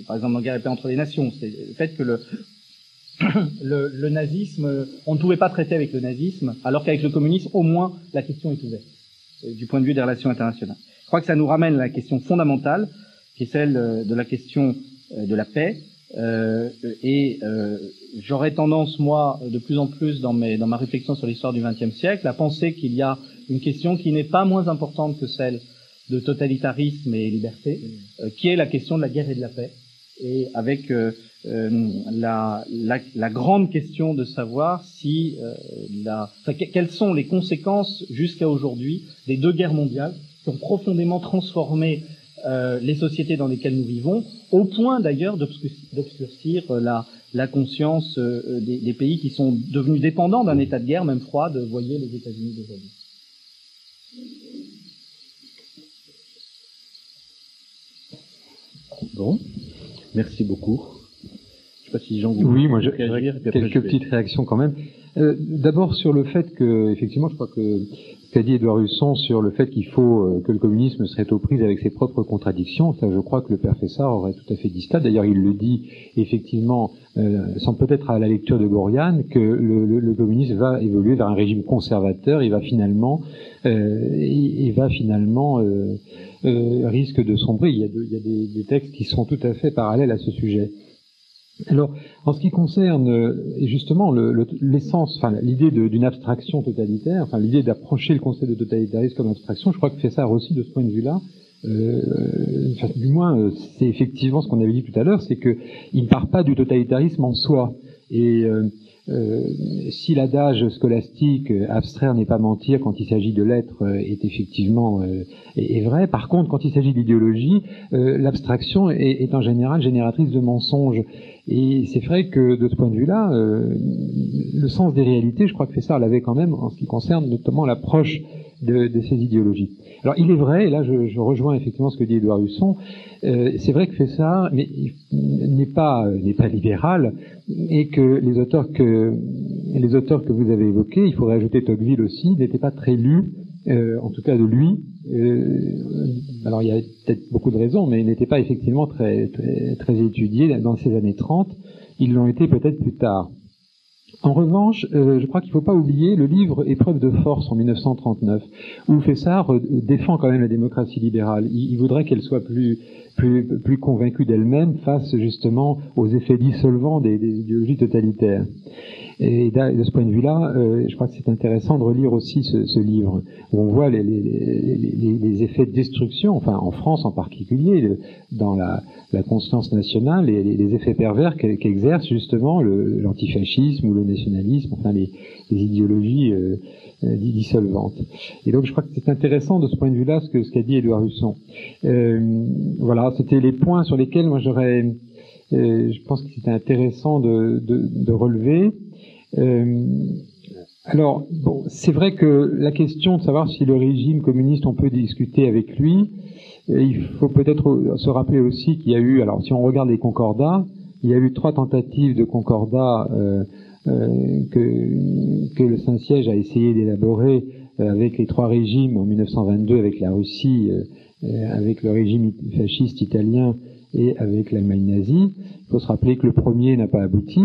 par exemple, dans Guerre et paix entre les nations, c'est le fait que le, le, le, nazisme, on ne pouvait pas traiter avec le nazisme, alors qu'avec le communisme, au moins, la question est ouverte, euh, du point de vue des relations internationales. Je crois que ça nous ramène à la question fondamentale, qui est celle euh, de la question euh, de la paix. Euh, et euh, j'aurais tendance, moi, de plus en plus dans, mes, dans ma réflexion sur l'histoire du XXe siècle, à penser qu'il y a une question qui n'est pas moins importante que celle de totalitarisme et liberté, euh, qui est la question de la guerre et de la paix, et avec euh, euh, la, la, la, grande question de savoir si la, enfin, quelles sont les conséquences jusqu'à aujourd'hui des deux guerres mondiales qui ont profondément transformé euh, les sociétés dans lesquelles nous vivons, au point d'ailleurs d'obscurcir euh, la, la, conscience euh, des, des, pays qui sont devenus dépendants d'un état de guerre, même froide, voyez les États-Unis d'aujourd'hui. Bon, merci beaucoup. Je sais pas si Jean vous Oui, moi, je, quelques petites réactions quand même. Euh, D'abord sur le fait que, effectivement, je crois que ce qu'a dit Édouard Husson sur le fait qu'il faut euh, que le communisme serait aux prises avec ses propres contradictions, ça, je crois que le père Fessard aurait tout à fait dit ça. D'ailleurs, il le dit effectivement, euh, sans peut-être à la lecture de Goriane, que le, le, le, communisme va évoluer vers un régime conservateur. Il va finalement, euh, il, va finalement euh, risque de sombrer. Il y a, de, il y a des, des textes qui sont tout à fait parallèles à ce sujet. Alors, en ce qui concerne euh, justement l'essence, le, enfin l'idée d'une abstraction totalitaire, enfin l'idée d'approcher le concept de totalitarisme comme abstraction, je crois que Fessard aussi de ce point de vue-là, euh, du moins euh, c'est effectivement ce qu'on avait dit tout à l'heure, c'est que il ne part pas du totalitarisme en soi. Et euh, si l'adage scolastique euh, abstraire n'est pas mentir quand il s'agit de l'être est effectivement est, est, vrai, par contre quand il s'agit d'idéologie, l'abstraction est, en général génératrice de mensonges. Et c'est vrai que de ce point de vue-là, euh, le sens des réalités, je crois que Fessard l'avait quand même en ce qui concerne notamment l'approche de, ces idéologies. Alors il est vrai, et là je, rejoins effectivement ce que dit Édouard Husson, euh, c'est vrai que Fessard n'est pas pas libéral et que les auteurs que les auteurs que vous avez évoqués, il faudrait ajouter Tocqueville aussi, n'étaient pas très lus euh, en tout cas de lui. Euh, alors il y a peut-être beaucoup de raisons, mais il n'était pas effectivement très, très, très, étudié dans ces années 30. ils l'ont été peut-être plus tard. En revanche, euh, je crois qu'il ne faut pas oublier le livre Épreuve de force en 1939, où Fessard défend quand même la démocratie libérale. Il, voudrait qu'elle soit plus, plus, plus convaincue d'elle-même face justement aux effets dissolvants des, idéologies totalitaires. Et de ce point de vue-là, euh, je crois que c'est intéressant de relire aussi ce, livre, où on voit les, effets de destruction, enfin en France en particulier, dans la, la constance nationale les, effets pervers qu'exerce justement l'antifascisme ou le nationalisme, enfin les, idéologies euh, euh, dissolvantes. Et donc je crois que c'est intéressant de ce point de vue-là ce qu'a ce qu'a dit Édouard Husson. Euh, voilà, c'était les points sur lesquels moi j'aurais, euh, je pense que c'était intéressant de, de, de relever. Alors, bon, c'est vrai que la question de savoir si le régime communiste, on peut discuter avec lui, il faut peut-être se rappeler aussi qu'il y a eu, alors si on regarde les concordats, il y a eu trois tentatives de concordats euh, que, que, le Saint-Siège a essayé d'élaborer euh, avec les trois régimes en 1922, avec la Russie, avec le régime fasciste italien et avec l'Allemagne nazie. Il faut se rappeler que le premier n'a pas abouti,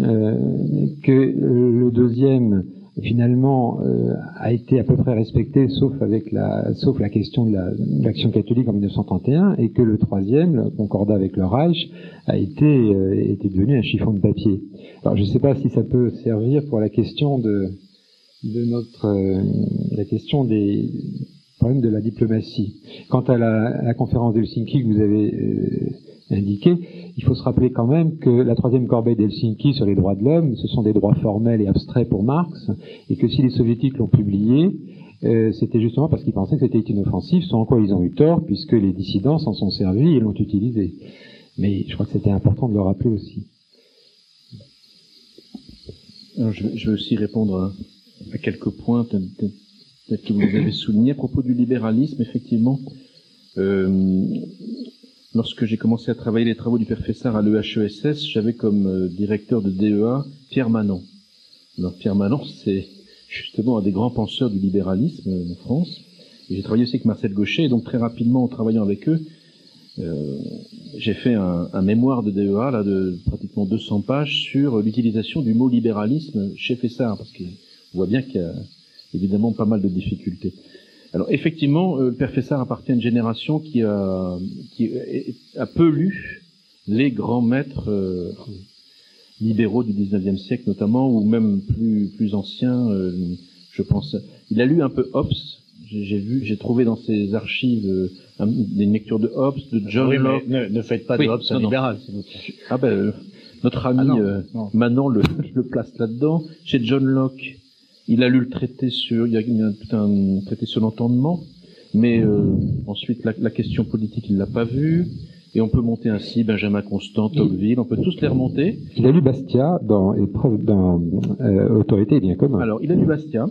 euh, que euh, le deuxième finalement euh, a été à peu près respecté sauf avec la sauf la question de l'action catholique en 1931 et que le troisième le concordat avec le Reich a été était devenu un chiffon de papier. Alors je ne sais pas si ça peut servir pour la question de de notre la question des problèmes de la diplomatie. Quant à la, conférence d'Helsinki que vous avez indiqué, il faut se rappeler quand même que la troisième corbeille d'Helsinki sur les droits de l'homme, ce sont des droits formels et abstraits pour Marx, et que si les soviétiques l'ont publié, euh, c'était justement parce qu'ils pensaient que c'était inoffensif, sans quoi ils ont eu tort, puisque les dissidents s'en sont servis et l'ont utilisé. Mais je crois que c'était important de le rappeler aussi. Alors je, vais aussi répondre à, quelques points que vous avez soulignés à propos du libéralisme, effectivement. Euh, Lorsque j'ai commencé à travailler les travaux du père Fessard à l'EHESS, j'avais comme euh, directeur de DEA Pierre Manon. Alors Pierre Manon, c'est justement un des grands penseurs du libéralisme euh, en France. Et j'ai travaillé aussi avec Marcel Gaucher, et donc très rapidement, en travaillant avec eux, j'ai fait un, un, mémoire de DEA là, de pratiquement 200 pages sur l'utilisation du mot libéralisme chez Fessard, parce qu'on voit bien qu'il y a évidemment pas mal de difficultés. Alors effectivement, euh, le père Fessard appartient à une génération qui a, qui a peu lu les grands maîtres euh, libéraux du 19e siècle notamment, ou même plus, plus anciens, euh, je pense. Il a lu un peu Hobbes, j'ai vu, j'ai trouvé dans ses archives des lectures de Hobbes, de John Locke. Ne, faites pas de Hobbes un libéral, s'il vous plaît. Ah ben, notre ami ah Manon le, le place là-dedans. Chez John Locke, il a lu le traité sur, il y a, tout un traité sur l'entendement, mais euh, ensuite la, la, question politique il l'a pas vu. Et on peut monter ainsi Benjamin Constant, Tocqueville, on peut tous les remonter. Il a lu Bastia dans dans euh, Autorité et bien commun. Alors il a lu Bastia,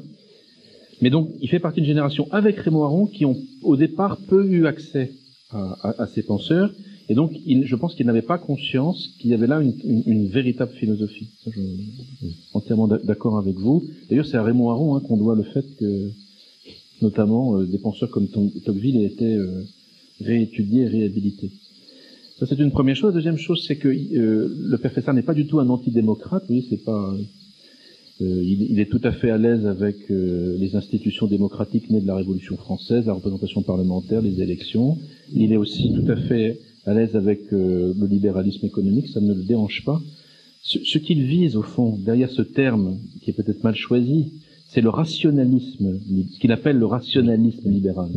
mais donc il fait partie d'une génération avec Raymond Aron qui ont au départ peu eu accès à, à, à ces penseurs et donc, il, je pense qu'il n'avait pas conscience qu'il y avait là une, une, une véritable philosophie. entièrement d'accord avec vous. D'ailleurs, c'est à Raymond Aron hein, qu'on doit le fait que, notamment, euh, des penseurs comme Tocqueville aient été euh, réétudiés réhabilités. Ça, c'est une première chose. La deuxième chose, c'est que euh, le professeur n'est pas du tout un antidémocrate. Oui, c'est pas. Euh, il, il, est tout à fait à l'aise avec les institutions démocratiques nées de la Révolution française, la représentation parlementaire, les élections. Il est aussi tout à fait à l'aise avec euh, le libéralisme économique, ça ne le dérange pas. Ce, ce qu'il vise, au fond, derrière ce terme, qui est peut-être mal choisi, c'est le rationalisme, ce qu'il appelle le rationalisme libéral.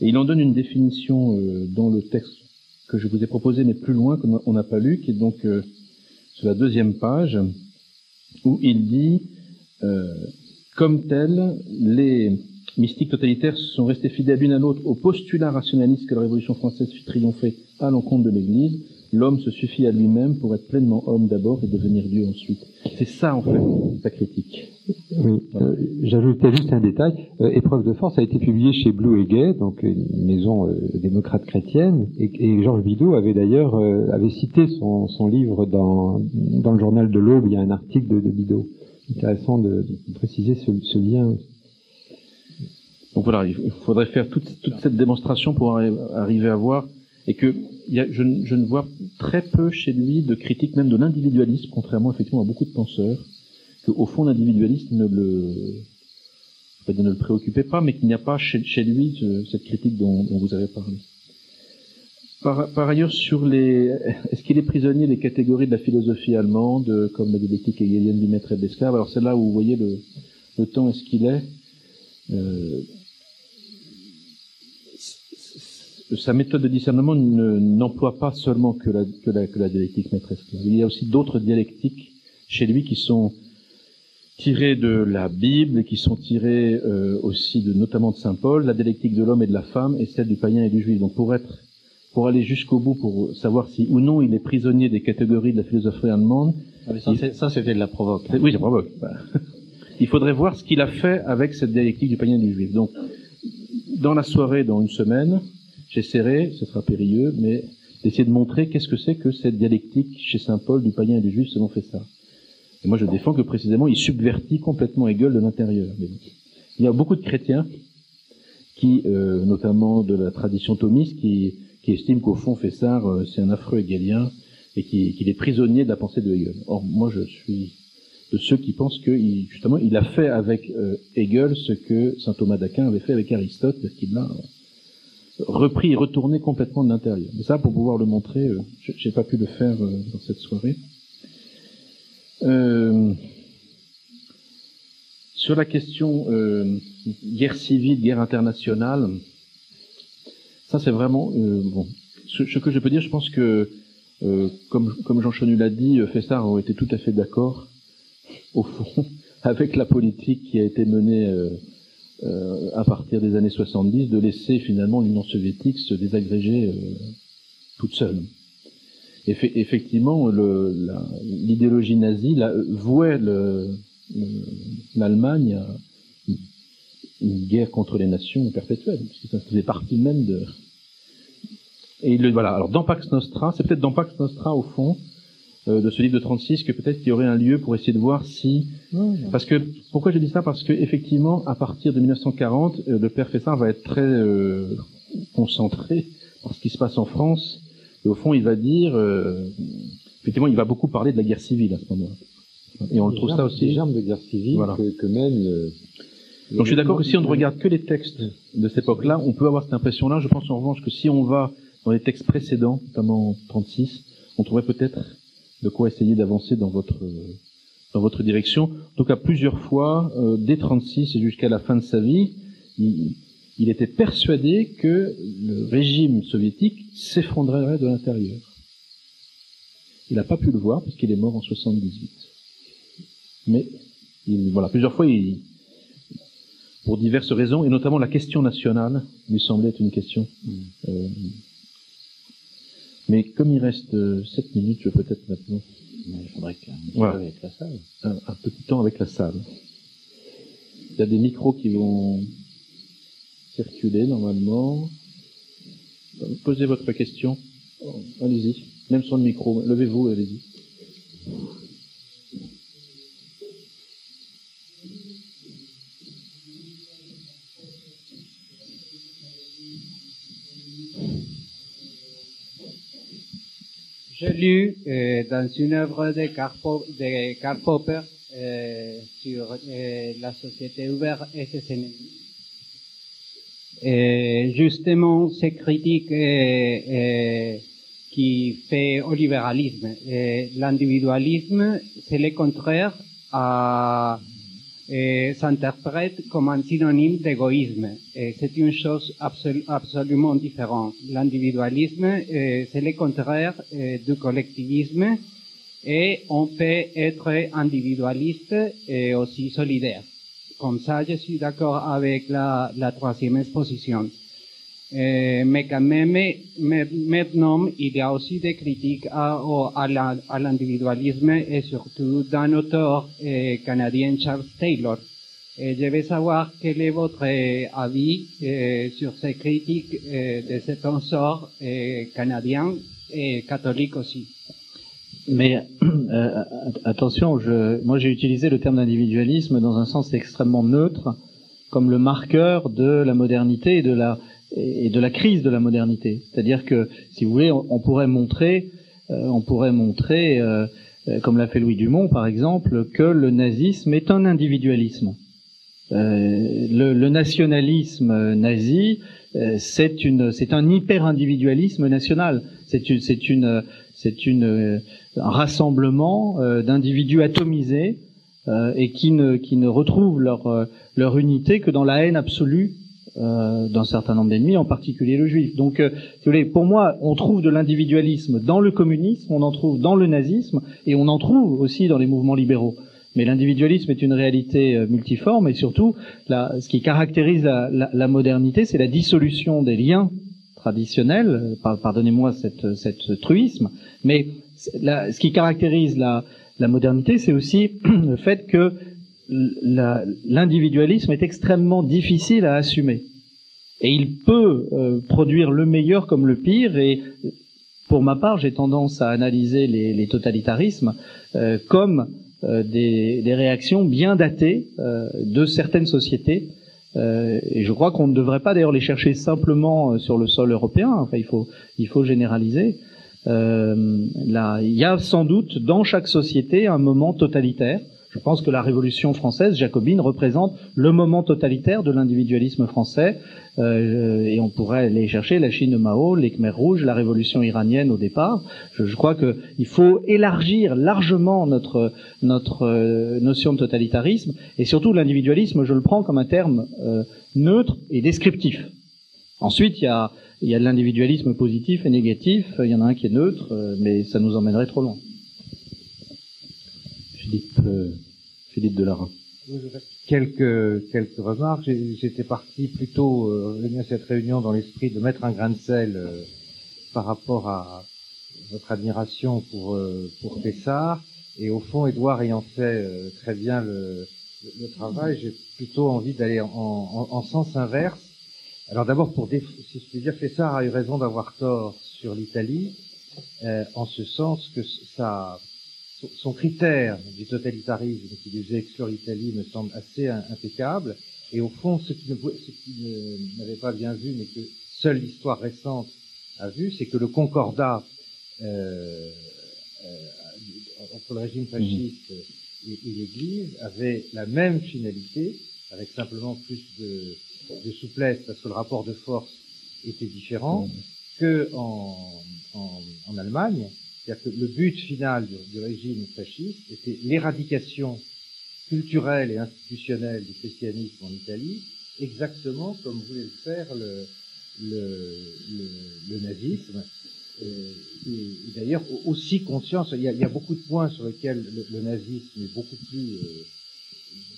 Et il en donne une définition euh, dans le texte que je vous ai proposé, mais plus loin, qu'on n'a pas lu, qui est donc euh, sur la deuxième page, où il dit, comme tel, les mystiques totalitaires sont restés fidèles l'une à l'autre au postulat rationaliste que la Révolution française fit triompher à l'encontre de l'Église. L'homme se suffit à lui-même pour être pleinement homme d'abord et devenir Dieu ensuite. C'est ça, en fait, sa critique. Oui, euh, j'ajoutais juste un détail. Euh, Épreuve de force a été publié chez Blue et Gay, donc une maison euh, démocrate chrétienne, et, et Georges Bidault avait d'ailleurs avait cité son, son, livre dans, dans le journal de l'Aube. Il y a un article de, de Bidault. Intéressant de, de préciser ce, ce lien donc voilà, il faudrait faire toute, toute cette démonstration pour arriver à voir, et que y a, je, je, ne vois très peu chez lui de critique même de l'individualisme, contrairement effectivement à beaucoup de penseurs, qu'au fond l'individualisme ne le, ne le préoccupait pas, mais qu'il n'y a pas chez, lui cette critique dont, vous avez parlé. Par, ailleurs, sur les, est-ce qu'il est prisonnier des catégories de la philosophie allemande, comme la dialectique hegelienne du maître et de l'esclave Alors c'est là où vous voyez le, le temps est-ce qu'il est. Euh, sa méthode de discernement n'emploie pas seulement que la, que la, que la dialectique maîtresse. Il y a aussi d'autres dialectiques chez lui qui sont tirées de la Bible et qui sont tirées euh, aussi de notamment de saint Paul, la dialectique de l'homme et de la femme et celle du païen et du juif. Donc pour être pour aller jusqu'au bout, pour savoir si ou non il est prisonnier des catégories de la philosophie allemande. Ah, ça, c'était de la provoque. Oui, c'est provoque. il faudrait voir ce qu'il a fait avec cette dialectique du païen et du juif. Donc, dans la soirée, dans une semaine, J'essaierai, ce sera périlleux, mais d'essayer de montrer qu'est-ce que c'est que cette dialectique chez saint Paul du païen et du juif selon ça. Et moi, je défends que précisément, il subvertit complètement Hegel de l'intérieur. Il y a beaucoup de chrétiens qui, euh, notamment de la tradition thomiste, qui, qui estiment qu'au fond, Fessard, euh, c'est un affreux hegelien et qu'il est prisonnier de la pensée de Hegel. Or, moi, je suis de ceux qui pensent que, justement, il a fait avec euh, Hegel ce que saint Thomas d'Aquin avait fait avec Aristote, parce qu'il l'a repris et retourné complètement de l'intérieur. Mais ça, pour pouvoir le montrer, euh, j'ai pas pu le faire euh, dans cette soirée. Euh, sur la question euh, guerre civile, guerre internationale, ça c'est vraiment bon. Ce, que je peux dire, je pense que comme, comme Jean Chenu l'a dit, Fessard aurait été tout à fait d'accord, au fond, avec la politique qui a été menée euh, à partir des années 70, de laisser finalement l'Union soviétique se désagréger euh, toute seule. effectivement, l'idéologie nazie la, vouait l'Allemagne à une guerre contre les nations perpétuelle, puisque ça faisait partie même de. Et le, voilà. Alors dans Pax Nostra, c'est peut-être dans Pax Nostra au fond, euh, de ce livre de 36 que peut-être il y aurait un lieu pour essayer de voir si parce que pourquoi je dis ça? Parce que effectivement à partir de 1940 euh, le père Fessard va être très euh, concentré par ce qui se passe en France. Et au fond il va dire effectivement il va beaucoup parler de la guerre civile à ce moment-là. Et on le trouve ça aussi. des germes de guerre civile que, que mène donc je suis d'accord que si on ne regarde que les textes de cette époque-là, on peut avoir cette impression-là. Je pense en revanche que si on va dans les textes précédents, notamment 36, on trouverait peut-être de quoi essayer d'avancer dans votre dans votre direction. En tout cas, plusieurs fois, euh, dès 36 et jusqu'à la fin de sa vie, il, il était persuadé que le régime soviétique s'effondrerait de l'intérieur. Il n'a pas pu le voir parce qu'il est mort en 78. Mais il, voilà, plusieurs fois, il, pour diverses raisons, et notamment la question nationale lui semblait être une question mm. euh, mais comme il reste euh, 7 minutes, je vais peut-être maintenant. il faudrait qu'un voilà. avec la salle. Un, un, petit temps avec la salle. Il y a des micros qui vont circuler normalement. Posez votre question. Oh, allez-y. Même sans le micro. Levez-vous, allez-y. J'ai lu euh, dans une œuvre de Karl, de Karl Popper euh, sur euh, la société ouverte et ses ennemis. Justement, ces critiques qui fait au libéralisme. L'individualisme, c'est le contraire à s'interprète comme un synonyme d'égoïsme. C'est une chose absolument différente. L'individualisme, c'est le contraire du collectivisme et on peut être individualiste et aussi solidaire. Comme ça, je suis d'accord avec la troisième exposition. Mais quand même, maintenant, il y a aussi des critiques à, à l'individualisme et surtout d'un auteur euh, canadien, Charles Taylor. Et je vais savoir quel est votre avis euh, sur ces critiques de cet auteur euh, canadien et catholique aussi. Mais euh, attention, je, moi j'ai utilisé le terme d'individualisme dans un sens extrêmement neutre, comme le marqueur de la modernité et de la et de la crise de la modernité. C'est-à-dire que, si vous voulez, on, pourrait montrer on pourrait montrer, comme l'a fait Louis Dumont par exemple, que le nazisme est un individualisme. Le, le, nationalisme nazi, c'est une, c'est un hyper-individualisme national. C'est une, c'est une, c'est une, un rassemblement d'individus atomisés euh, et qui ne, qui ne retrouvent leur, euh, leur unité que dans la haine absolue euh, d'un certain nombre d'ennemis, en particulier le juif. Donc, euh, pour moi, on trouve de l'individualisme dans le communisme, on en trouve dans le nazisme, et on en trouve aussi dans les mouvements libéraux. Mais l'individualisme est une réalité multiforme, et surtout, la, ce qui caractérise la, la, la modernité, c'est la dissolution des liens traditionnels. Pardonnez-moi cette, cette truisme, mais la, ce qui caractérise la, la modernité, c'est aussi le fait que l'individualisme est extrêmement difficile à assumer. Et il peut euh, produire le meilleur comme le pire. Et pour ma part, j'ai tendance à analyser les, totalitarismes euh, comme euh, des, réactions bien datées de certaines sociétés. et je crois qu'on ne devrait pas d'ailleurs les chercher simplement sur le sol européen. Enfin, il faut, il faut généraliser. Il y a sans doute dans chaque société un moment totalitaire. Je pense que la Révolution française, jacobine, représente le moment totalitaire de l'individualisme français. Euh, et on pourrait aller chercher la Chine de Mao, les Khmers rouges, la Révolution iranienne au départ. Je, je crois qu'il faut élargir largement notre notre euh, notion de totalitarisme et surtout l'individualisme. Je le prends comme un terme euh, neutre et descriptif. Ensuite, il y a il y a de l'individualisme positif et négatif, il y en a un qui est neutre, mais ça nous emmènerait trop loin. Philippe, Philippe Delarin. Quelques, remarques. J'étais parti plutôt euh, à cette réunion dans l'esprit de mettre un grain de sel euh, par rapport à votre admiration pour, euh. Et au fond, Edouard ayant fait très bien le, travail, j'ai plutôt envie d'aller en, en, en sens inverse alors d'abord, pour si je puis dire, Fessard a eu raison d'avoir tort sur l'Italie, euh, en ce sens que ça, son critère du totalitarisme qui devait exclure l'Italie me semble assez impeccable. Et au fond, ce qui, n'avait pas bien vu, mais que seule l'histoire récente a vu, c'est que le concordat euh, euh, entre le régime fasciste et, et l'Église avait la même finalité, avec simplement plus de de souplesse parce que le rapport de force était différent que en, en, en Allemagne. C'est-à-dire que le but final du, régime fasciste était l'éradication culturelle et institutionnelle du christianisme en Italie, exactement comme voulait le faire le, nazisme. Euh, et, d'ailleurs, aussi conscience, il y, a, beaucoup de points sur lesquels le, nazisme est beaucoup plus euh,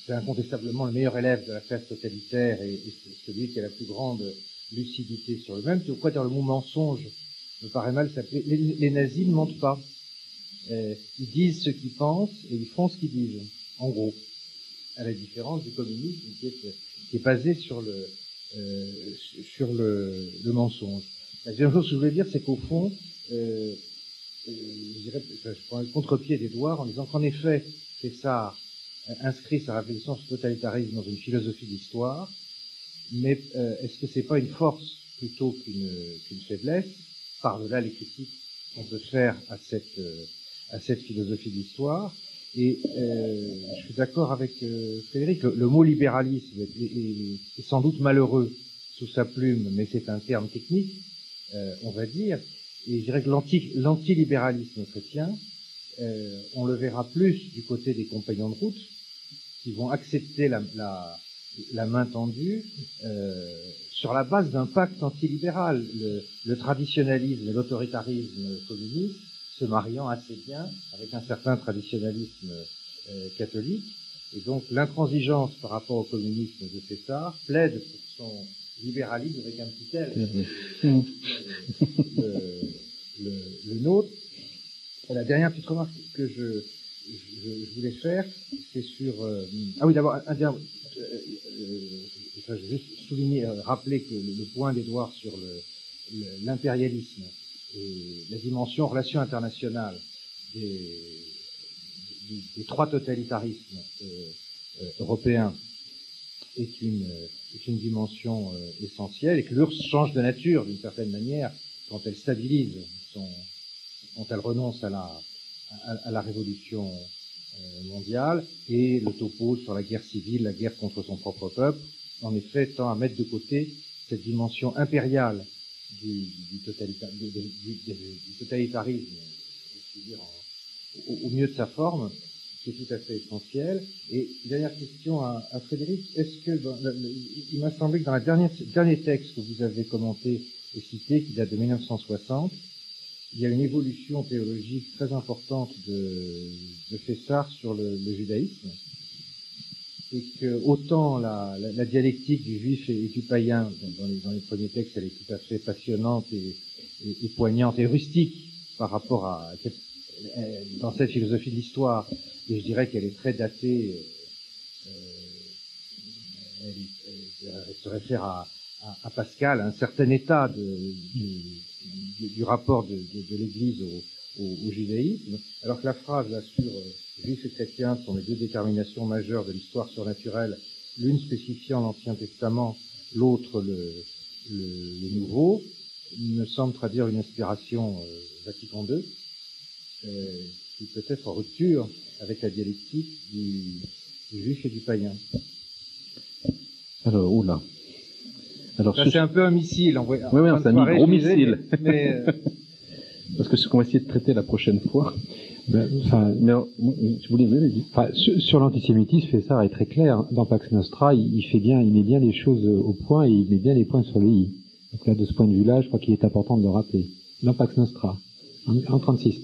c'est incontestablement le meilleur élève de la classe totalitaire et, celui qui a la plus grande lucidité sur le même. Tu vois, dans le mot mensonge, me paraît mal s'appeler. Les, nazis ne mentent pas. Euh, ils disent ce qu'ils pensent et ils font ce qu'ils disent, en gros. À la différence du communisme qui est, qui est basé sur le, euh, sur le, le, mensonge. La deuxième chose que je voulais dire, c'est qu'au fond, euh, euh je, dirais, je prends le contre-pied d'Edouard en disant qu'en effet, c'est ça inscrit sa réflexion sur le totalitarisme dans une philosophie d'histoire, mais euh, est-ce que c'est pas une force plutôt qu'une qu'une faiblesse? Par-delà les critiques qu'on peut faire à cette euh, à cette philosophie d'histoire. Et euh, je suis d'accord avec euh, Frédéric, le, le, mot libéralisme est, est, est, sans doute malheureux sous sa plume, mais c'est un terme technique, euh, on va dire, et je dirais que l'anti-libéralisme chrétien, euh, on le verra plus du côté des compagnons de route, qui vont accepter la, la, la main tendue euh, sur la base d'un pacte antilibéral. Le, le traditionnalisme et l'autoritarisme communiste se mariant assez bien avec un certain traditionnalisme euh, catholique. Et donc l'intransigeance par rapport au communisme de César plaide pour son libéralisme avec un petit L. le, le, le, nôtre. Et la dernière petite remarque que je, je, je voulais faire, c'est sur... Euh, ah oui, d'abord, un, un, euh, euh, je vais juste souligner, euh, rappeler que le, point d'Edouard sur l'impérialisme et la dimension relation internationale des, trois totalitarismes euh, européens est une, dimension essentielle et que l'URSS change de nature d'une certaine manière quand elle stabilise son, dont elle renonce à la, à, la révolution euh, mondiale, et le topo sur la guerre civile, la guerre contre son propre peuple, en effet, tend à mettre de côté cette dimension impériale du, totalitarisme, au, mieux de sa forme, qui est tout à fait essentiel. Et dernière question à, Frédéric, est-ce que il m'a semblé que dans le dernier texte que vous avez commenté et cité, qui date de 1960, il y a une évolution théologique très importante de, Fessard sur le judaïsme et que autant la, la, la, dialectique du juif et, du païen, dans les, dans les, premiers textes, elle est tout à fait passionnante et, et, poignante et rustique par rapport à dans cette philosophie de l'histoire, et je dirais qu'elle est très datée. Euh, elle, elle, se réfère à, à, à, Pascal, à un certain état de, du, du, rapport de, de, de l'Église au, au, au, judaïsme, alors que la phrase là sur euh, juifs et chrétiens sont les deux déterminations majeures de l'histoire surnaturelle, l'une spécifiant l'Ancien Testament, l'autre le, le, le, Nouveau, me semble traduire une inspiration euh, Vatican II, euh, qui peut être en rupture avec la dialectique du, du juif et du païen. Alors, oula. Alors, ça, c'est un peu un missile envoyé. Oui, oui, c'est un gros missile. Mais, euh... Parce que ce qu'on va essayer de traiter la prochaine fois, ben, enfin, mais, je voulais, enfin, sur, sur l'antisémitisme, ça est très clair. Dans Pax Nostra, il, fait bien, il met bien les choses au point et il met bien les points sur les i. Donc là, de ce point de vue-là, je crois qu'il est important de le rappeler. Dans Pax Nostra, en, en 36.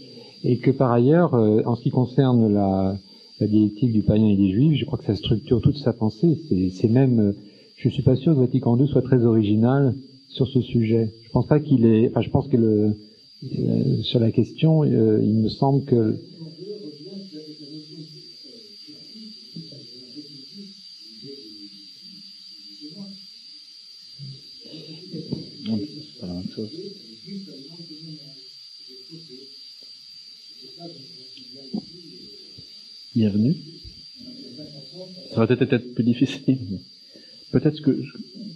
Et que par ailleurs, euh, en ce qui concerne la, la dialectique du païen et des juifs, je crois que ça structure toute sa pensée. C'est même, euh, je suis pas sûr que Vatican II soit très original sur ce sujet. Je pense pas qu'il est, enfin, je pense que le, euh, sur la question, euh, il me semble que Bienvenue. Ça va peut-être être plus difficile. Peut-être que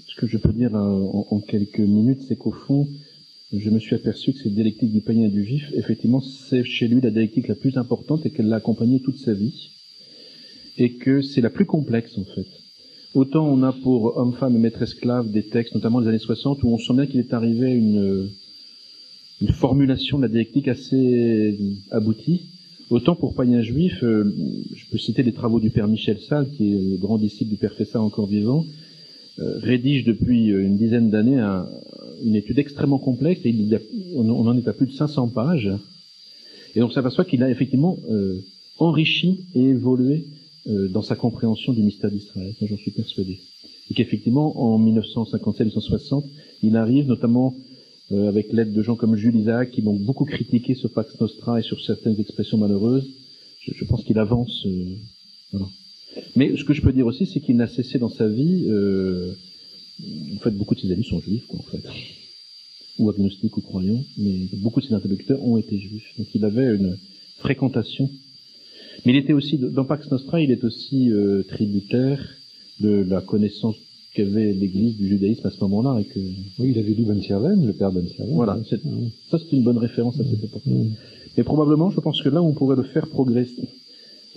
ce que je peux dire en, en quelques minutes, c'est qu'au fond, je me suis aperçu que cette dialectique du païen et du juif, effectivement, c'est chez lui la dialectique la plus importante et qu'elle l'a accompagné toute sa vie. Et que c'est la plus complexe, en fait. Autant on a pour homme, femme et maître esclave des textes, notamment des années 60, où on sent bien qu'il est arrivé une, une formulation de la dialectique assez aboutie. Autant pour païen juif, euh, je peux citer les travaux du père Michel Salle, qui est le grand disciple du père Fessard encore vivant, rédige depuis euh, une dizaine d'années un, une étude extrêmement complexe et il a, on, en est à plus de 500 pages. Et donc, ça s'aperçoit qu'il a effectivement euh, enrichi et évolué euh, dans sa compréhension du mystère d'Israël. J'en suis persuadé. Et qu'effectivement, en 1957-1960, il arrive notamment euh, avec l'aide de gens comme Jules Isaac, qui l'ont beaucoup critiqué sur Pax Nostra et sur certaines expressions malheureuses. Je, je pense qu'il avance. Euh, voilà. Mais ce que je peux dire aussi, c'est qu'il n'a cessé dans sa vie euh, en fait, beaucoup de ses amis sont juifs, quoi, en fait. Ou agnostiques ou croyants, mais beaucoup de ses interlocuteurs ont été juifs. Donc il avait une fréquentation. Mais il était aussi, dans Pax Nostra, il est aussi euh, tributaire de la connaissance qu'avait l'Église du judaïsme à ce moment-là. Et que... Oui, il avait lu Ben Sirven, le père Ben Sirven. Voilà, ça c'est une bonne référence à cette époque-là. Mais probablement, je pense que là, on pourrait le faire progresser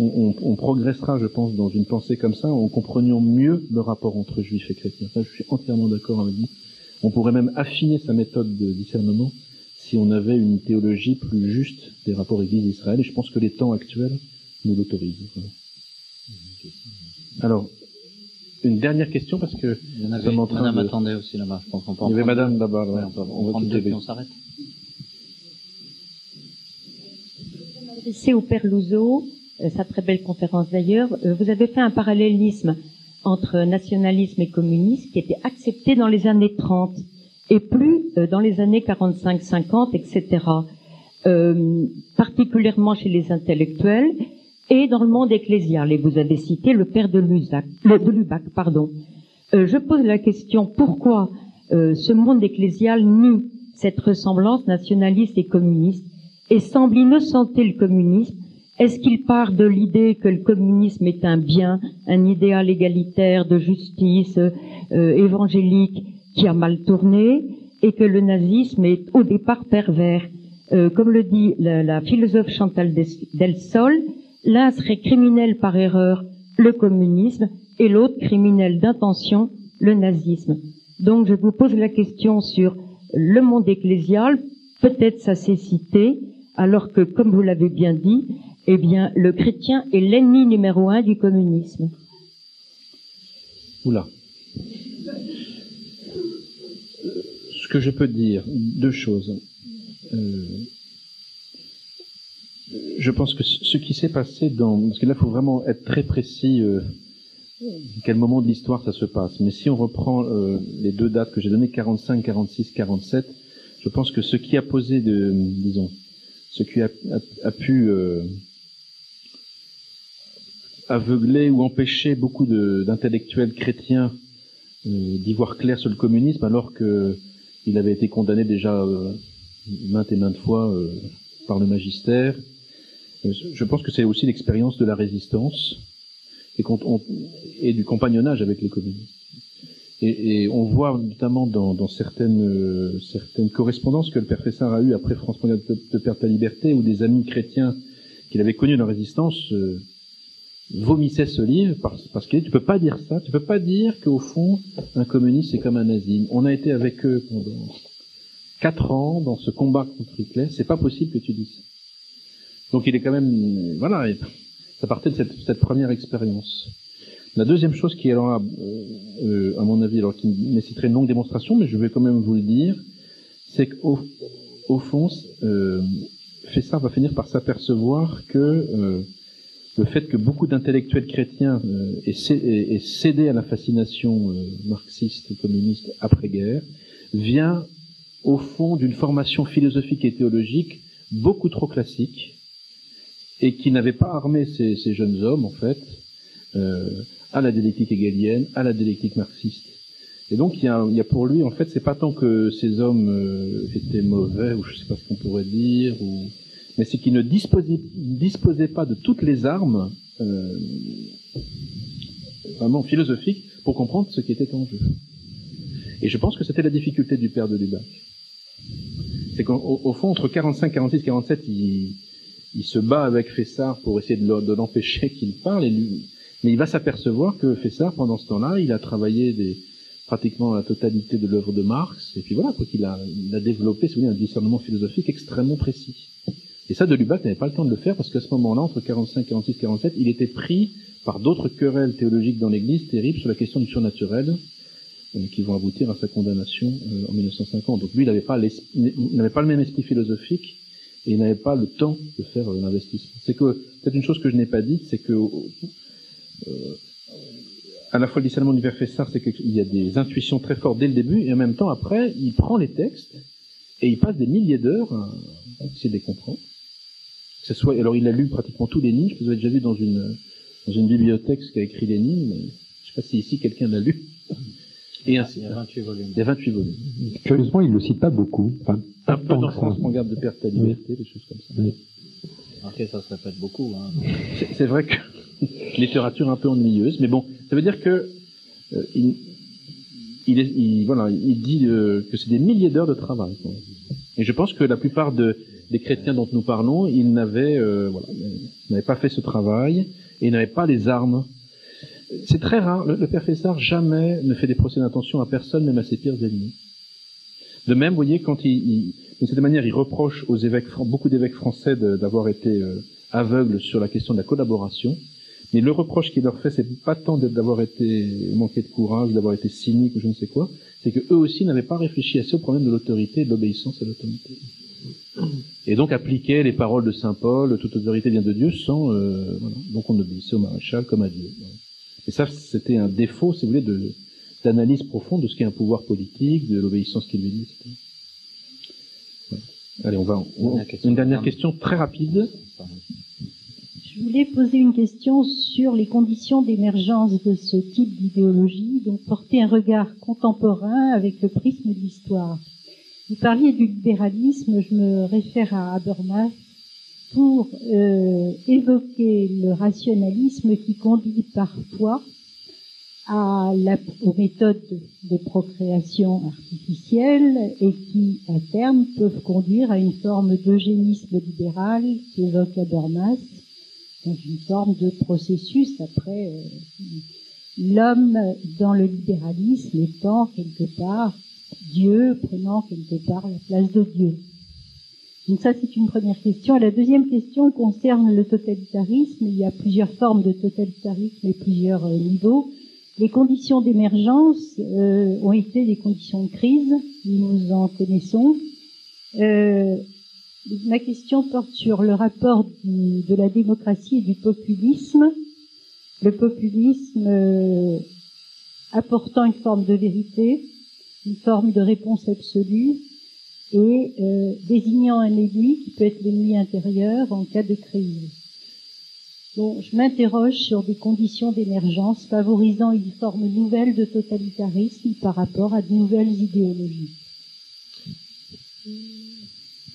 on, on, progressera, je pense, dans une pensée comme ça, en comprenant mieux le rapport entre juifs et chrétiens. Ça, je suis entièrement d'accord avec vous. On pourrait même affiner sa méthode de discernement si on avait une théologie plus juste des rapports Église-Israël, et je pense que les temps actuels nous l'autorisent. Alors, une dernière question, parce que Il y en avait, Madame de... attendait aussi là-bas, je pense qu'on peut Il y avait Madame là-bas, ouais, on, on, va prendre deux, on s'arrête. au Père Louzeau, sa très belle conférence d'ailleurs, euh, vous avez fait un parallélisme entre nationalisme et communisme qui était accepté dans les années 30 et plus euh, dans les années 45-50, etc. Euh, particulièrement chez les intellectuels et dans le monde ecclésial. Et vous avez cité le père de, Lubac. Euh, je pose la question pourquoi euh, ce monde ecclésial nie cette ressemblance nationaliste et communiste et semble innocenter le communisme est-ce qu'il part de l'idée que le communisme est un bien, un idéal égalitaire de justice euh, évangélique qui a mal tourné et que le nazisme est au départ pervers? Euh, comme le dit la, la philosophe Chantal Del Sol, l'un serait criminel par erreur, le communisme, et l'autre criminel d'intention, le nazisme. Donc je vous pose la question sur le monde ecclésial, peut-être sa cécité, alors que, comme vous l'avez bien dit, eh bien, le chrétien est l'ennemi numéro un du communisme. Oula. Ce que je peux dire, deux choses. Euh, je pense que ce qui s'est passé dans... Parce que là, il faut vraiment être très précis euh, quel moment de l'histoire ça se passe. Mais si on reprend euh, les deux dates que j'ai données, 45, 46, 47, je pense que ce qui a posé de... Disons, ce qui a, pu... aveugler ou empêcher beaucoup d'intellectuels chrétiens euh, d'y voir clair sur le communisme alors qu'il avait été condamné déjà euh, maintes et maintes fois euh, par le magistère. Je pense que c'est aussi l'expérience de la résistance et, du compagnonnage avec les communistes. Et, on voit notamment dans, certaines, correspondances que le père Fessard a eu après France mondiale de perte à liberté ou des amis chrétiens qu'il avait connus dans la résistance vomissait ce livre parce, parce que tu peux pas dire ça, tu peux pas dire qu'au fond un communiste c'est comme un nazi. On a été avec eux pendant quatre ans dans ce combat contre Hitler, c'est pas possible que tu dises ça. Donc il est quand même, voilà, ça partait de cette, première expérience. La deuxième chose qui alors, euh, euh, à mon avis, alors qui nécessiterait une longue démonstration, mais je vais quand même vous le dire, c'est qu'au au fond, euh, Fessard va finir par s'apercevoir que euh, le fait que beaucoup d'intellectuels chrétiens euh, aient, cédé à la fascination euh, marxiste communiste après-guerre vient au fond d'une formation philosophique et théologique beaucoup trop classique et qui n'avait pas armé ces, jeunes hommes en fait euh, à la dialectique hegelienne, à la dialectique marxiste. Et donc il y a, pour lui en fait c'est pas tant que ces hommes étaient mauvais ou je sais pas ce qu'on pourrait dire ou mais c'est qu'il ne disposait, pas de toutes les armes euh, vraiment philosophiques pour comprendre ce qui était en jeu. Et je pense que c'était la difficulté du père de Lubac. C'est qu'au fond, entre 45, 46, 47, il, se bat avec Fessard pour essayer de l'empêcher qu'il parle, mais il va s'apercevoir que Fessard, pendant ce temps-là, il a travaillé pratiquement la totalité de l'œuvre de Marx, et puis voilà, quoi qu'il a, il a développé, si vous voulez, un discernement philosophique extrêmement précis. Et ça, de Lubac n'avait pas le temps de le faire parce qu'à ce moment-là, entre 45, 46, 47, il était pris par d'autres querelles théologiques dans l'Église terribles sur la question du surnaturel euh, qui vont aboutir à sa condamnation euh, en 1950. Donc lui, il n'avait pas, pas le même esprit philosophique et il n'avait pas le temps de faire euh, l'investissement. C'est que peut-être une chose que je n'ai pas dite, c'est que à la fois le discernement du Fessard, c'est qu'il y a des intuitions très fortes dès le début et en même temps après, il prend les textes et il passe des milliers d'heures à essayer de les comprendre ce soit, alors il a lu pratiquement tous les que vous avez déjà vu dans une, dans une bibliothèque ce qu'a écrit Lénine, mais je ne sais pas si ici quelqu'un l'a lu. Et ainsi. Il y a 28 volumes. Il y a 28 volumes. Curieusement, il ne le cite pas beaucoup. Enfin, un peu dans France, on garde de perte à liberté, des choses comme ça. Oui. Ok, ça se répète beaucoup. Hein. C'est vrai que littérature un peu ennuyeuse, mais bon, ça veut dire que euh, il, il, est, il, voilà, il dit euh, que c'est des milliers d'heures de travail. Quoi. Et je pense que la plupart de, des chrétiens dont nous parlons, ils n'avaient euh, voilà, n'avaient pas fait ce travail et n'avaient pas les armes. C'est très rare. Le, père Fessard jamais ne fait des procès d'intention à personne, même à ses pires ennemis. De même, vous voyez, quand il, il de cette manière, il reproche aux évêques, beaucoup d'évêques français d'avoir été euh, aveugles sur la question de la collaboration. Mais le reproche qu'il leur fait, c'est pas tant d'avoir été manqué de courage, d'avoir été cynique ou je ne sais quoi, c'est que eux aussi n'avaient pas réfléchi assez au problème de l'autorité de l'obéissance à l'autorité. Et donc appliquer les paroles de saint Paul, toute autorité vient de Dieu, sans euh, voilà. donc on obéissait au maréchal comme à Dieu. Et ça, c'était un défaut, si vous voulez, de d'analyse profonde de ce qu'est un pouvoir politique, de l'obéissance qu'il lui dit, etc. Allez, on va une dernière question très rapide. Je voulais poser une question sur les conditions d'émergence de ce type d'idéologie, donc porter un regard contemporain avec le prisme de l'histoire. Vous parliez du libéralisme, je me réfère à Habermas, pour euh, évoquer le rationalisme qui conduit parfois à la, aux méthodes de procréation artificielle et qui, à terme, peuvent conduire à une forme d'eugénisme libéral qu'évoque Habermas, dans une forme de processus après euh, l'homme dans le libéralisme étant quelque part Dieu, prenant quelque part la place de Dieu. Donc ça, c'est une première question. la deuxième question concerne le totalitarisme. Il y a plusieurs formes de totalitarisme et plusieurs euh, niveaux. Les conditions d'émergence euh, ont été des conditions de crise, nous en connaissons. Euh, ma question porte sur le rapport de la démocratie et du populisme. Le populisme euh, apportant une forme de vérité, une forme de réponse absolue, et euh, désignant un ennemi qui peut être l'ennemi intérieur en cas de crise. Bon, je m'interroge sur des conditions d'émergence favorisant une forme nouvelle de totalitarisme par rapport à de nouvelles idéologies.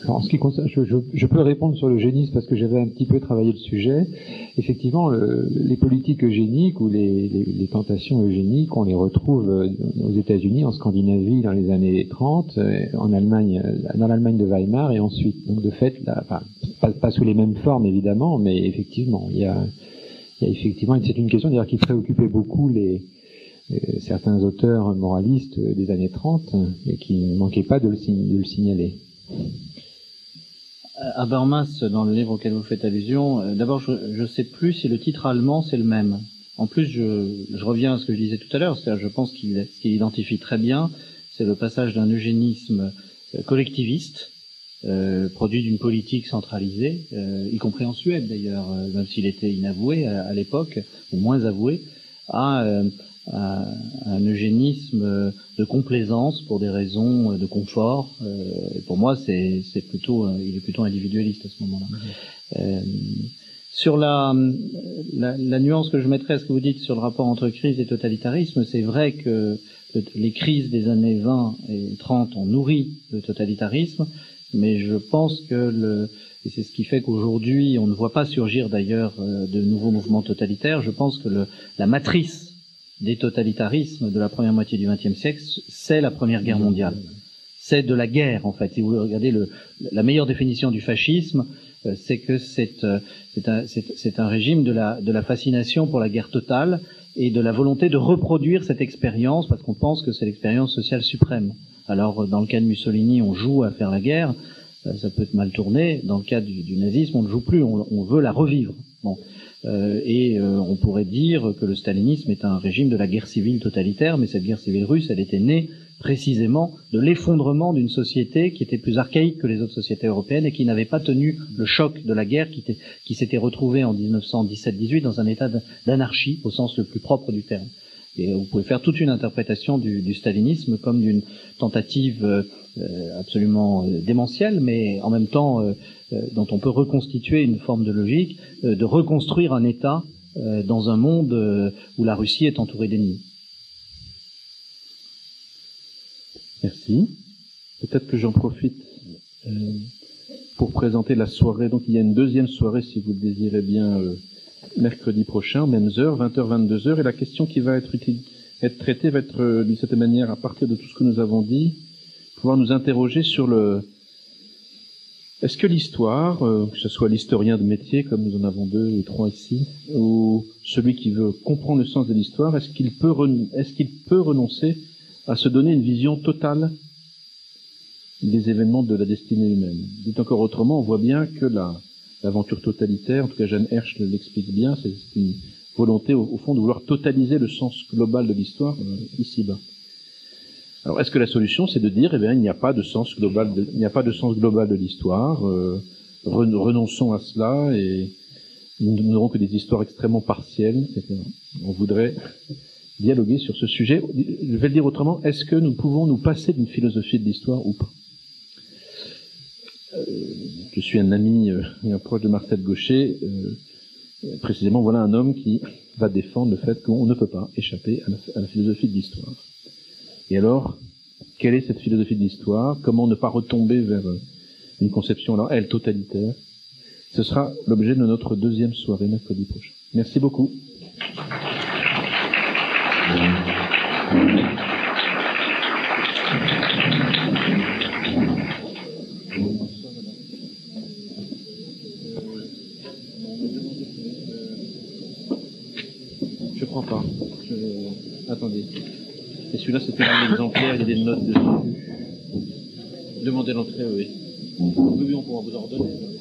En ce qui concerne, je, peux répondre sur le génisme parce que j'avais un petit peu travaillé le sujet. Effectivement, le, les politiques eugéniques ou les, tentations eugéniques, on les retrouve euh, aux États-Unis, en Scandinavie dans les années 30, euh, en Allemagne, euh, dans l'Allemagne de Weimar et ensuite. Donc de fait, là, enfin, pas, sous les mêmes formes évidemment, mais effectivement, il y a, effectivement, c'est une question d'ailleurs qui préoccupait beaucoup les certains auteurs moralistes des années 30 et qui ne manquaient pas de le signaler. Habermas, dans le livre auquel vous faites allusion, euh, d'abord, je ne sais plus si le titre allemand c'est le même. En plus, je, je, reviens à ce que je disais tout à l'heure, c'est-à-dire je pense qu'il qu identifie très bien, c'est le passage d'un eugénisme euh, collectiviste, euh, produit d'une politique centralisée, euh, y compris en Suède d'ailleurs, euh, même s'il était inavoué à, à l'époque, ou moins avoué, à un eugénisme de complaisance pour des raisons de confort. Euh, et pour moi, c'est plutôt, il est plutôt individualiste à ce moment-là. Euh, sur la, la, la, nuance que je mettrais à ce que vous dites sur le rapport entre crise et totalitarisme, c'est vrai que les crises des années 20 et 30 ont nourri le totalitarisme, mais je pense que le, et c'est ce qui fait qu'aujourd'hui on ne voit pas surgir d'ailleurs euh, de nouveaux mouvements totalitaires, je pense que le, la matrice des totalitarismes de la première moitié du XXe siècle, c'est la Première Guerre mondiale. C'est de la guerre, en fait. Si vous regardez le, la meilleure définition du fascisme, euh, c'est que c'est euh, un, un, régime de la, de la fascination pour la guerre totale et de la volonté de reproduire cette expérience parce qu'on pense que c'est l'expérience sociale suprême. Alors, dans le cas de Mussolini, on joue à faire la guerre, euh, ça peut être mal tourné. Dans le cas du, du nazisme, on ne joue plus, on, on veut la revivre. Bon. Euh, et euh, on pourrait dire que le stalinisme est un régime de la guerre civile totalitaire, mais cette guerre civile russe, elle était née précisément de l'effondrement d'une société qui était plus archaïque que les autres sociétés européennes et qui n'avait pas tenu le choc de la guerre, qui, s'était retrouvée en 1917-18 dans un état d'anarchie au sens le plus propre du terme. Et vous pouvez faire toute une interprétation du, stalinisme comme d'une tentative euh, absolument démentielle, mais en même temps dont on peut reconstituer une forme de logique, euh, de reconstruire un État euh, dans un monde euh, où la Russie est entourée d'ennemis. Merci. Peut-être que j'en profite pour présenter la soirée. Donc il y a une deuxième soirée, si vous le désirez bien, mercredi prochain, mêmes heures, 20h, 22h. Et la question qui va être, être traitée va être d'une certaine manière, à partir de tout ce que nous avons dit, pouvoir nous interroger sur le, est-ce que l'histoire, euh, que ce soit l'historien de métier, comme nous en avons deux ou trois ici, ou celui qui veut comprendre le sens de l'histoire, est-ce qu'il peut, renoncer à se donner une vision totale des événements de la destinée humaine? Dit encore autrement, on voit bien que la, l'aventure totalitaire, en tout cas Jeanne Hersch l'explique bien, c'est une volonté au, au, fond de vouloir totaliser le sens global de l'histoire euh, ici-bas. Alors, est-ce que la solution, c'est de dire, eh bien, il n'y a pas de sens global, de, l'histoire, renonçons à cela et nous n'aurons que des histoires extrêmement partielles. On voudrait dialoguer sur ce sujet. Je vais le dire autrement, est-ce que nous pouvons nous passer d'une philosophie de l'histoire ou pas? Euh, Je suis un ami euh, et un proche de Marcel Gaucher. Euh, précisément, voilà un homme qui va défendre le fait qu'on ne peut pas échapper à la philosophie de l'histoire. Et alors, quelle est cette philosophie de l'histoire? Comment ne pas retomber vers euh, une conception, alors elle, totalitaire? Ce sera l'objet de notre deuxième soirée mercredi prochain. Merci beaucoup. Je crois pas. Attendez. Et celui-là, c'était un exemplaire, il y a des notes dessus. Demandez l'entrée, oui. Mm-hmm. Oui, on pourra vous en ordonner.